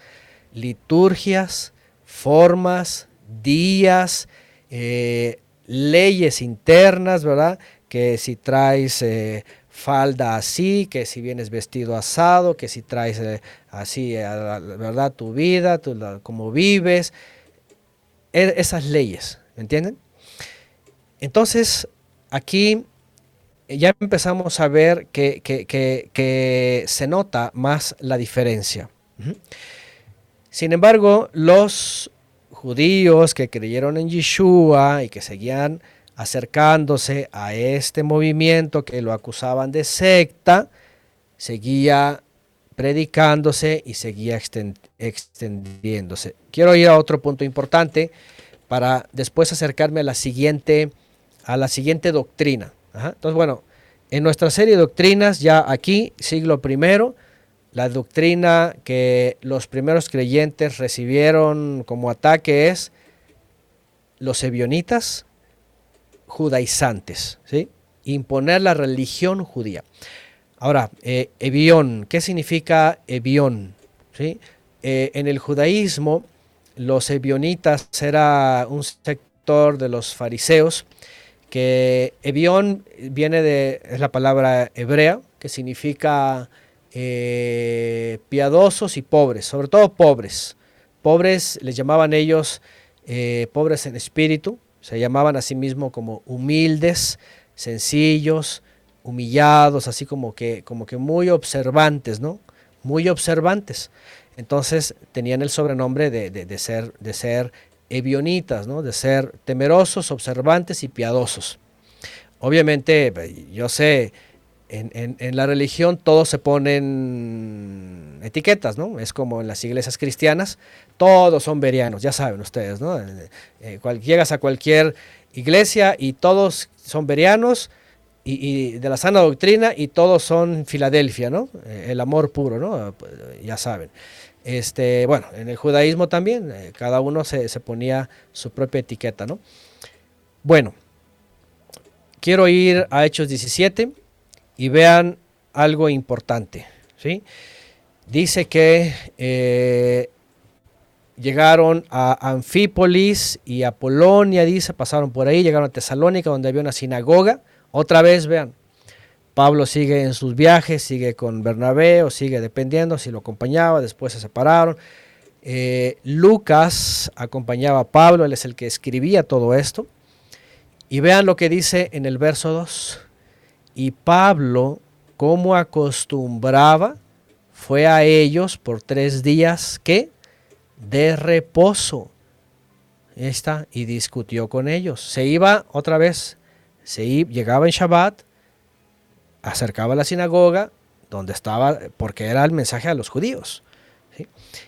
liturgias, formas, días, eh, leyes internas, ¿verdad? Que si traes eh, falda así, que si vienes vestido asado, que si traes eh, así, ¿verdad? Tu vida, tu, cómo vives, e- esas leyes, ¿me entienden? Entonces, aquí ya empezamos a ver que, que- que- se nota más la diferencia. Sin embargo, los judíos que creyeron en Yeshua y que seguían acercándose a este movimiento que lo acusaban de secta, seguía predicándose y seguía exten- extendiéndose. Quiero ir a otro punto importante para después acercarme a la siguiente, a la siguiente doctrina. Entonces, bueno, en nuestra serie de doctrinas, ya aquí, siglo primero, la doctrina que los primeros creyentes recibieron como ataque es los ebionitas judaizantes, ¿sí? imponer la religión judía. Ahora, eh, ¿qué significa Ebión? ¿Sí? Eh, en el judaísmo, los ebionitas era un sector de los fariseos que Ebión viene de, es la palabra hebrea, que significa eh, piadosos y pobres, sobre todo pobres. Pobres les llamaban ellos eh, pobres en espíritu, se llamaban a sí mismos como humildes, sencillos, humillados, así como que, como que muy observantes, ¿no? Muy observantes. Entonces tenían el sobrenombre de, de- de ser, de ser ebionitas, ¿no? De ser temerosos, observantes y piadosos. Obviamente, eh, yo sé, en, la religión todos se ponen etiquetas, ¿no? Es como en las iglesias cristianas, todos son berianos, ya saben ustedes, ¿no? Eh, eh, llegas a cualquier iglesia y todos son berianos y, de la sana doctrina y todos son Filadelfia, ¿no? Eh, el amor puro, ¿no? Pues, ya saben. Este, bueno, en el judaísmo también, cada uno se, se ponía su propia etiqueta, ¿no? Bueno, quiero ir a Hechos 17 y vean algo importante, ¿sí? Dice que eh, llegaron a Anfípolis y a Polonia, dice, pasaron por ahí, llegaron a Tesalónica, donde había una sinagoga. Otra vez, vean, Pablo sigue en sus viajes, sigue con Bernabé o sigue dependiendo si lo acompañaba, después se separaron. Eh, Lucas acompañaba a Pablo, él es el que escribía todo esto. Y vean lo que dice en el verso 2. Y Pablo, como acostumbraba, fue a ellos por tres días que de reposo. Está, y discutió con ellos. Se iba otra vez, se iba, llegaba en Shabbat, acercaba a la sinagoga, donde estaba, porque era el mensaje a los judíos.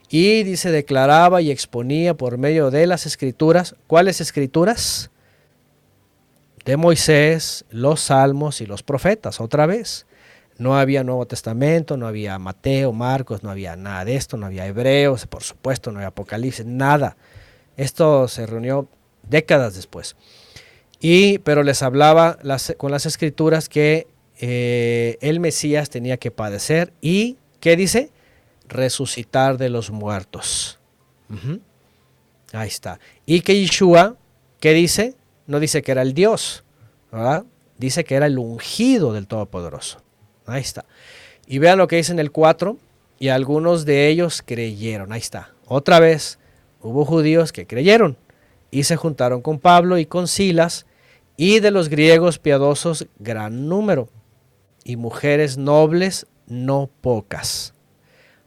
Y dice, declaraba y exponía por medio de las escrituras. ¿Cuáles escrituras? De Moisés, los salmos y los profetas, otra vez. No había Nuevo Testamento, no había Mateo, Marcos, no había nada de esto, no había Hebreos, por supuesto, no había Apocalipsis, nada. Esto se reunió décadas después. Y, pero les hablaba con las escrituras que eh, el Mesías tenía que padecer y, ¿qué dice? Resucitar de los muertos. Ahí está. Y que Yeshua, ¿qué dice? No dice que era el Dios, ¿verdad? Dice que era el ungido del Todopoderoso. Ahí está. Y vean lo que dice en el 4. Y algunos de ellos creyeron. Ahí está. Otra vez, hubo judíos que creyeron y se juntaron con Pablo y con Silas y de los griegos piadosos gran número y mujeres nobles no pocas.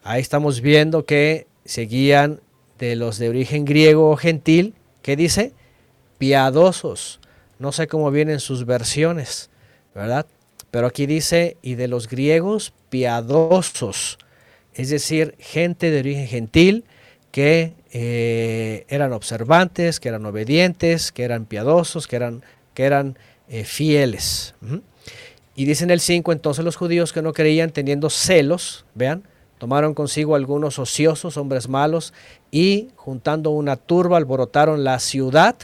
Ahí estamos viendo que seguían de los de origen griego o gentil, que dice piadosos. No sé cómo vienen sus versiones, ¿verdad? Pero aquí dice, y de los griegos piadosos, es decir, gente de origen gentil que eh, eran observantes, que eran obedientes, que eran piadosos, que eran, que eran eh, fieles. Y dicen el 5, entonces los judíos que no creían, teniendo celos, vean, tomaron consigo algunos ociosos, hombres malos, y juntando una turba alborotaron la ciudad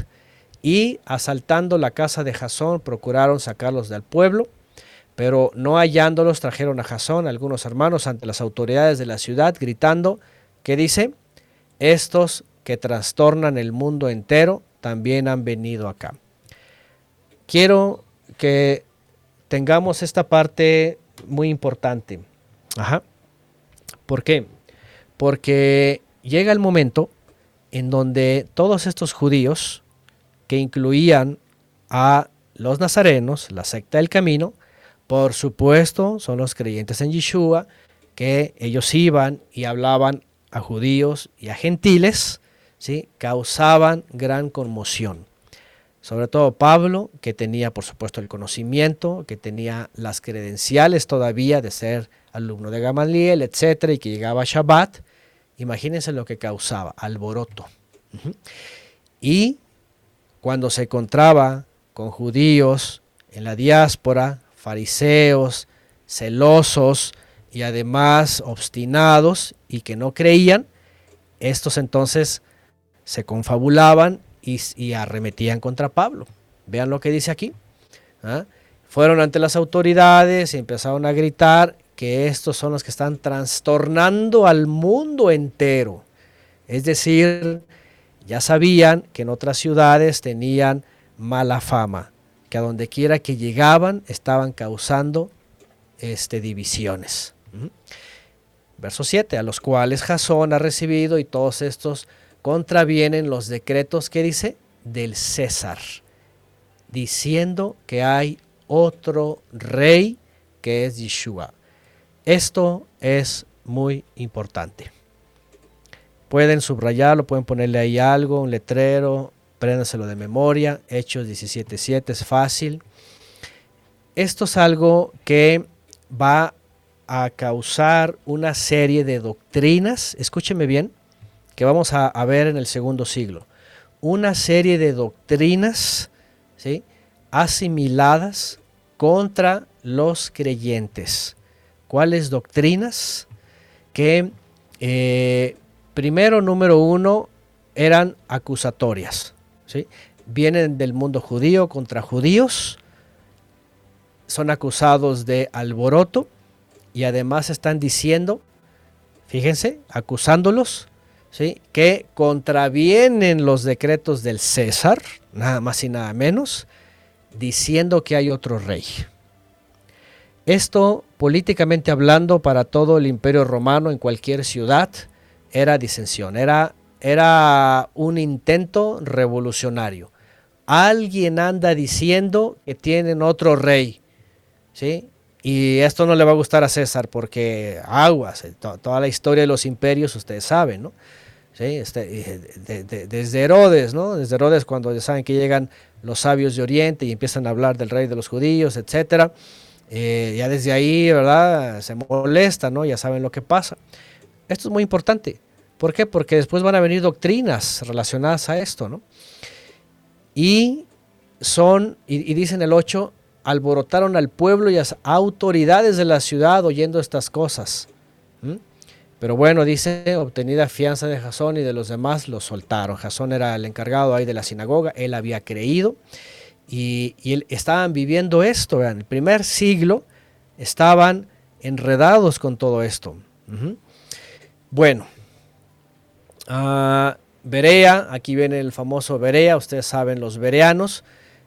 y asaltando la casa de Jasón procuraron sacarlos del pueblo. Pero no hallándolos, trajeron a Jasón, algunos hermanos, ante las autoridades de la ciudad, gritando, ¿qué dice? Estos que trastornan el mundo entero también han venido acá. Quiero que tengamos esta parte muy importante. Ajá. ¿Por qué? Porque llega el momento en donde todos estos judíos, que incluían a los nazarenos, la secta del camino, por supuesto son los creyentes en Yeshua, que ellos iban y hablaban a judíos y a gentiles, ¿sí? causaban gran conmoción. Sobre todo Pablo, que tenía por supuesto el conocimiento, que tenía las credenciales todavía de ser alumno de Gamaliel, etcétera, y que llegaba a Shabbat, imagínense lo que causaba, alboroto. Y cuando se encontraba con judíos en la diáspora, fariseos, celosos y además obstinados y que no creían, estos entonces se confabulaban y, arremetían contra Pablo. Vean lo que dice aquí. ¿ah? Fueron ante las autoridades y empezaron a gritar que estos son los que están trastornando al mundo entero. Es decir, ya sabían que en otras ciudades tenían mala fama, que a donde quiera que llegaban estaban causando este, divisiones. Verso 7, a los cuales Jasón ha recibido y todos estos contravienen los decretos que dice del César, diciendo que hay otro rey que es Yeshua. Esto es muy importante. Pueden subrayarlo, pueden ponerle ahí algo, un letrero, préndaselo de memoria. Hechos 17.7 es fácil. Esto es algo que va a causar una serie de doctrinas, escúcheme bien, que vamos a, ver en el segundo siglo. Una serie de doctrinas ¿sí? asimiladas contra los creyentes. ¿Cuáles doctrinas? Que eh, primero, número uno, eran acusatorias. ¿sí? Vienen del mundo judío contra judíos, son acusados de alboroto y además están diciendo, fíjense, acusándolos que contravienen los decretos del César, nada más y nada menos, diciendo que hay otro rey. Esto, políticamente hablando, para todo el imperio romano en cualquier ciudad, era disensión, era, era un intento revolucionario. Alguien anda diciendo que tienen otro rey, ¿sí? Y esto no le va a gustar a César porque aguas, toda la historia de los imperios ustedes saben, ¿no? Este, desde Herodes, ¿no? Desde Herodes cuando ya saben que llegan los sabios de Oriente y empiezan a hablar del rey de los judíos, etcétera. Eh, ya desde ahí, ¿verdad? Se molesta, ¿no? Ya saben lo que pasa. Esto es muy importante. ¿Por qué? Porque después van a venir doctrinas relacionadas a esto, ¿no? Y son, y, dicen el 8, alborotaron al pueblo y a las autoridades de la ciudad oyendo estas cosas. Pero bueno, dice, obtenida fianza de Jasón y de los demás, lo soltaron. Jasón era el encargado ahí de la sinagoga, él había creído y, estaban viviendo esto. En el primer siglo estaban enredados con todo esto. Bueno, uh, Berea, aquí viene el famoso Berea, ustedes saben, los bereanos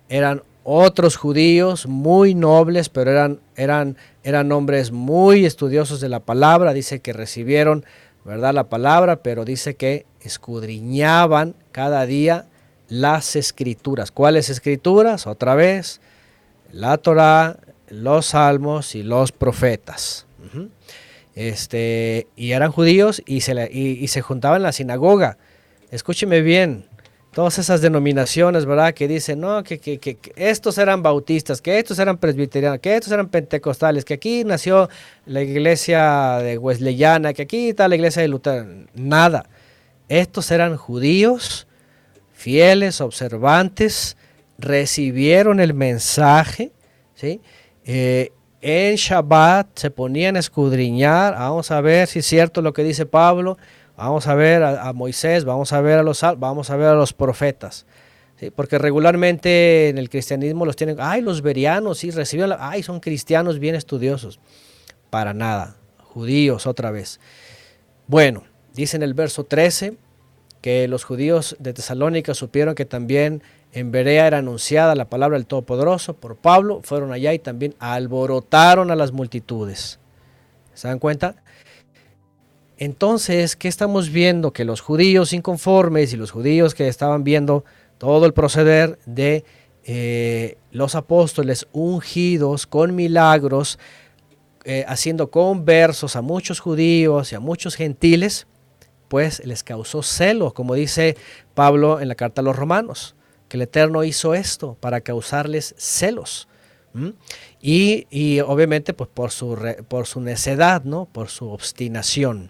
eran otros judíos muy nobles, pero eran, eran, eran hombres muy estudiosos de la palabra, dice que recibieron ¿verdad? la palabra, pero dice que escudriñaban cada día las escrituras. ¿Cuáles escrituras? Otra vez, la Torah, los salmos y los profetas. Este, y eran judíos y se, y se juntaban en la sinagoga. Escúcheme bien, todas esas denominaciones, ¿verdad? Que dicen, no, que, que, estos eran bautistas, que estos eran presbiterianos, que estos eran pentecostales, que aquí nació la iglesia de Wesleyana, que aquí está la iglesia de Lutero. Nada. Estos eran judíos, fieles, observantes, recibieron el mensaje, ¿sí? Eh, en Shabbat se ponían a escudriñar, vamos a ver si es cierto lo que dice Pablo, Vamos a ver a, Moisés, vamos a ver a los vamos a ver a los profetas. Porque regularmente en el cristianismo los tienen, ay, los verianos, sí, recibieron, la- ay, son cristianos bien estudiosos. Para nada, judíos otra vez. Bueno, dice en el verso 13 que los judíos de Tesalónica supieron que también en Berea era anunciada la palabra del Todopoderoso por Pablo, fueron allá y también alborotaron a las multitudes. ¿Se dan cuenta? Entonces, ¿qué estamos viendo? Que los judíos inconformes y los judíos que estaban viendo todo el proceder de eh, los apóstoles ungidos con milagros, eh, haciendo conversos a muchos judíos y a muchos gentiles, pues les causó celo, como dice Pablo en la carta a los romanos, que el Eterno hizo esto para causarles celos. Y, y obviamente pues por su, re- por su necedad, ¿no? por su obstinación.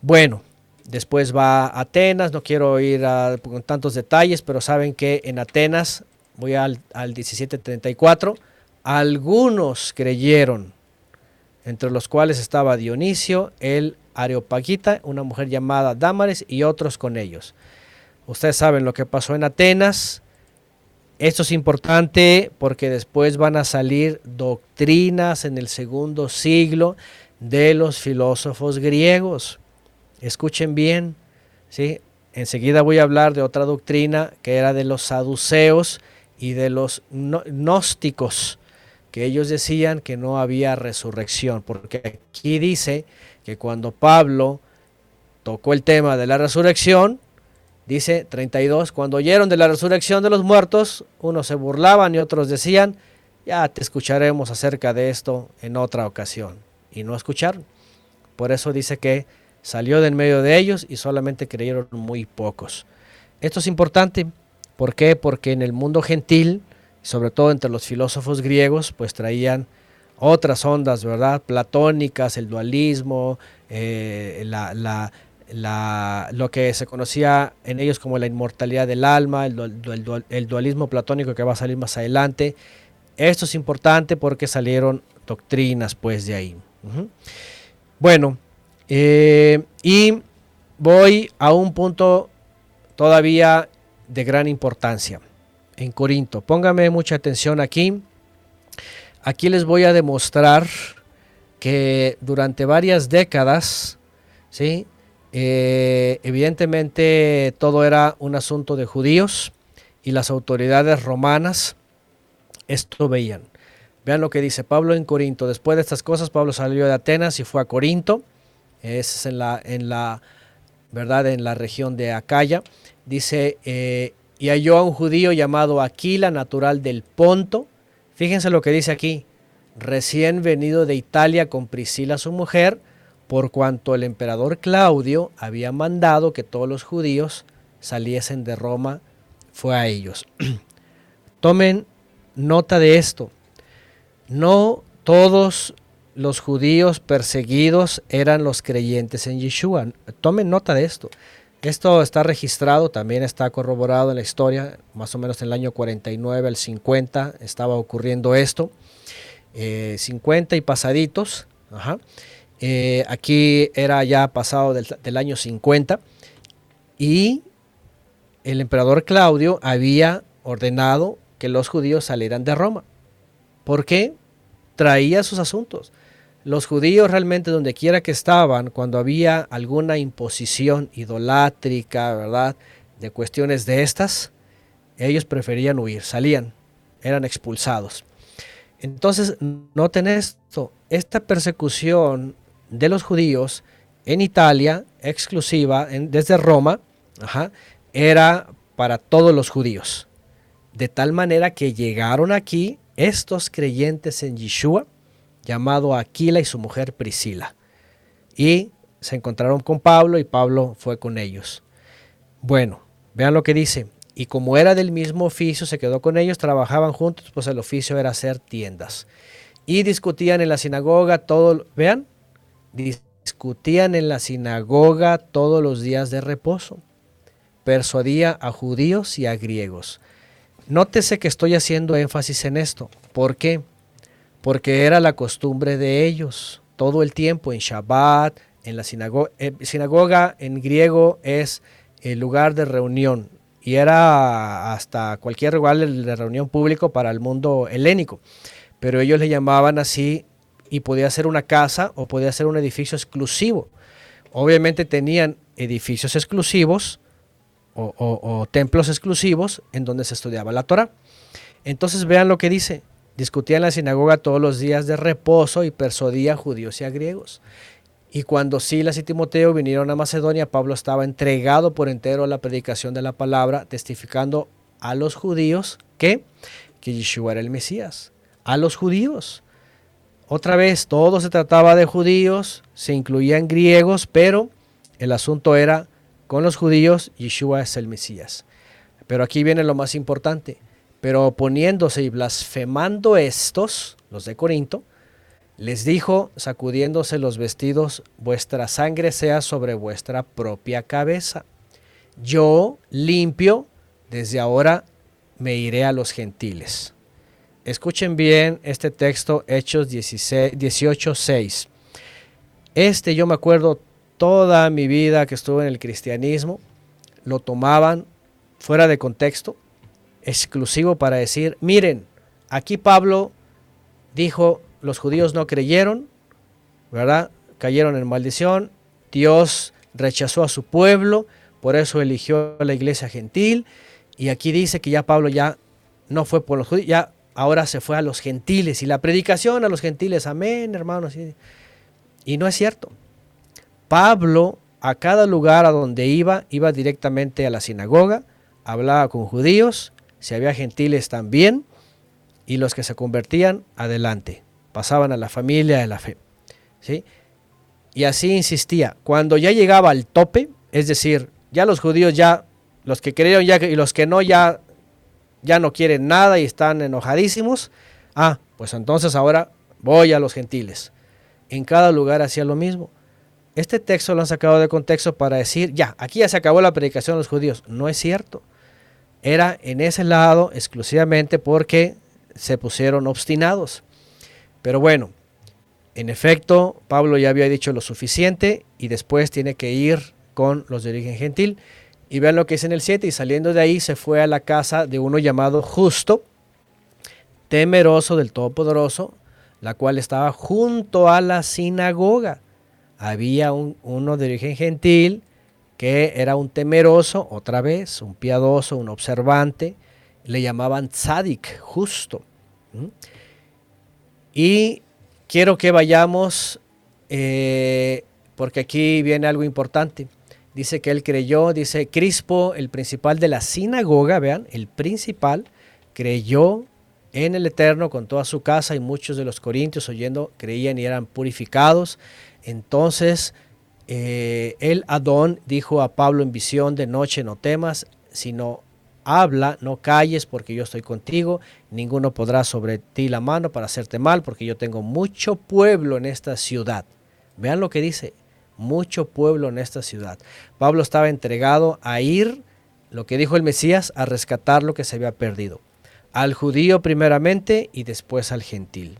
Bueno, después va a Atenas, no quiero ir a, con tantos detalles, pero saben que en Atenas, voy al, al 1734, algunos creyeron, entre los cuales estaba Dionisio, el Areopagita, una mujer llamada Dámares y otros con ellos. Ustedes saben lo que pasó en Atenas. Esto es importante porque después van a salir doctrinas en el segundo siglo de los filósofos griegos. Escuchen bien, ¿sí? Enseguida voy a hablar de otra doctrina que era de los saduceos y de los gnósticos, que ellos decían que no había resurrección, porque aquí dice que cuando Pablo tocó el tema de la resurrección, dice 32, cuando oyeron de la resurrección de los muertos, unos se burlaban y otros decían, ya te escucharemos acerca de esto en otra ocasión. Y no escucharon. Por eso dice que salió de en medio de ellos y solamente creyeron muy pocos. Esto es importante. ¿Por qué? Porque en el mundo gentil, sobre todo entre los filósofos griegos, pues traían otras ondas, ¿verdad? Platónicas, el dualismo, eh, la, la- la- lo que se conocía en ellos como la inmortalidad del alma, el, dual- el dual- el dualismo platónico que va a salir más adelante. Esto es importante porque salieron doctrinas pues de ahí. Bueno, eh, y voy a un punto todavía de gran importancia en Corinto. Póngame mucha atención aquí. Aquí les voy a demostrar que durante varias décadas, ¿sí? Eh, evidentemente todo era un asunto de judíos y las autoridades romanas esto veían. Vean lo que dice Pablo en Corinto. Después de estas cosas, Pablo salió de Atenas y fue a Corinto. Es en la, en la verdad, en la región de Acaya. Dice, eh, y halló a un judío llamado Aquila, natural del Ponto. Fíjense lo que dice aquí. Recién venido de Italia con Priscila su mujer, por cuanto el emperador Claudio había mandado que todos los judíos saliesen de Roma, fue a ellos. Tomen nota de esto. No todos los judíos perseguidos eran los creyentes en Yeshua. Tomen nota de esto. Esto está registrado, también está corroborado en la historia, más o menos en el año 49 al 50 estaba ocurriendo esto. Eh, 50 y pasaditos. ajá. Eh, aquí era ya pasado del, año 50 y el emperador Claudio había ordenado que los judíos salieran de Roma. ¿Por qué? Traía sus asuntos. Los judíos realmente donde quiera que estaban, cuando había alguna imposición idolátrica, ¿verdad? De cuestiones de estas, ellos preferían huir, salían, eran expulsados. Entonces, noten esto, esta persecución de los judíos en Italia, exclusiva, en- desde Roma, era para todos los judíos. De tal manera que llegaron aquí estos creyentes en Yeshua, llamado Aquila y su mujer Priscila. Y se encontraron con Pablo y Pablo fue con ellos. Bueno, vean lo que dice. Y como era del mismo oficio, se quedó con ellos, trabajaban juntos, pues el oficio era hacer tiendas. Y discutían en la sinagoga todo, vean, discutían en la sinagoga todos los días de reposo. Persuadía a judíos y a griegos. Nótese que estoy haciendo énfasis en esto. ¿Por qué? Porque era la costumbre de ellos todo el tiempo en Shabbat, en la sinagoga. sinagoga en griego es el lugar de reunión, y era hasta cualquier lugar de reunión público para el mundo helénico. Pero ellos le llamaban así y podía ser una casa o podía ser un edificio exclusivo. Obviamente tenían edificios exclusivos o, templos exclusivos en donde se estudiaba la Torah. Entonces vean lo que dice. Discutían en la sinagoga todos los días de reposo y persuadían judíos y a griegos. Y cuando Silas y Timoteo vinieron a Macedonia, Pablo estaba entregado por entero a la predicación de la palabra, testificando a los judíos que, que Yeshua era el Mesías. A los judíos. Otra vez, todo se trataba de judíos, se incluían griegos, pero el asunto era con los judíos, Yeshua es el Mesías. Pero aquí viene lo más importante. Pero oponiéndose y blasfemando estos, los de Corinto, les dijo, sacudiéndose los vestidos, vuestra sangre sea sobre vuestra propia cabeza. Yo, limpio, desde ahora me iré a los gentiles. Escuchen bien este texto, Hechos 16 18, 6. Este yo me acuerdo toda mi vida que estuve en el cristianismo, lo tomaban fuera de contexto, exclusivo para decir, miren, aquí Pablo dijo, los judíos no creyeron, ¿verdad? Cayeron en maldición, Dios rechazó a su pueblo, por eso eligió a la iglesia gentil, y aquí dice que ya Pablo ya no fue por los judíos, ya ahora se fue a los gentiles, y la predicación a los gentiles, amén, hermanos. Y, no es cierto. Pablo a cada lugar a donde iba, iba directamente a la sinagoga, hablaba con judíos, si había gentiles también, y los que se convertían, adelante, pasaban a la familia de la fe. ¿sí? Y así insistía. Cuando ya llegaba al tope, es decir, ya los judíos ya, los que creyeron ya y los que no ya, ya no quieren nada y están enojadísimos, ah, pues entonces ahora voy a los gentiles. En cada lugar hacía lo mismo. Este texto lo han sacado de contexto para decir, ya, aquí ya se acabó la predicación de los judíos. No es cierto. Era en ese lado exclusivamente porque se pusieron obstinados. Pero bueno, en efecto, Pablo ya había dicho lo suficiente y después tiene que ir con los de origen gentil. Y vean lo que es en el 7, y saliendo de ahí se fue a la casa de uno llamado Justo, temeroso del Todopoderoso, la cual estaba junto a la sinagoga. Había un, uno de origen gentil que era un temeroso, otra vez, un piadoso, un observante, le llamaban tzadik, justo. Y quiero que vayamos, eh, porque aquí viene algo importante. Dice que él creyó, dice Crispo, el principal de la sinagoga, vean, el principal, creyó en el Eterno con toda su casa y muchos de los corintios oyendo creían y eran purificados. Entonces, eh, el Adón dijo a Pablo en visión de noche, no temas, sino habla, no calles, porque yo estoy contigo, ninguno podrá sobre ti la mano para hacerte mal, porque yo tengo mucho pueblo en esta ciudad. Vean lo que dice, mucho pueblo en esta ciudad. Pablo estaba entregado a ir, lo que dijo el Mesías, a rescatar lo que se había perdido. Al judío primeramente y después al gentil.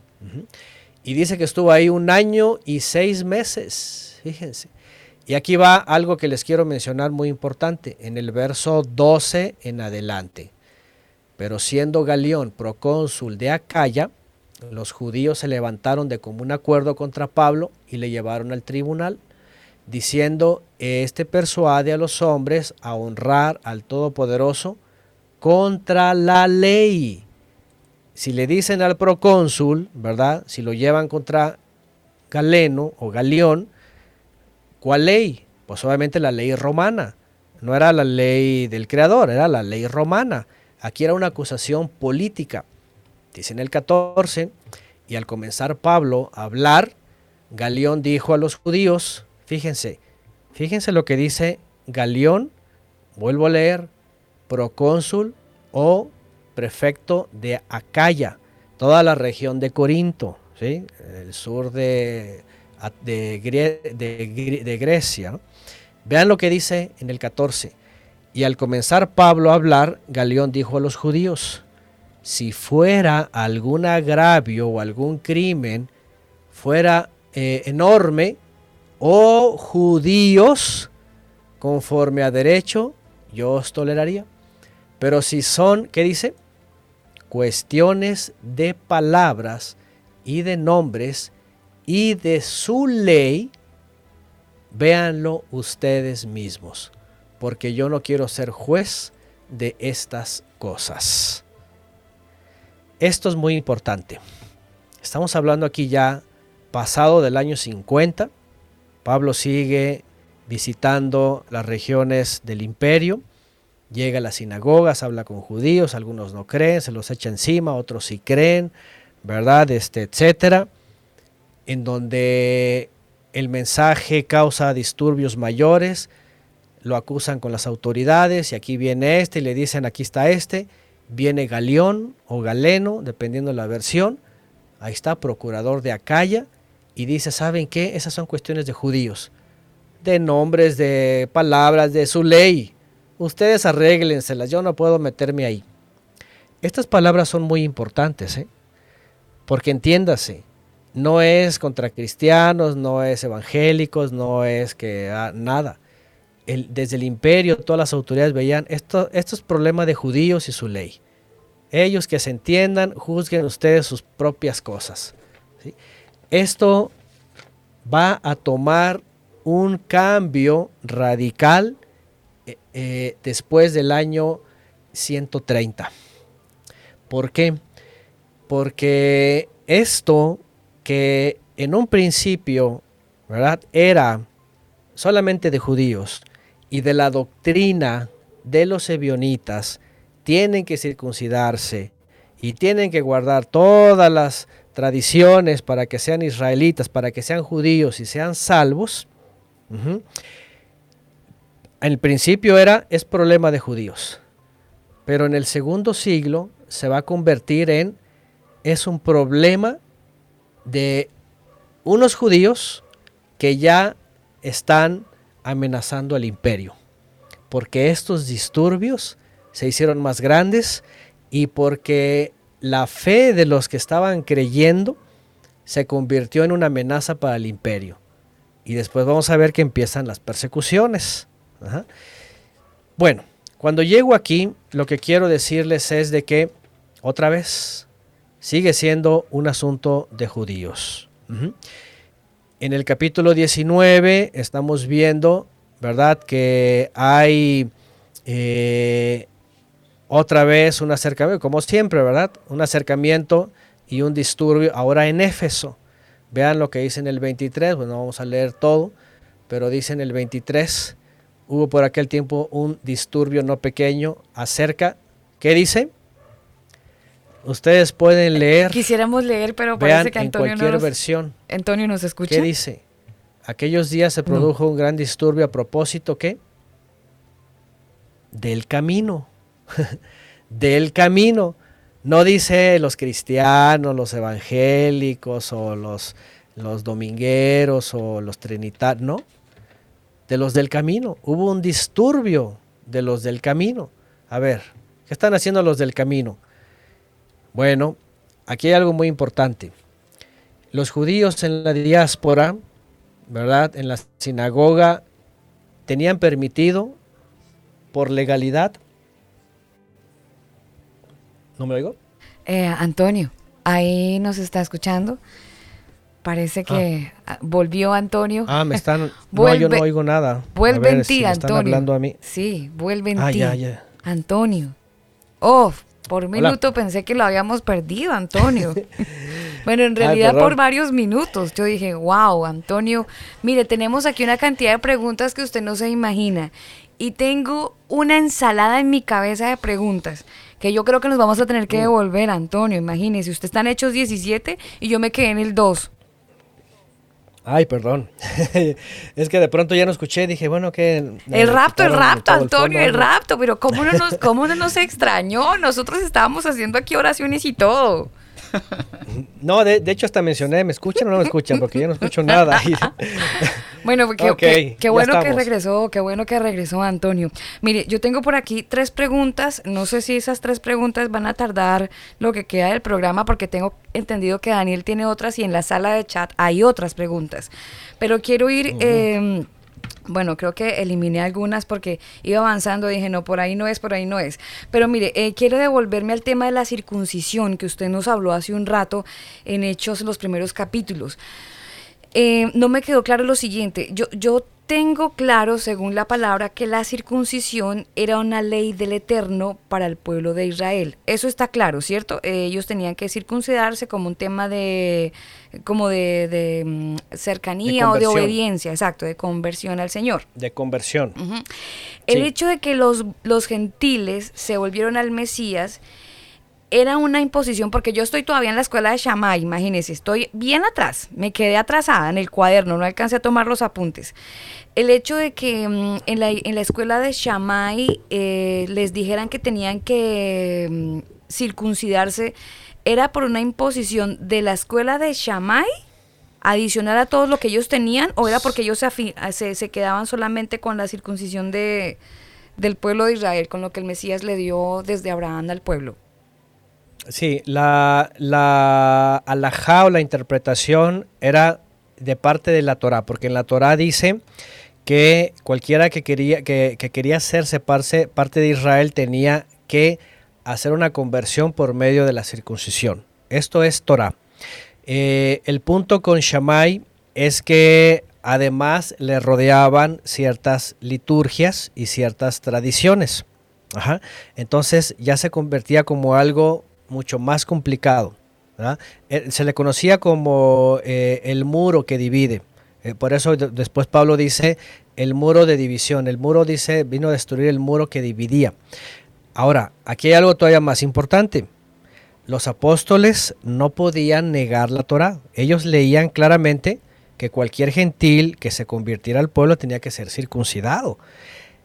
Y dice que estuvo ahí un año y seis meses, fíjense. Y aquí va algo que les quiero mencionar muy importante, en el verso 12 en adelante. Pero siendo Galión procónsul de Acaya, los judíos se levantaron de común acuerdo contra Pablo y le llevaron al tribunal, diciendo, este persuade a los hombres a honrar al Todopoderoso contra la ley. Si le dicen al procónsul, ¿verdad? Si lo llevan contra Galeno o Galión, ¿Cuál ley? Pues obviamente la ley romana. No era la ley del creador, era la ley romana. Aquí era una acusación política. Dice en el 14, y al comenzar Pablo a hablar, Galión dijo a los judíos, fíjense, fíjense lo que dice Galión, vuelvo a leer, procónsul o prefecto de Acaya, toda la región de Corinto, ¿sí? el sur de, de, de Gre- de Grecia. Vean lo que dice en el 14. Y al comenzar Pablo a hablar, Galeón dijo a los judíos, si fuera algún agravio o algún crimen, fuera eh, enorme, o judíos, conforme a derecho, yo os toleraría. Pero si son, ¿qué dice? Cuestiones de palabras y de nombres y de su ley, véanlo ustedes mismos, porque yo no quiero ser juez de estas cosas. Esto es muy importante. Estamos hablando aquí ya pasado del año 50. Pablo sigue visitando las regiones del imperio. Llega a las sinagogas, habla con judíos, algunos no creen, se los echa encima, otros sí creen, ¿verdad? Este, etcétera. En donde el mensaje causa disturbios mayores, lo acusan con las autoridades y aquí viene este y le dicen aquí está este, viene Galeón o Galeno, dependiendo de la versión, ahí está, procurador de Acaya, y dice, ¿saben qué? Esas son cuestiones de judíos, de nombres, de palabras, de su ley. Ustedes arréglenselas, yo no puedo meterme ahí. Estas palabras son muy importantes, ¿eh? porque entiéndase, no es contra cristianos, no es evangélicos, no es que ah, nada. Desde el imperio todas las autoridades veían esto, esto es problema de judíos y su ley. Ellos que se entiendan, juzguen ustedes sus propias cosas. Esto va a tomar un cambio radical eh, eh, después del año 130. ¿Por qué? Porque esto que en un principio. Era solamente de judíos y de la doctrina de los ebionitas, tienen que circuncidarse y tienen que guardar todas las tradiciones para que sean israelitas, para que sean judíos y sean salvos. En el principio era, es problema de judíos, pero en el segundo siglo se va a convertir en, es un problema de unos judíos que ya están amenazando al imperio, porque estos disturbios se hicieron más grandes y porque la fe de los que estaban creyendo se convirtió en una amenaza para el imperio. Y después vamos a ver que empiezan las persecuciones. Bueno, cuando llego aquí, lo que quiero decirles es de que, otra vez, sigue siendo un asunto de judíos. En el capítulo 19 estamos viendo, ¿verdad?, que hay eh, otra vez un acercamiento, como siempre, ¿verdad? Un acercamiento y un disturbio ahora en Éfeso. Vean lo que dice en el 23, bueno, vamos a leer todo, pero dice en el 23, hubo por aquel tiempo un disturbio no pequeño acerca, ¿qué dice? Ustedes pueden leer. Quisiéramos leer, pero parece que Antonio en cualquier nos, versión. Antonio nos escucha. ¿Qué dice? Aquellos días se produjo no. un gran disturbio a propósito, ¿qué? Del camino. del camino. No dice los cristianos, los evangélicos o los, los domingueros o los trinitarios, no. De los del camino. Hubo un disturbio de los del camino. A ver, ¿qué están haciendo los del camino? Bueno, aquí hay algo muy importante. Los judíos en la diáspora, ¿verdad? En la sinagoga, tenían permitido por legalidad. ¿No me oigo? Eh, Antonio, ahí nos está escuchando. Parece que ah. volvió Antonio. Ah, me están. vuelve, no, yo no oigo nada. Vuelve ver, en ti, si Antonio. Están hablando a mí. Sí, vuelve en ah, ti. Ya, ya. Antonio. Oh, por un minuto pensé que lo habíamos perdido, Antonio. bueno, en realidad Ay, por varios minutos. Yo dije, wow, Antonio, mire, tenemos aquí una cantidad de preguntas que usted no se imagina. Y tengo una ensalada en mi cabeza de preguntas que yo creo que nos vamos a tener que devolver, Antonio. Imagínese, usted están hechos 17 y yo me quedé en el 2. Ay, perdón. es que de pronto ya no escuché, dije, bueno, que... El rapto, el rapto, Antonio, el, el, rapto, pero ¿cómo no, nos, ¿cómo no nos extrañó? Nosotros estábamos haciendo aquí oraciones y todo. No, de, de, hecho hasta mencioné, ¿me escuchan o no me escuchan? Porque yo no escucho nada. bueno, qué, okay, qué, qué bueno que regresó, qué bueno que regresó Antonio. Mire, yo tengo por aquí tres preguntas, no sé si esas tres preguntas van a tardar lo que queda del programa porque tengo entendido que Daniel tiene otras y en la sala de chat hay otras preguntas. Pero quiero ir... Uh -huh. eh, Bueno, creo que eliminé algunas porque iba avanzando, dije, no, por ahí no es, por ahí no es. Pero mire, eh, quiero devolverme al tema de la circuncisión que usted nos habló hace un rato en Hechos, los primeros capítulos. Eh, no me quedó claro lo siguiente, yo, yo tengo claro, según la palabra, que la circuncisión era una ley del Eterno para el pueblo de Israel. Eso está claro, ¿cierto? Eh, ellos tenían que circuncidarse como un tema de, como de, de, mm, cercanía De o de obediencia, exacto, de conversión al Señor. De conversión. El Sí. hecho de que los, los gentiles se volvieron al Mesías era una imposición, porque yo estoy todavía en la escuela de Shammai, imagínense, estoy bien atrás, me quedé atrasada en el cuaderno, no alcancé a tomar los apuntes. El hecho de que mm, en, la, en la escuela de Shammai eh, les dijeran que tenían que mm, circuncidarse era por una imposición de la escuela de Shammai adicional a todo lo que ellos tenían o era porque ellos se, afi- se, se quedaban solamente con la circuncisión de, del pueblo de Israel, con lo que el Mesías le dio desde Abraham al pueblo. Sí, la, la alajá o la interpretación era de parte de la Torah, porque en la Torah dice que cualquiera que quería, que, que quería hacerse parce- parte de Israel tenía que hacer una conversión por medio de la circuncisión. Esto es Torah. Eh, el punto con Shammai es que además le rodeaban ciertas liturgias y ciertas tradiciones. Ajá. Entonces ya se convertía como algo mucho más complicado. Eh, Se le conocía como eh, el muro que divide. Eh, por eso de- después Pablo dice el muro de división. El muro dice vino a destruir el muro que dividía. Ahora, aquí hay algo todavía más importante. Los apóstoles no podían negar la Torá. Ellos leían claramente que cualquier gentil que se convirtiera al pueblo tenía que ser circuncidado.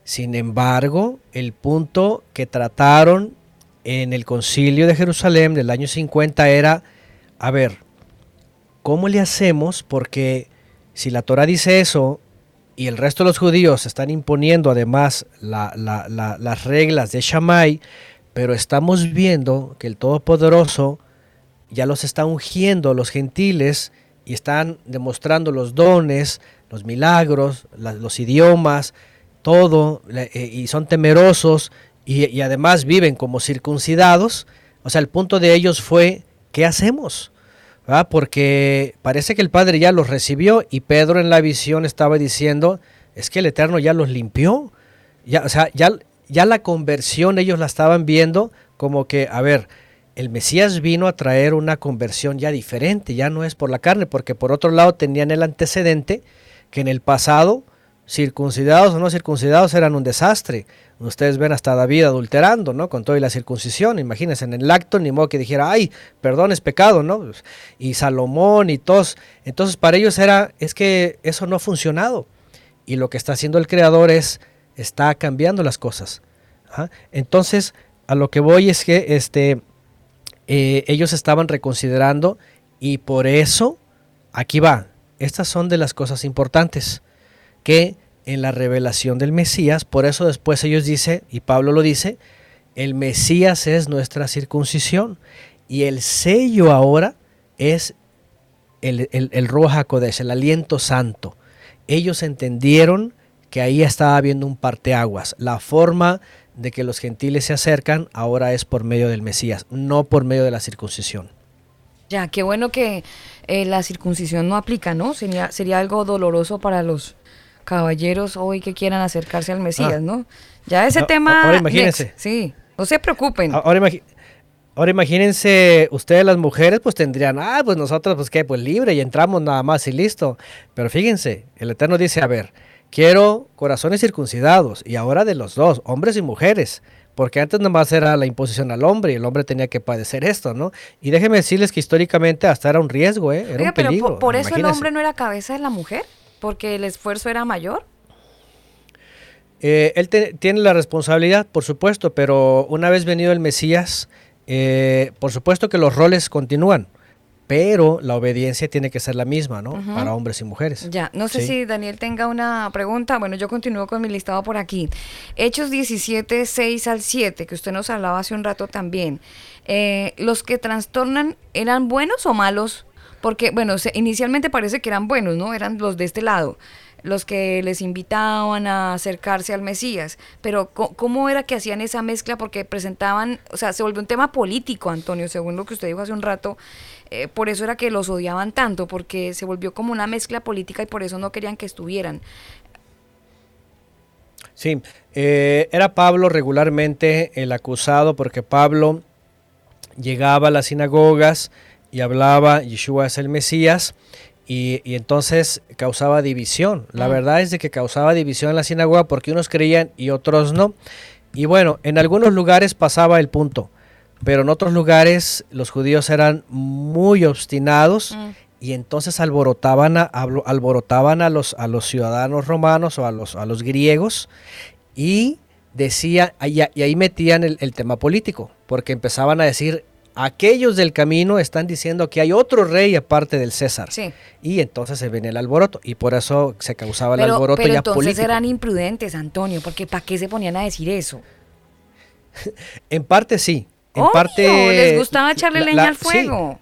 Sin embargo, el punto que trataron en el concilio de Jerusalén del año 50 era, a ver, ¿cómo le hacemos? Porque si la Torah dice eso y el resto de los judíos están imponiendo además la- la- la- las reglas de Shammai, pero estamos viendo que el Todopoderoso ya los está ungiendo los gentiles y están demostrando los dones, los milagros, la- los idiomas, todo, eh, y son temerosos y, además viven como circuncidados. O sea, el punto de ellos fue, ¿qué hacemos? Porque parece que el Padre ya los recibió y Pedro en la visión estaba diciendo, es que el Eterno ya los limpió. Ya, o sea, ya, ya la conversión ellos la estaban viendo como que, a ver, el Mesías vino a traer una conversión ya diferente, ya no es por la carne, porque por otro lado tenían el antecedente que en el pasado, circuncidados o no circuncidados eran un desastre. Ustedes ven hasta David adulterando, ¿no? Con toda la circuncisión, imagínense, en el acto, ni modo que dijera, ay, perdón, es pecado, ¿no? Y Salomón y todos. Entonces para ellos era, es que eso no ha funcionado. Y lo que está haciendo el Creador es, está cambiando las cosas. Ajá. Entonces, a lo que voy es que este, eh, ellos estaban reconsiderando y por eso, aquí va, estas son de las cosas importantes, que en la revelación del Mesías, por eso después ellos dicen, y Pablo lo dice, el Mesías es nuestra circuncisión y el sello ahora es el, el, el Ruach HaKodesh, el aliento santo. Ellos entendieron que ahí estaba habiendo un parteaguas. La forma de que los gentiles se acercan ahora es por medio del Mesías, no por medio de la circuncisión. Ya, qué bueno que eh, la circuncisión no aplica, ¿no? Sería algo doloroso para los caballeros hoy que quieran acercarse al Mesías, Ah. ¿no? Ya ese No, tema... ahora imagínense. next, sí, no se preocupen. Ahora, imagi- ahora imagínense, ustedes las mujeres pues tendrían, ah, pues nosotros pues qué, pues libre y entramos nada más y listo. Pero fíjense, el Eterno dice, a ver, quiero corazones circuncidados y ahora de los dos, hombres y mujeres. Porque antes nomás era la imposición al hombre y el hombre tenía que padecer esto, ¿no? Y déjenme decirles que históricamente hasta era un riesgo, ¿eh? Era Oiga, un pero peligro. por, por eso el imagínense. hombre no era cabeza de la mujer, porque el esfuerzo era mayor. Eh, él te- tiene la responsabilidad, por supuesto, pero una vez venido el Mesías, eh, por supuesto que los roles continúan, pero la obediencia tiene que ser la misma, ¿no? Para hombres y mujeres. Ya, no sé Sí. si Daniel tenga una pregunta. Bueno, yo continúo con mi listado por aquí. Hechos 17, 6 al 7, que usted nos hablaba hace un rato también. Eh, ¿Los que trastornan eran buenos o malos? Porque, bueno, se- inicialmente parece que eran buenos, ¿no? Eran los de este lado. los que les invitaban a acercarse al Mesías. Pero ¿cómo era que hacían esa mezcla? Porque presentaban, o sea, se volvió un tema político, Antonio, según lo que usted dijo hace un rato. Eh, por eso era que los odiaban tanto, porque se volvió como una mezcla política y por eso no querían que estuvieran. Sí, eh, era Pablo regularmente el acusado porque Pablo llegaba a las sinagogas y hablaba, Yeshua es el Mesías, y, y entonces causaba división. La Mm. verdad es de que causaba división en la sinagoga porque unos creían y otros no. Y bueno, en algunos lugares pasaba el punto, pero en otros lugares los judíos eran muy obstinados Mm. y entonces alborotaban a, alborotaban a los, a los ciudadanos romanos o a los, a los griegos y decía, y, ahí metían el, el tema político, porque empezaban a decir, aquellos del camino están diciendo que hay otro rey aparte del César. Sí. Y entonces se venía el alboroto, y por eso se causaba el Pero, alboroto pero ya entonces político. eran imprudentes, Antonio, porque ¿para qué se ponían a decir eso? En parte sí. En Obvio, parte les gustaba echarle la- leña la- al sí. fuego.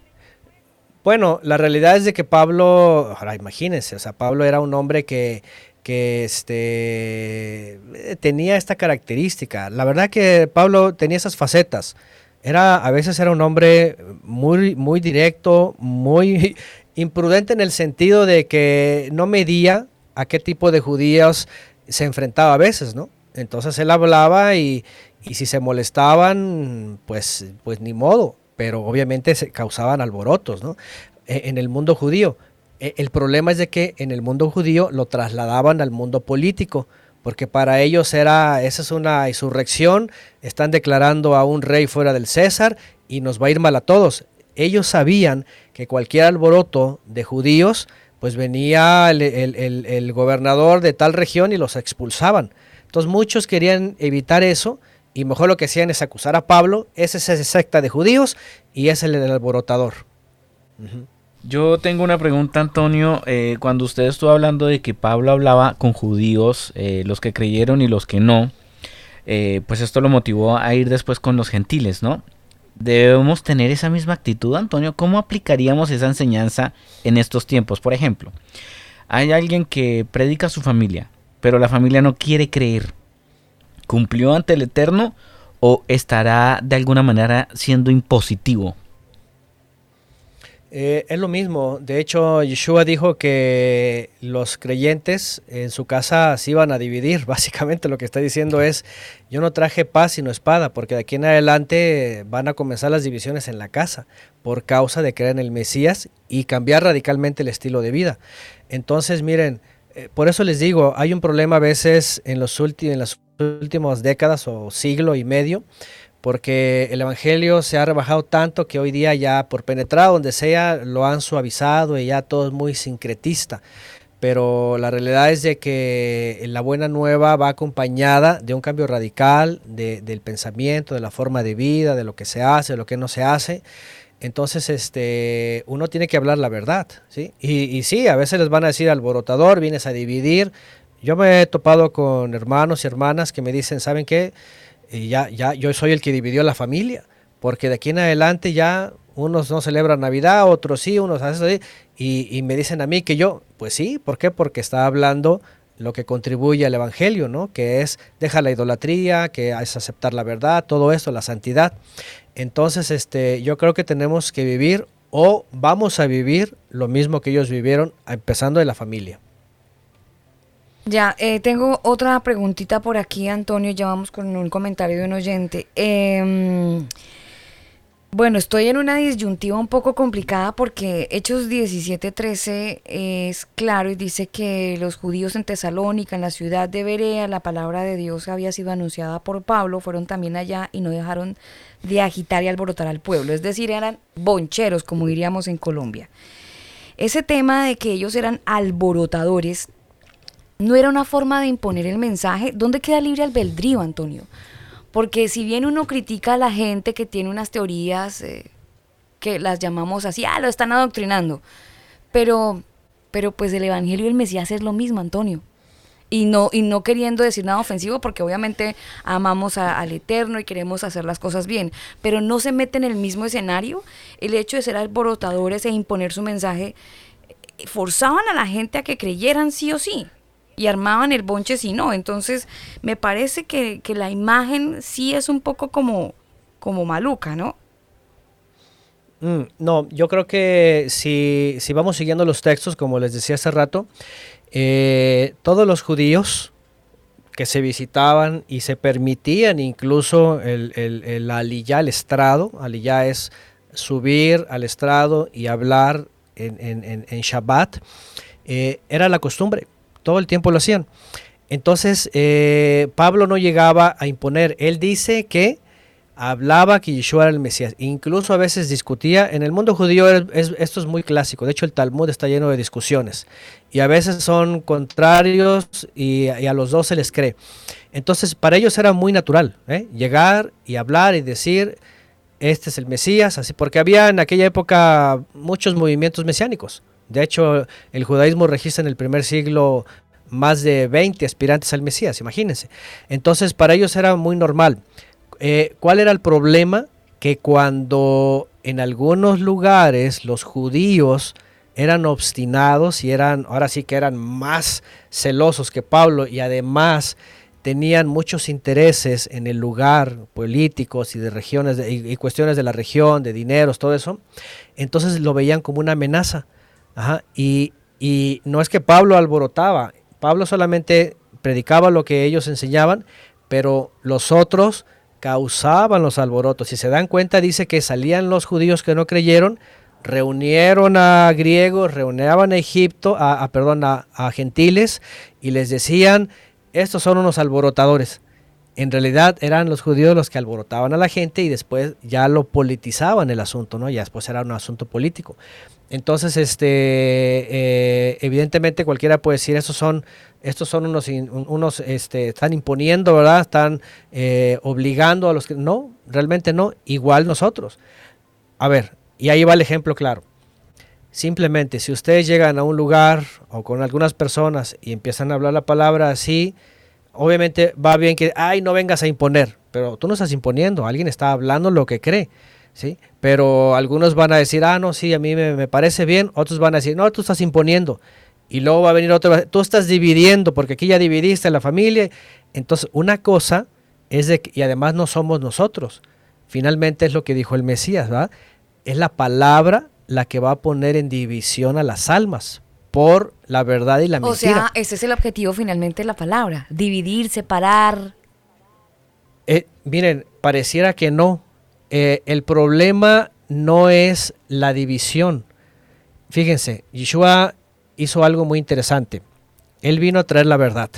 Bueno, la realidad es de que Pablo, ahora imagínense, o sea, Pablo era un hombre que, que este, eh, tenía esta característica. La verdad que Pablo tenía esas facetas. Era, a veces era un hombre muy, muy directo, muy imprudente en el sentido de que no medía a qué tipo de judíos se enfrentaba a veces, ¿no? Entonces él hablaba y, y si se molestaban, pues, pues ni modo, pero obviamente se causaban alborotos, ¿no? E- En el mundo judío. E- El problema es de que en el mundo judío lo trasladaban al mundo político, porque para ellos era, esa es una insurrección, están declarando a un rey fuera del César y nos va a ir mal a todos. Ellos sabían que cualquier alboroto de judíos, pues venía el, el- el- gobernador de tal región y los expulsaban. Entonces muchos querían evitar eso y mejor lo que hacían es acusar a Pablo, ese es esa secta de judíos y es el alborotador. Yo tengo una pregunta, Antonio. Eh, cuando usted estuvo hablando de que Pablo hablaba con judíos, eh, los que creyeron y los que no, eh, pues esto lo motivó a ir después con los gentiles, ¿no? Debemos tener esa misma actitud, Antonio. ¿Cómo aplicaríamos esa enseñanza en estos tiempos? Por ejemplo, hay alguien que predica a su familia, pero la familia no quiere creer. ¿Cumplió ante el Eterno o estará de alguna manera siendo impositivo? Eh, es lo mismo. De hecho, Yeshua dijo que los creyentes en su casa se iban a dividir. Básicamente lo que está diciendo es, yo no traje paz sino espada, porque de aquí en adelante van a comenzar las divisiones en la casa por causa de creer en el Mesías y cambiar radicalmente el estilo de vida. Entonces, miren, eh, por eso les digo, hay un problema a veces en, los en las últimas décadas o siglo y medio, porque el Evangelio se ha rebajado tanto que hoy día ya por penetrar donde sea lo han suavizado y ya todo es muy sincretista. Pero la realidad es de que la buena nueva va acompañada de un cambio radical de- del pensamiento, de la forma de vida, de lo que se hace, de lo que no se hace. Entonces, este, uno tiene que hablar la verdad, ¿sí? Y, y sí, a veces les van a decir alborotador, vienes a dividir. Yo me he topado con hermanos y hermanas que me dicen, ¿saben qué? Y ya, ya, yo soy el que dividió la familia, porque de aquí en adelante ya unos no celebran Navidad, otros sí, unos hacen así, y, y me dicen a mí que yo, pues sí, ¿por qué? Porque está hablando lo que contribuye al Evangelio, ¿no? Que es, deja la idolatría, que es aceptar la verdad, todo esto, la santidad. Entonces, este, yo creo que tenemos que vivir o vamos a vivir lo mismo que ellos vivieron, empezando de la familia. Ya, eh, tengo otra preguntita por aquí, Antonio. Ya vamos con un comentario de un oyente. Em, bueno, estoy en una disyuntiva un poco complicada porque Hechos 17:13 es claro y dice que los judíos en Tesalónica, en la ciudad de Berea, la palabra de Dios había sido anunciada por Pablo, fueron también allá y no dejaron de agitar y alborotar al pueblo. Es decir, eran boncheros, como diríamos en Colombia. Ese tema de que ellos eran alborotadores no era una forma de imponer el mensaje. ¿Dónde queda libre albedrío, Antonio? Porque si bien uno critica a la gente que tiene unas teorías eh, que las llamamos así, ah, lo están adoctrinando, pero, pero pues el Evangelio y el Mesías es lo mismo, Antonio. Y no, y no queriendo decir nada ofensivo, porque obviamente amamos al Eterno y queremos hacer las cosas bien, pero no se mete en el mismo escenario el hecho de ser alborotadores e imponer su mensaje, forzaban a la gente a que creyeran sí o sí. Y armaban el bonche si no. Entonces, me parece que, que la imagen sí es un poco como, como maluca, ¿no? Mm, no, yo creo que si, si vamos siguiendo los textos, como les decía hace rato, eh, todos los judíos que se visitaban y se permitían incluso el, el, el aliyá, el estrado, aliyá es subir al estrado y hablar en, en- en- Shabbat, eh, era la costumbre, todo el tiempo lo hacían. Entonces, eh, Pablo no llegaba a imponer, él dice que hablaba que Yeshua era el Mesías, incluso a veces discutía, en el mundo judío es- es- esto es muy clásico, de hecho el Talmud está lleno de discusiones y a veces son contrarios y, y a los dos se les cree. Entonces para ellos era muy natural ¿eh? llegar y hablar y decir, este es el Mesías, así porque había en aquella época muchos movimientos mesiánicos. De hecho, el judaísmo registra en el primer siglo más de 20 aspirantes al Mesías, imagínense. Entonces, para ellos era muy normal. Eh, ¿Cuál era el problema? Que cuando en algunos lugares los judíos eran obstinados y eran, ahora sí que eran más celosos que Pablo y además tenían muchos intereses en el lugar, políticos y de regiones y, y cuestiones de la región, de dineros, todo eso, entonces lo veían como una amenaza. Ajá, Y, y no es que Pablo alborotaba, Pablo solamente predicaba lo que ellos enseñaban, pero los otros causaban los alborotos. Si se dan cuenta, dice que salían los judíos que no creyeron, reunieron a griegos, reunían a Egipto, a, perdón, a, a gentiles, y les decían, estos son unos alborotadores. En realidad eran los judíos los que alborotaban a la gente y después ya lo politizaban el asunto, ¿no? Ya después era un asunto político. Entonces, este, eh, evidentemente cualquiera puede decir, estos son, estos son unos, unos, este, están imponiendo, ¿verdad? Están eh, obligando a los que, no, realmente no, igual nosotros. A ver, y ahí va el ejemplo claro. Simplemente, si ustedes llegan a un lugar o con algunas personas y empiezan a hablar la palabra así, obviamente va bien que, ay, no vengas a imponer, pero tú no estás imponiendo, alguien está hablando lo que cree, ¿sí? Pero algunos van a decir, ah, no, sí, a mí me, me parece bien, otros van a decir, no, tú estás imponiendo. Y luego va a venir otro, tú estás dividiendo, porque aquí ya dividiste la familia. Entonces, una cosa es de que, y además no somos nosotros, finalmente es lo que dijo el Mesías, ¿verdad? Es la palabra la que va a poner en división a las almas por la verdad y la O mentira. sea, ese es el objetivo finalmente de la palabra. Dividir, separar. Eh, miren, pareciera que no. Eh, el problema no es la división. Fíjense, Yeshua hizo algo muy interesante. Él vino a traer la verdad.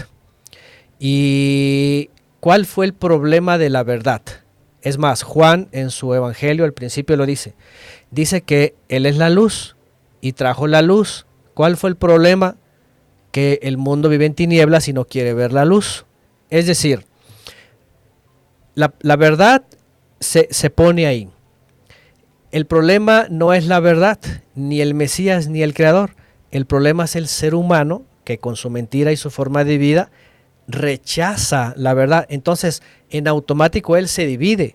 ¿Y cuál fue el problema de la verdad? Es más, Juan en su evangelio al principio lo dice. Dice que Él es la luz y trajo la luz. ¿Cuál fue el problema? Que el mundo vive en tinieblas y no quiere ver la luz. Es decir, la, la verdad se, se pone ahí. El problema no es la verdad, ni el Mesías, ni el Creador. El problema es el ser humano que con su mentira y su forma de vida rechaza la verdad. Entonces, en automático él se divide.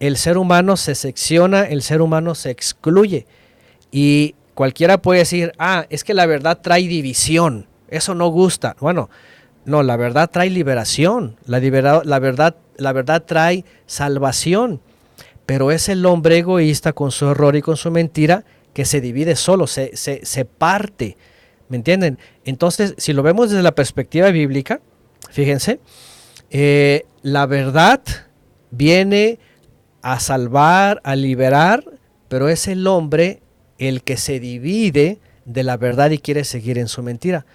El ser humano se secciona, el ser humano se excluye. Y cualquiera puede decir, ah, es que la verdad trae división. Eso no gusta. Bueno, no, la verdad trae liberación. La, la, verdad, la verdad trae salvación. Pero es el hombre egoísta con su error y con su mentira que se divide solo, se, se, se parte. ¿Me entienden? Entonces, si lo vemos desde la perspectiva bíblica, fíjense, eh, la verdad viene a salvar, a liberar, pero es el hombre el que se divide de la verdad y quiere seguir en su mentira.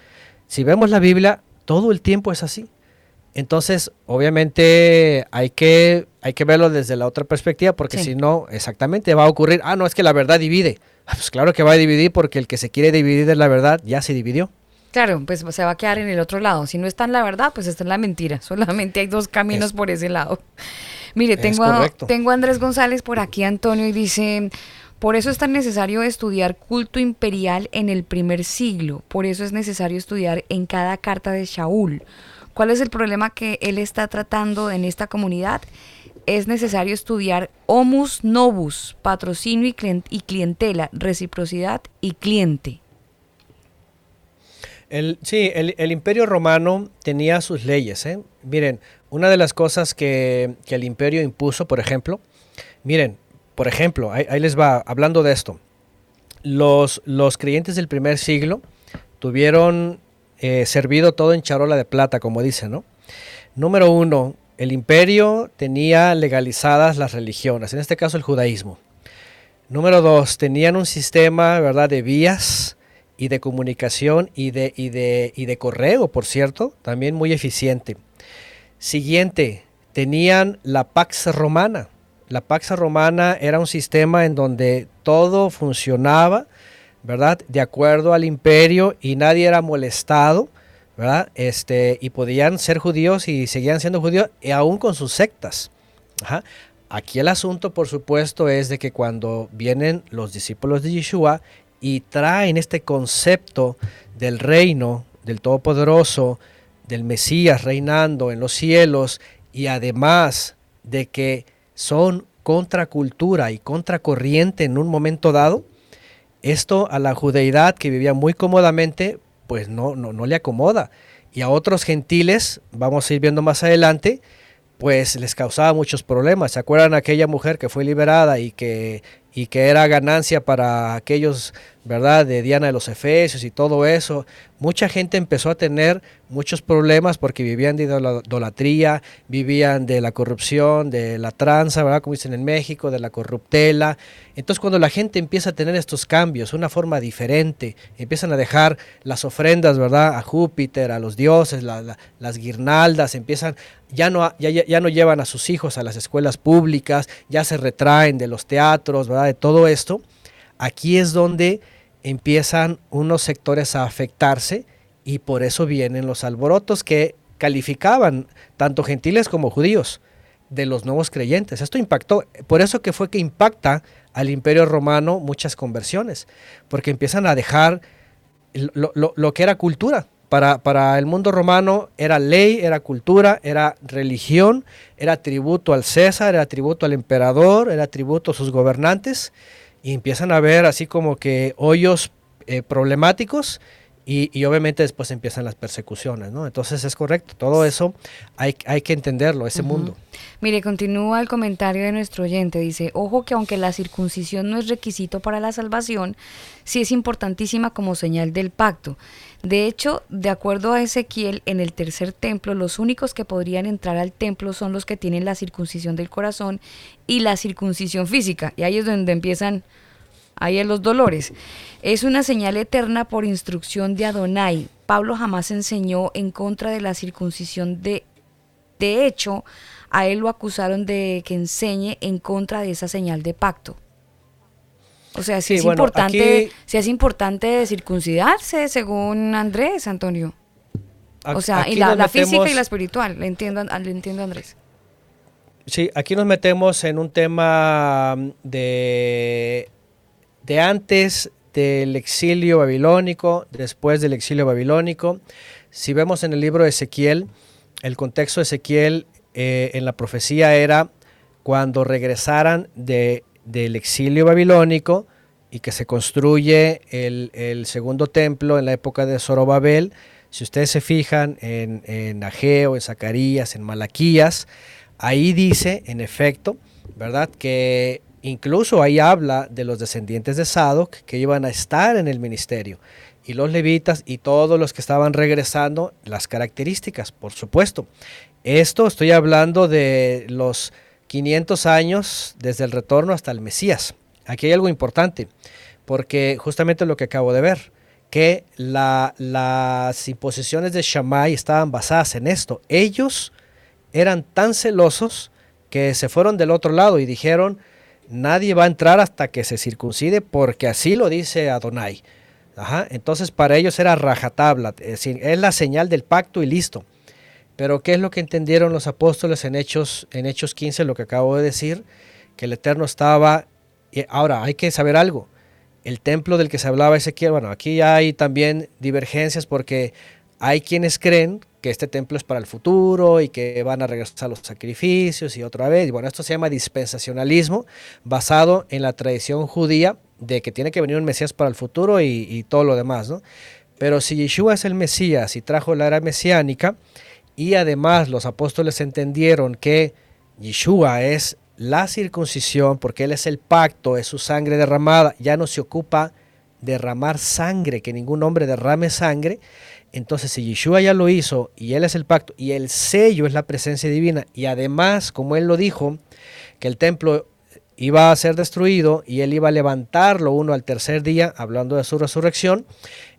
Si vemos la Biblia, todo el tiempo es así. Entonces, obviamente hay que, hay que verlo desde la otra perspectiva, porque Sí. si no, exactamente va a ocurrir, ah, no, es que la verdad divide. Ah, Pues claro que va a dividir porque el que se quiere dividir de la verdad ya se dividió. Claro, pues se va a quedar en el otro lado. Si no está en la verdad, pues está en la mentira. Solamente hay dos caminos Es- por ese lado. Mire, Es tengo a, tengo a Andrés González por aquí, Antonio, y dice, por eso es tan necesario estudiar culto imperial en el primer siglo. Por eso es necesario estudiar en cada carta de Shaul. ¿Cuál es el problema que él está tratando en esta comunidad? Es necesario estudiar homus novus, patrocinio y, clien- y clientela, reciprocidad y cliente. Sí, el, imperio romano tenía sus leyes. ¿eh? Miren, una de las cosas que el imperio impuso, por ejemplo, miren, por ejemplo, ahí, les va, hablando de esto, los, los creyentes del primer siglo tuvieron eh, servido todo en charola de plata, como dicen, ¿no? Número uno, el imperio tenía legalizadas las religiones, en este caso el judaísmo. Número dos, tenían un sistema, ¿verdad?, de vías y de comunicación y de, y de, y de correo, por cierto, también muy eficiente. Siguiente, tenían la Pax Romana. La Pax Romana era un sistema en donde todo funcionaba, ¿verdad? De acuerdo al imperio y nadie era molestado, ¿verdad? Este, y podían ser judíos y seguían siendo judíos, y aún con sus sectas. Aquí el asunto, por supuesto, es de que cuando vienen los discípulos de Yeshua y traen este concepto del reino, del Todopoderoso, del Mesías reinando en los cielos, y además de que son contracultura y contracorriente en un momento dado, esto a la judeidad que vivía muy cómodamente, pues no, no, no le acomoda. Y a otros gentiles, vamos a ir viendo más adelante, pues les causaba muchos problemas. ¿Se acuerdan aquella mujer que fue liberada y que, y que era ganancia para aquellos, ¿verdad? De Diana de los Efesios y todo eso. Mucha gente empezó a tener muchos problemas porque vivían de idolatría, vivían de la corrupción, de la tranza, ¿verdad? Como dicen en México, de la corruptela. Entonces cuando la gente empieza a tener estos cambios, una forma diferente, empiezan a dejar las ofrendas, ¿verdad? A Júpiter, a los dioses, la, la, las guirnaldas, empiezan, ya no, ya, ya no llevan a sus hijos a las escuelas públicas, ya se retraen de los teatros, ¿verdad? De todo esto. Aquí es donde empiezan unos sectores a afectarse y por eso vienen los alborotos que calificaban tanto gentiles como judíos de los nuevos creyentes. Esto impactó, por eso que fue que impacta al imperio romano muchas conversiones, porque empiezan a dejar lo, lo, lo que era cultura. Para, para, el mundo romano era ley, era cultura, era religión, era tributo al César, era tributo al emperador, era tributo a sus gobernantes y empiezan a ver así como que hoyos eh, problemáticos y, y, obviamente después empiezan las persecuciones, ¿no? Entonces es correcto, todo eso hay, hay que entenderlo, ese uh -huh. mundo. Mire, continúa el comentario de nuestro oyente, dice, ojo que aunque la circuncisión no es requisito para la salvación, sí es importantísima como señal del pacto. De hecho, de acuerdo a Ezequiel, en el tercer templo, los únicos que podrían entrar al templo son los que tienen la circuncisión del corazón y la circuncisión física. Y ahí es donde empiezan ahí en los dolores. Es una señal eterna por instrucción de Adonai. Pablo jamás enseñó en contra de la circuncisión de... De hecho, a él lo acusaron de que enseñe en contra de esa señal de pacto. O sea, si sí, es bueno, importante, aquí, si es importante circuncidarse, según Andrés, Antonio. O sea, y la, la metemos, física y la espiritual, le entiendo, le entiendo Andrés. Sí, aquí nos metemos en un tema de, de antes del exilio babilónico, después del exilio babilónico. Si vemos en el libro de Ezequiel, el contexto de Ezequiel eh, en la profecía era cuando regresaran de del exilio babilónico y que se construye el, el, segundo templo en la época de Zorobabel. Si ustedes se fijan en, en Ageo, en Zacarías, en Malaquías, ahí dice, en efecto, ¿verdad? Que incluso ahí habla de los descendientes de Sadoc que iban a estar en el ministerio. Y los levitas y todos los que estaban regresando, las características, por supuesto. Esto estoy hablando de los 500 años desde el retorno hasta el Mesías. Aquí hay algo importante, porque justamente lo que acabo de ver, que la, las imposiciones de Shammai estaban basadas en esto. Ellos eran tan celosos que se fueron del otro lado y dijeron, nadie va a entrar hasta que se circuncide porque así lo dice Adonai. Ajá. Entonces para ellos era rajatabla, es, decir, es la señal del pacto y listo. Pero ¿qué es lo que entendieron los apóstoles en Hechos, en Hechos 15, lo que acabo de decir? Que el Eterno estaba... Ahora, hay que saber algo. El templo del que se hablaba Ezequiel, bueno, aquí hay también divergencias porque hay quienes creen que este templo es para el futuro y que van a regresar los sacrificios y otra vez. Y bueno, esto se llama dispensacionalismo basado en la tradición judía de que tiene que venir un Mesías para el futuro y, y todo lo demás, ¿no? Pero si Yeshua es el Mesías y trajo la era mesiánica, y además los apóstoles entendieron que Yeshua es la circuncisión, porque Él es el pacto, es su sangre derramada, ya no se ocupa derramar sangre, que ningún hombre derrame sangre. Entonces, si Yeshua ya lo hizo y Él es el pacto y el sello es la presencia divina, y además, como Él lo dijo, que el templo iba a ser destruido y Él iba a levantarlo uno al tercer día, hablando de su resurrección,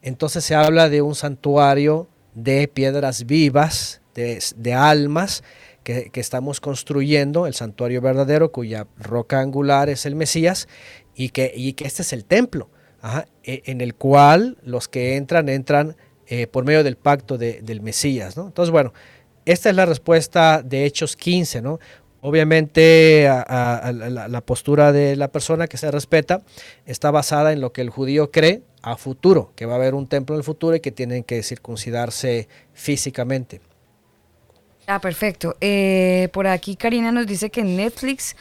entonces se habla de un santuario de piedras vivas, de, almas, que, estamos construyendo, el santuario verdadero, cuya roca angular es el Mesías, y que, este es el templo, ajá, en el cual los que entran, entran eh, por medio del pacto de, del Mesías. ¿no? Entonces, bueno, esta es la respuesta de Hechos 15, ¿no? Obviamente la, la, postura de la persona que se respeta está basada en lo que el judío cree a futuro, que va a haber un templo en el futuro y que tienen que circuncidarse físicamente. Ah, perfecto. Eh, por aquí Karina nos dice que en Netflix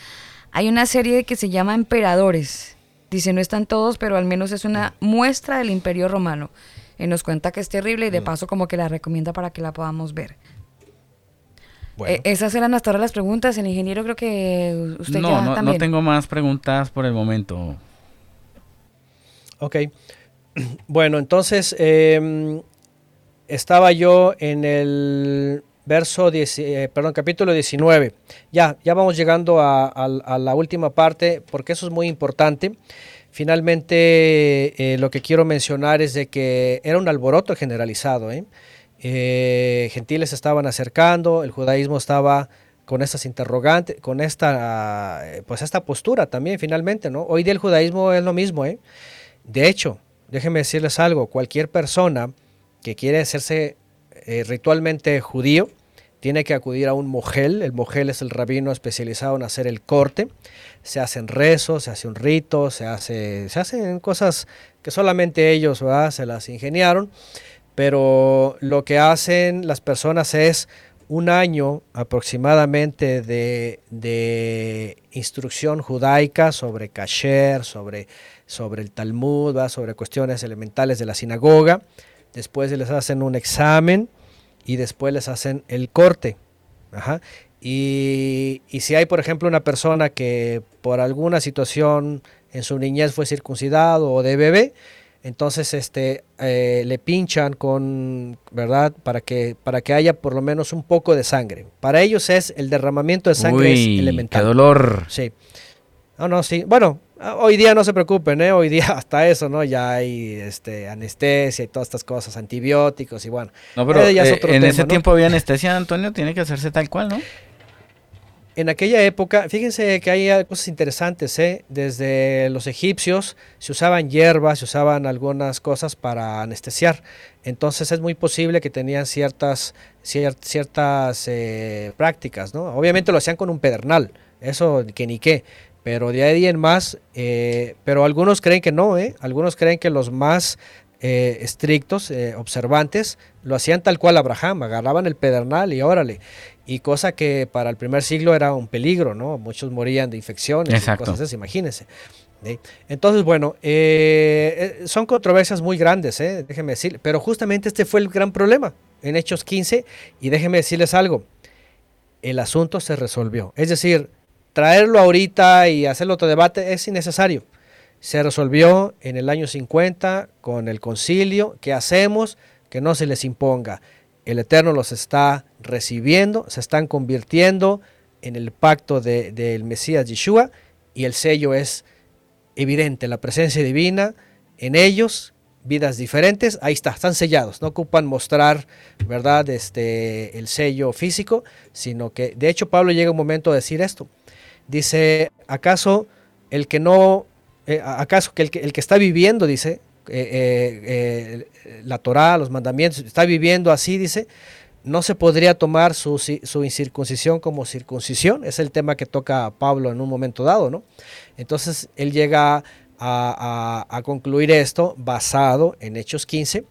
hay una serie que se llama Emperadores. Dice, no están todos, pero al menos es una muestra del imperio romano. Y nos cuenta que es terrible y de paso como que la recomienda para que la podamos ver. Bueno. Eh, esas eran hasta ahora las preguntas. El ingeniero creo que usted no, ya no, también. no tengo más preguntas por el momento. Ok. Bueno, entonces eh, estaba yo en el verso 10, eh, perdón, capítulo 19. Ya, ya vamos llegando a, la última parte porque eso es muy importante. Finalmente, eh, lo que quiero mencionar es de que era un alboroto generalizado. ¿eh? Eh, gentiles estaban acercando, el judaísmo estaba con estas interrogantes, con esta, pues esta postura también finalmente, ¿no? Hoy día el judaísmo es lo mismo, ¿eh? De hecho, déjenme decirles algo, cualquier persona que quiere hacerse ritualmente judío, tiene que acudir a un mogel, el mogel es el rabino especializado en hacer el corte, se hacen rezos, se hace un rito, se, hace, se hacen cosas que solamente ellos se las ingeniaron, pero lo que hacen las personas es un año aproximadamente de, de instrucción judaica sobre kasher, sobre, sobre el Talmud, sobre cuestiones elementales de la sinagoga, después les hacen un examen y después les hacen el corte. Ajá. Y, y, si hay, por ejemplo, una persona que por alguna situación en su niñez fue circuncidado o de bebé, entonces este, eh, le pinchan con, ¿verdad? Para que, para que haya por lo menos un poco de sangre. Para ellos es el derramamiento de sangre Uy, es elemental. Qué dolor. Sí. No, no, sí. Bueno, hoy día no se preocupen, ¿eh? Hoy día hasta eso, ¿no? Ya hay este, anestesia y todas estas cosas, antibióticos y bueno. No, pero ya eh, en tema, ese ¿no? tiempo había anestesia, Antonio, tiene que hacerse tal cual, ¿no? En aquella época, fíjense que hay cosas interesantes, ¿eh? Desde los egipcios se usaban hierbas, se usaban algunas cosas para anestesiar. Entonces es muy posible que tenían ciertas, cier ciertas eh, prácticas, ¿no? Obviamente lo hacían con un pedernal, eso que ni qué pero de ahí en más, eh, pero algunos creen que no, ¿eh? algunos creen que los más eh, estrictos, eh, observantes, lo hacían tal cual Abraham, agarraban el pedernal y órale, y cosa que para el primer siglo era un peligro, ¿no? Muchos morían de infecciones Exacto. y cosas así, imagínense. ¿sí? Entonces, bueno, son controversias muy grandes, déjenme decir, pero justamente este fue el gran problema en Hechos 15, y déjenme decirles algo, el asunto se resolvió, es decir, traerlo ahorita y hacerlo otro debate es innecesario. Se resolvió en el año 50 con el concilio. ¿Qué hacemos? Que no se les imponga. El Eterno los está recibiendo, se están convirtiendo en el pacto del de, de Mesías Yeshua y el sello es evidente, la presencia divina en ellos, vidas diferentes, ahí está, están sellados, no ocupan mostrar, ¿verdad?, este, el sello físico, sino que, de hecho, Pablo llega un momento a decir esto, Dice, ¿acaso el que no, eh, acaso que el, que el que está viviendo, dice, eh, eh, la Torah, los mandamientos, está viviendo así, dice, no se podría tomar su, su, incircuncisión como circuncisión? Es el tema que toca Pablo en un momento dado, ¿no? Entonces él llega a, a, a concluir esto basado en Hechos 15,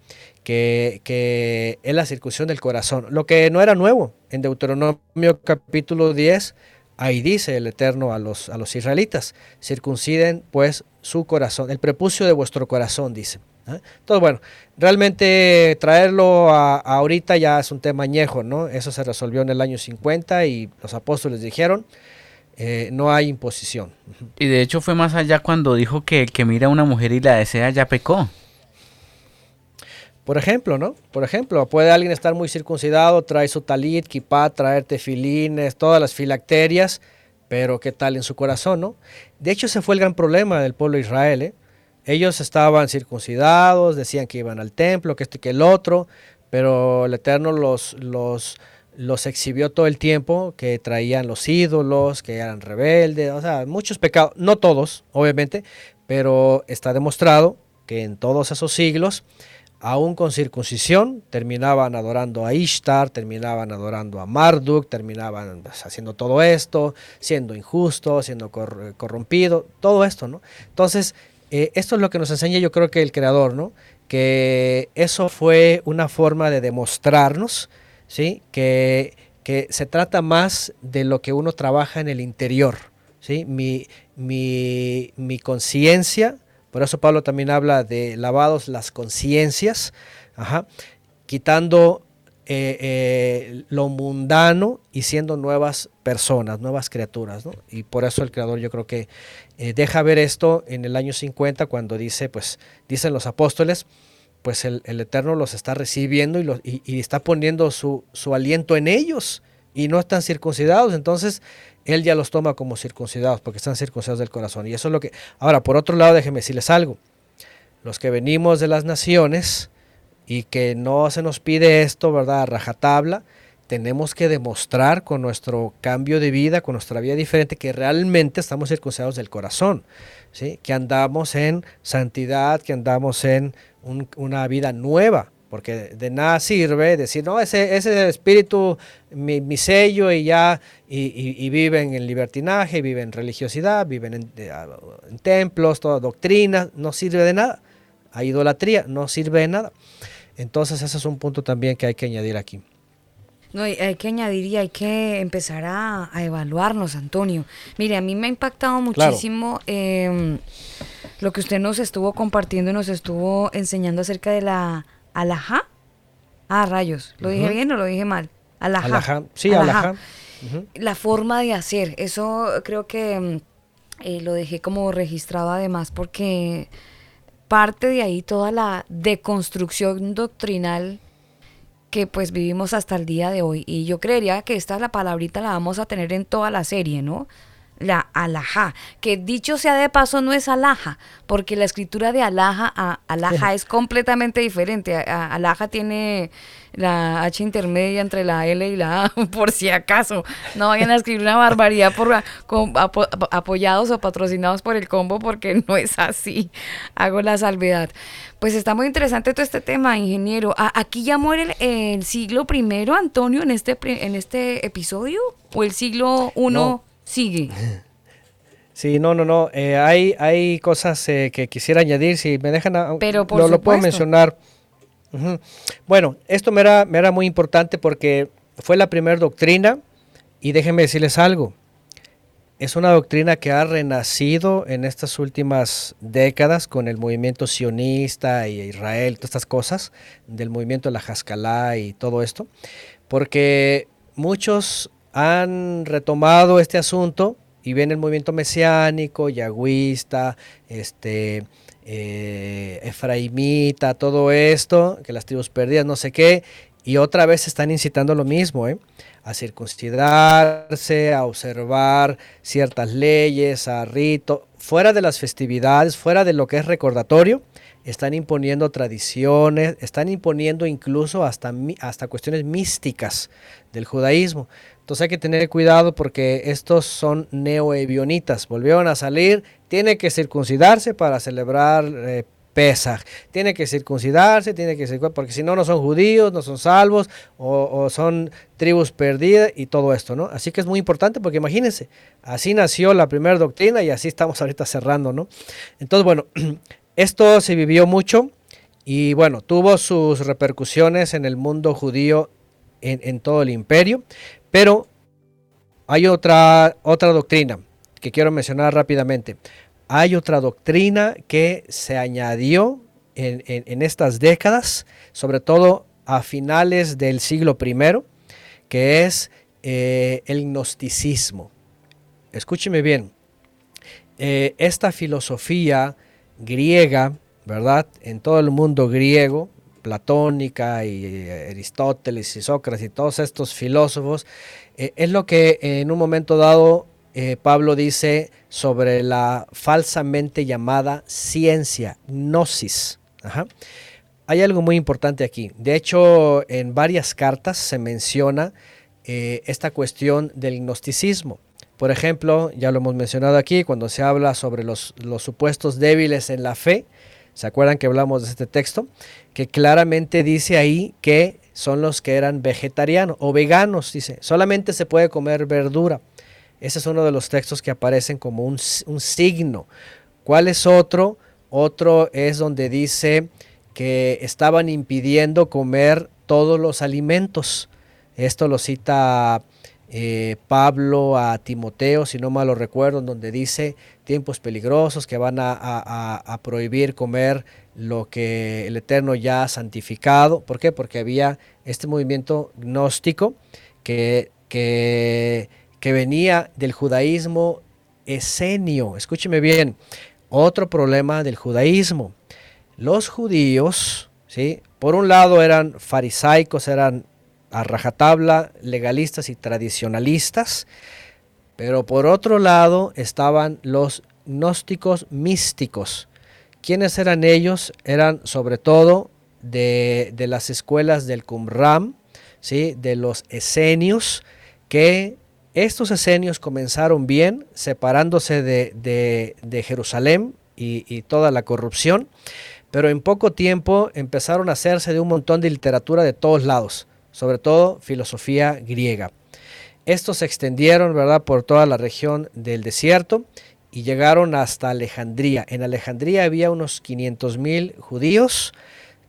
que, que, es la circuncisión del corazón, lo que no era nuevo. En Deuteronomio capítulo 10 Ahí dice el Eterno a los, a los israelitas, circunciden pues su corazón, el prepucio de vuestro corazón, dice. Entonces, bueno, realmente traerlo a, ahorita ya es un tema añejo, ¿no? Eso se resolvió en el año 50 y los apóstoles dijeron, eh, no hay imposición. Y de hecho fue más allá cuando dijo que el que mira a una mujer y la desea ya pecó. Por ejemplo, ¿no? Por ejemplo, puede alguien estar muy circuncidado, trae su talit, kipá, traer tefilines, todas las filacterias, pero ¿qué tal en su corazón, no? De hecho, ese fue el gran problema del pueblo de Israel, ¿eh? Ellos estaban circuncidados, decían que iban al templo, que esto y que el otro, pero el Eterno los, los, los exhibió todo el tiempo, que traían los ídolos, que eran rebeldes, o sea, muchos pecados, no todos, obviamente, pero está demostrado que en todos esos siglos, aún con circuncisión, terminaban adorando a Ishtar, terminaban adorando a Marduk, terminaban pues, haciendo todo esto, siendo injusto, siendo cor- corrompido, todo esto, ¿no? Entonces, eh, esto es lo que nos enseña yo creo que el Creador, ¿no? Que eso fue una forma de demostrarnos, ¿sí? Que, que se trata más de lo que uno trabaja en el interior, ¿sí? Mi, mi, mi conciencia, por eso Pablo también habla de lavados las conciencias, quitando eh, eh, lo mundano y siendo nuevas personas, nuevas criaturas. ¿no? Y por eso el creador yo creo que eh, deja ver esto en el año 50 cuando dice, pues, dicen los apóstoles, pues el, Eterno los está recibiendo y está poniendo su, su aliento en ellos y no están circuncidados. Entonces, Él ya los toma como circuncidados porque están circuncidados del corazón. Y eso es lo que... Ahora, por otro lado, déjenme decirles algo. Los que venimos de las naciones y que no se nos pide esto, ¿verdad? A rajatabla, tenemos que demostrar con nuestro cambio de vida, con nuestra vida diferente, que realmente estamos circuncidados del corazón, ¿sí? Que andamos en santidad, que andamos en un- una vida nueva, porque de nada sirve decir, no, ese, ese espíritu, mi, mi sello y ya, y, y- y viven en libertinaje, viven en religiosidad, viven en, en templos, toda doctrina, no sirve de nada. A idolatría, no sirve de nada. Entonces ese es un punto también que hay que añadir aquí. No, hay que añadir y hay que empezar a, a evaluarnos, Antonio. Mire, a mí me ha impactado Claro. muchísimo eh, lo que usted nos estuvo compartiendo y nos estuvo enseñando acerca de la alajá. Ah, rayos. ¿Lo dije bien o lo dije mal? Alajá. Alajá. Sí, alajá. La forma de hacer. Eso creo que mm, eh, lo dejé como registrado además porque parte de ahí toda la deconstrucción doctrinal que pues vivimos hasta el día de hoy. Y yo creería que esta la palabrita la vamos a tener en toda la serie, ¿no? La alajá, que dicho sea de paso no es alhaja, porque la escritura de alhaja a alhaja es completamente diferente. A- a- Alhaja tiene la H intermedia entre la L y la A, por si acaso. No vayan a escribir una barbaridad por con- apo- apoyados o patrocinados por el combo, porque no es así. Hago la salvedad. Pues está muy interesante todo este tema, ingeniero. A- aquí ya muere el, el siglo primero, Antonio, en este, en este episodio, o el siglo uno No. Sigue. Sí, no, no, no. eh, hay, hay cosas eh, que quisiera añadir. Si me dejan, a- Pero por lo, lo puedo mencionar. Bueno, esto me era, me era muy importante porque fue la primera doctrina y déjenme decirles algo. Es una doctrina que ha renacido en estas últimas décadas con el movimiento sionista y Israel, todas estas cosas, del movimiento de la Haskalah y todo esto, porque muchos han retomado este asunto y ven el movimiento mesiánico, yagüista, este, eh, efraimita, todo esto, que las tribus perdidas, no sé qué, y otra vez están incitando lo mismo, ¿eh? a circuncidarse, a observar ciertas leyes, a rito, fuera de las festividades, fuera de lo que es recordatorio, están imponiendo tradiciones, están imponiendo incluso hasta, hasta cuestiones místicas del judaísmo. Entonces hay que tener cuidado porque estos son neoebionitas, volvieron a salir, tiene que circuncidarse para celebrar eh, Pesaj, tiene que circuncidarse, tiene que circuncidarse, porque si no, no son judíos, no son salvos, o, son tribus perdidas y todo esto, ¿no? Así que es muy importante porque imagínense, así nació la primera doctrina y así estamos ahorita cerrando, ¿no? Entonces, bueno, esto se vivió mucho y bueno, tuvo sus repercusiones en el mundo judío en todo el imperio, pero hay otra, otra doctrina que quiero mencionar rápidamente. Hay otra doctrina que se añadió en, en- estas décadas, sobre todo a finales del siglo I, que es eh, el gnosticismo. Escúcheme bien, eh, esta filosofía griega, ¿verdad? En todo el mundo griego, platónica y eh, Aristóteles y Sócrates y todos estos filósofos, eh, es lo que en un momento dado eh, Pablo dice sobre la falsamente llamada ciencia, gnosis. Hay algo muy importante aquí. De hecho, en varias cartas se menciona esta cuestión del gnosticismo. Por ejemplo, ya lo hemos mencionado aquí, cuando se habla sobre los supuestos débiles en la fe, ¿se acuerdan que hablamos de este texto? Que claramente dice ahí que son los que eran vegetarianos o veganos, dice, solamente se puede comer verdura. Ese es uno de los textos que aparecen como un, un signo. ¿Cuál es otro? Otro es donde dice que estaban impidiendo comer todos los alimentos. Esto lo cita eh, Pablo a Timoteo, si no mal lo recuerdo, donde dice tiempos peligrosos que van a prohibir comer lo que el Eterno ya ha santificado. ¿Por qué? Porque había este movimiento gnóstico que, que, que venía del judaísmo esenio. Escúcheme bien, otro problema del judaísmo. Los judíos, ¿sí? por un lado eran farisaicos, eran a rajatabla legalistas y tradicionalistas, pero por otro lado estaban los gnósticos místicos. ¿Quiénes eran ellos? Eran sobre todo de, de las escuelas del Qumran, ¿sí? de los esenios, que estos esenios comenzaron bien, separándose de, de- de Jerusalén y, y toda la corrupción, pero en poco tiempo empezaron a hacerse de un montón de literatura de todos lados, sobre todo filosofía griega. Estos se extendieron, ¿verdad?, por toda la región del desierto y llegaron hasta Alejandría. En Alejandría había unos 500 mil judíos,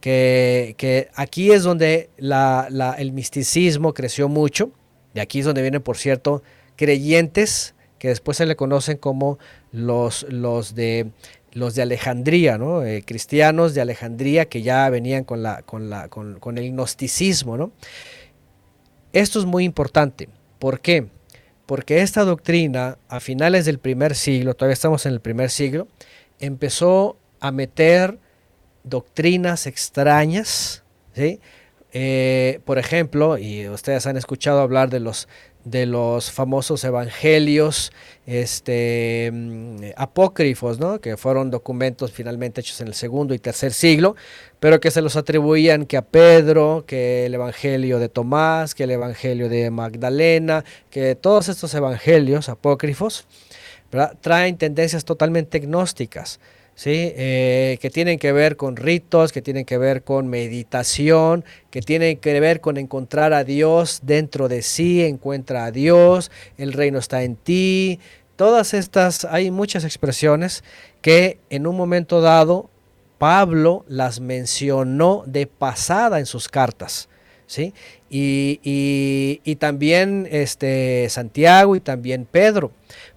que, que aquí es donde la- el misticismo creció mucho. De aquí es donde vienen, por cierto, creyentes que después se le conocen como los, los de los de Alejandría, ¿no? Eh, cristianos de Alejandría que ya venían con, la, con, la, con, el gnosticismo. ¿no? Esto es muy importante. ¿Por qué? Porque esta doctrina, a finales del primer siglo, todavía estamos en el primer siglo, empezó a meter doctrinas extrañas, ¿sí? Eh, por ejemplo, y ustedes han escuchado hablar de los, de los famosos evangelios este, mm, apócrifos, ¿no? que fueron documentos finalmente hechos en el segundo y tercer siglo, pero que se los atribuían que a Pedro, que el evangelio de Tomás, que el evangelio de Magdalena, que todos estos evangelios apócrifos traen tendencias totalmente gnósticas. ¿Sí? Eh, que tienen que ver con ritos, que tienen que ver con meditación, que tienen que ver con encontrar a Dios dentro de sí, encuentra a Dios, el reino está en ti. Todas estas, hay muchas expresiones que en un momento dado Pablo las mencionó de pasada en sus cartas. ¿sí? Y, y- y también este, Santiago y también Pedro.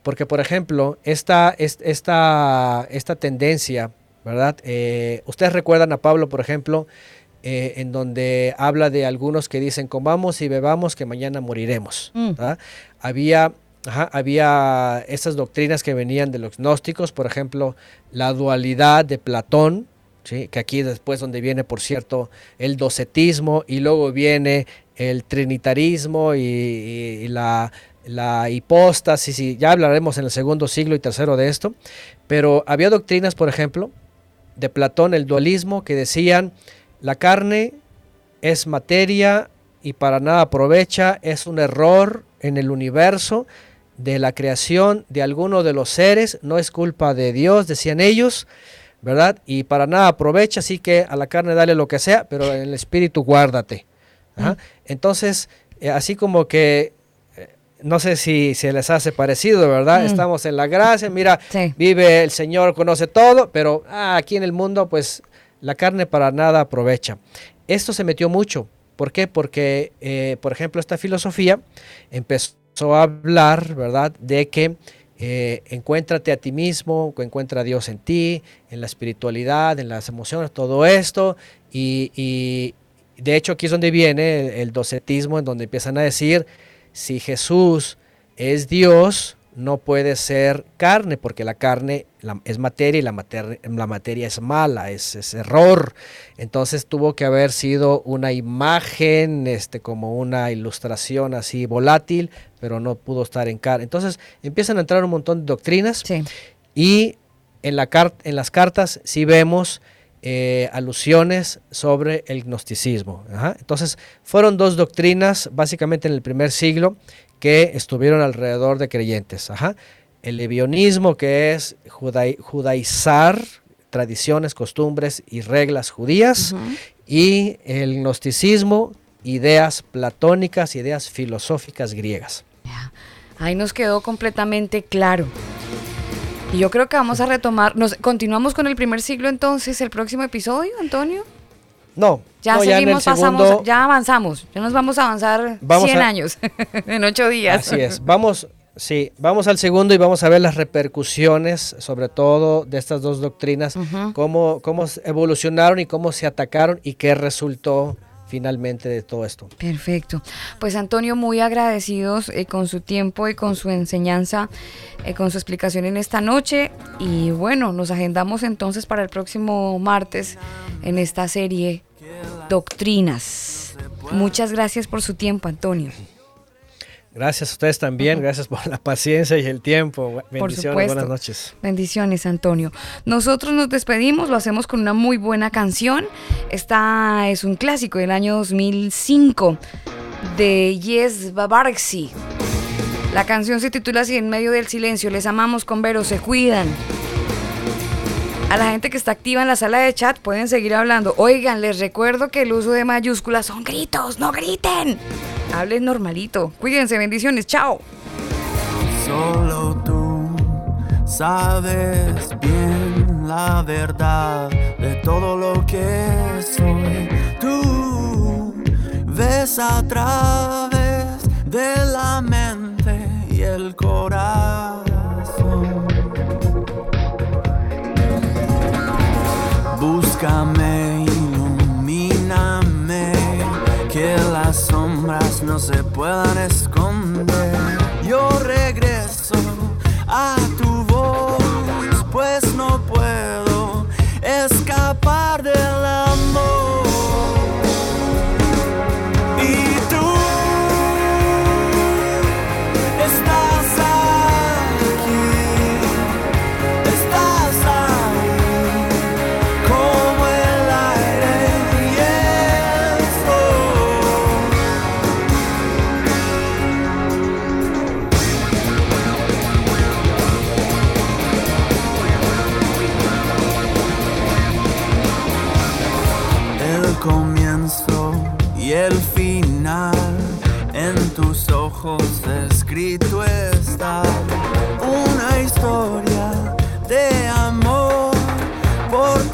Porque, por ejemplo, esta, es- esta, esta tendencia, ¿verdad? Eh, Ustedes recuerdan a Pablo, por ejemplo, eh, en donde habla de algunos que dicen, comamos y bebamos que mañana moriremos. Mm. Había, ajá, había estas doctrinas que venían de los gnósticos, por ejemplo, la dualidad de Platón, ¿sí? que aquí después donde viene, por cierto, el docetismo y luego viene el trinitarismo y, y- y la, la hipóstasis, y ya hablaremos en el segundo siglo y tercero de esto, pero había doctrinas, por ejemplo, de Platón, el dualismo, que decían, la carne es materia y para nada aprovecha, es un error en el universo de la creación de alguno de los seres, no es culpa de Dios, decían ellos, ¿verdad? Y para nada aprovecha, así que a la carne dale lo que sea, pero en el espíritu guárdate. Ajá. Entonces, eh, así como que, no sé si se les hace parecido, ¿verdad? Mm. Estamos en la gracia, mira, Sí. vive el Señor, conoce todo, pero ah, aquí en el mundo, pues la carne para nada aprovecha. Esto se metió mucho. ¿Por qué? Porque, eh, por ejemplo, esta filosofía empezó a hablar, ¿verdad?, de que eh, encuéntrate a ti mismo, encuentra a Dios en ti, en la espiritualidad, en las emociones, todo esto. Y, y de hecho aquí es donde viene el, el docetismo, en donde empiezan a decir, si Jesús es Dios, no puede ser carne, porque la carne es materia y la, mater- la materia es mala, es, es error. Entonces tuvo que haber sido una imagen, este, como una ilustración así volátil, pero no pudo estar en carne. Entonces empiezan a entrar un montón de doctrinas Sí. y en, la en las cartas sí vemos eh, alusiones sobre el gnosticismo. Ajá. Entonces, fueron dos doctrinas, básicamente en el primer siglo, que estuvieron alrededor de creyentes. Ajá. El levionismo, que es judai- judaizar tradiciones, costumbres y reglas judías, y el gnosticismo, ideas platónicas, ideas filosóficas griegas. Ahí nos quedó completamente claro. Y yo creo que vamos a retomar. Nos, continuamos con el primer siglo entonces, el próximo episodio, Antonio. No, Ya no, seguimos, pasamos, segundo- ya avanzamos. Ya nos vamos a avanzar Vamos 100 a- años en 8 días. Así es. Vamos, sí, vamos al segundo y vamos a ver las repercusiones, sobre todo de estas dos doctrinas, cómo, cómo evolucionaron y cómo se atacaron y qué resultó finalmente de todo esto. Perfecto. Pues Antonio, muy agradecidos eh, con su tiempo y con su enseñanza, eh, con su explicación en esta noche. Y bueno, nos agendamos entonces para el próximo martes en esta serie Doctrinas. Muchas gracias por su tiempo, Antonio. Gracias a ustedes también, gracias por la paciencia y el tiempo. Bendiciones, buenas noches. Bendiciones, Antonio. Nosotros nos despedimos, lo hacemos con una muy buena canción. Esta es un clásico del año 2005 de Yes Babarxi. La canción se titula así, En medio del silencio. Les amamos con Vero, se cuidan. A la gente que está activa en la sala de chat pueden seguir hablando. Oigan, les recuerdo que el uso de mayúsculas son gritos, no griten. Hablen normalito. Cuídense, bendiciones, chao. Solo tú sabes bien la verdad de todo lo que soy. Tú ves a través de la mente y el corazón. Búscame, ilumíname, que las sombras no se puedan esconder. Yo ojos escrito está una historia de amor por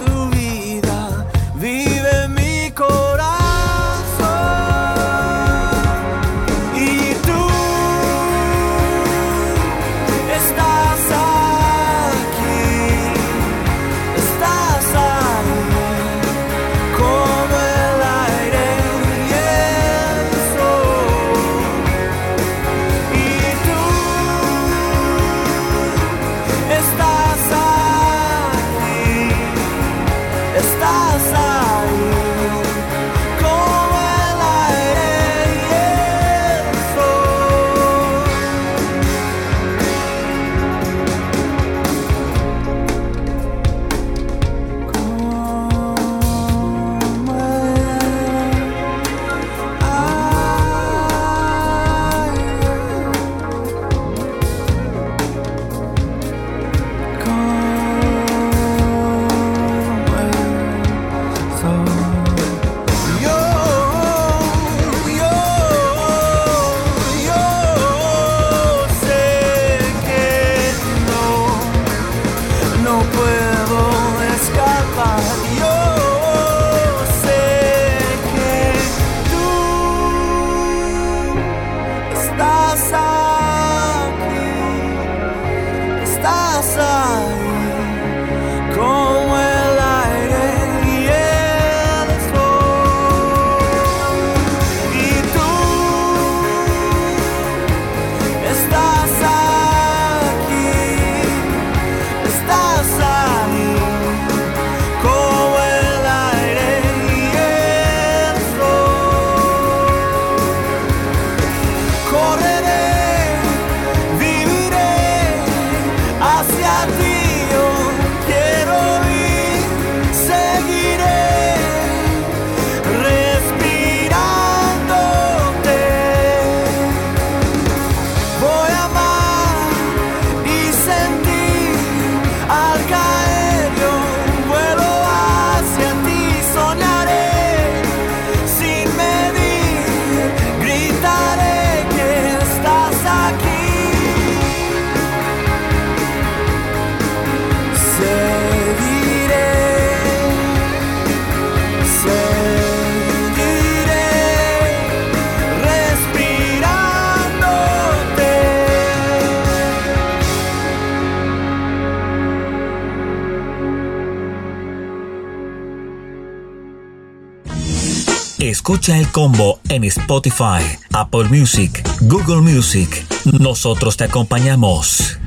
Escucha el combo en Spotify, Apple Music, Google Music. Nosotros te acompañamos.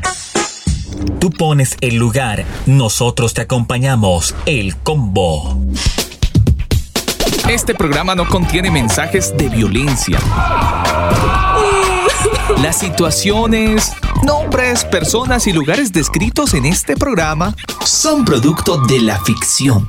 Tú pones el lugar, nosotros te acompañamos. El combo. Este programa no contiene mensajes de violencia. Las situaciones, nombres, personas y lugares descritos en este programa son producto de la ficción.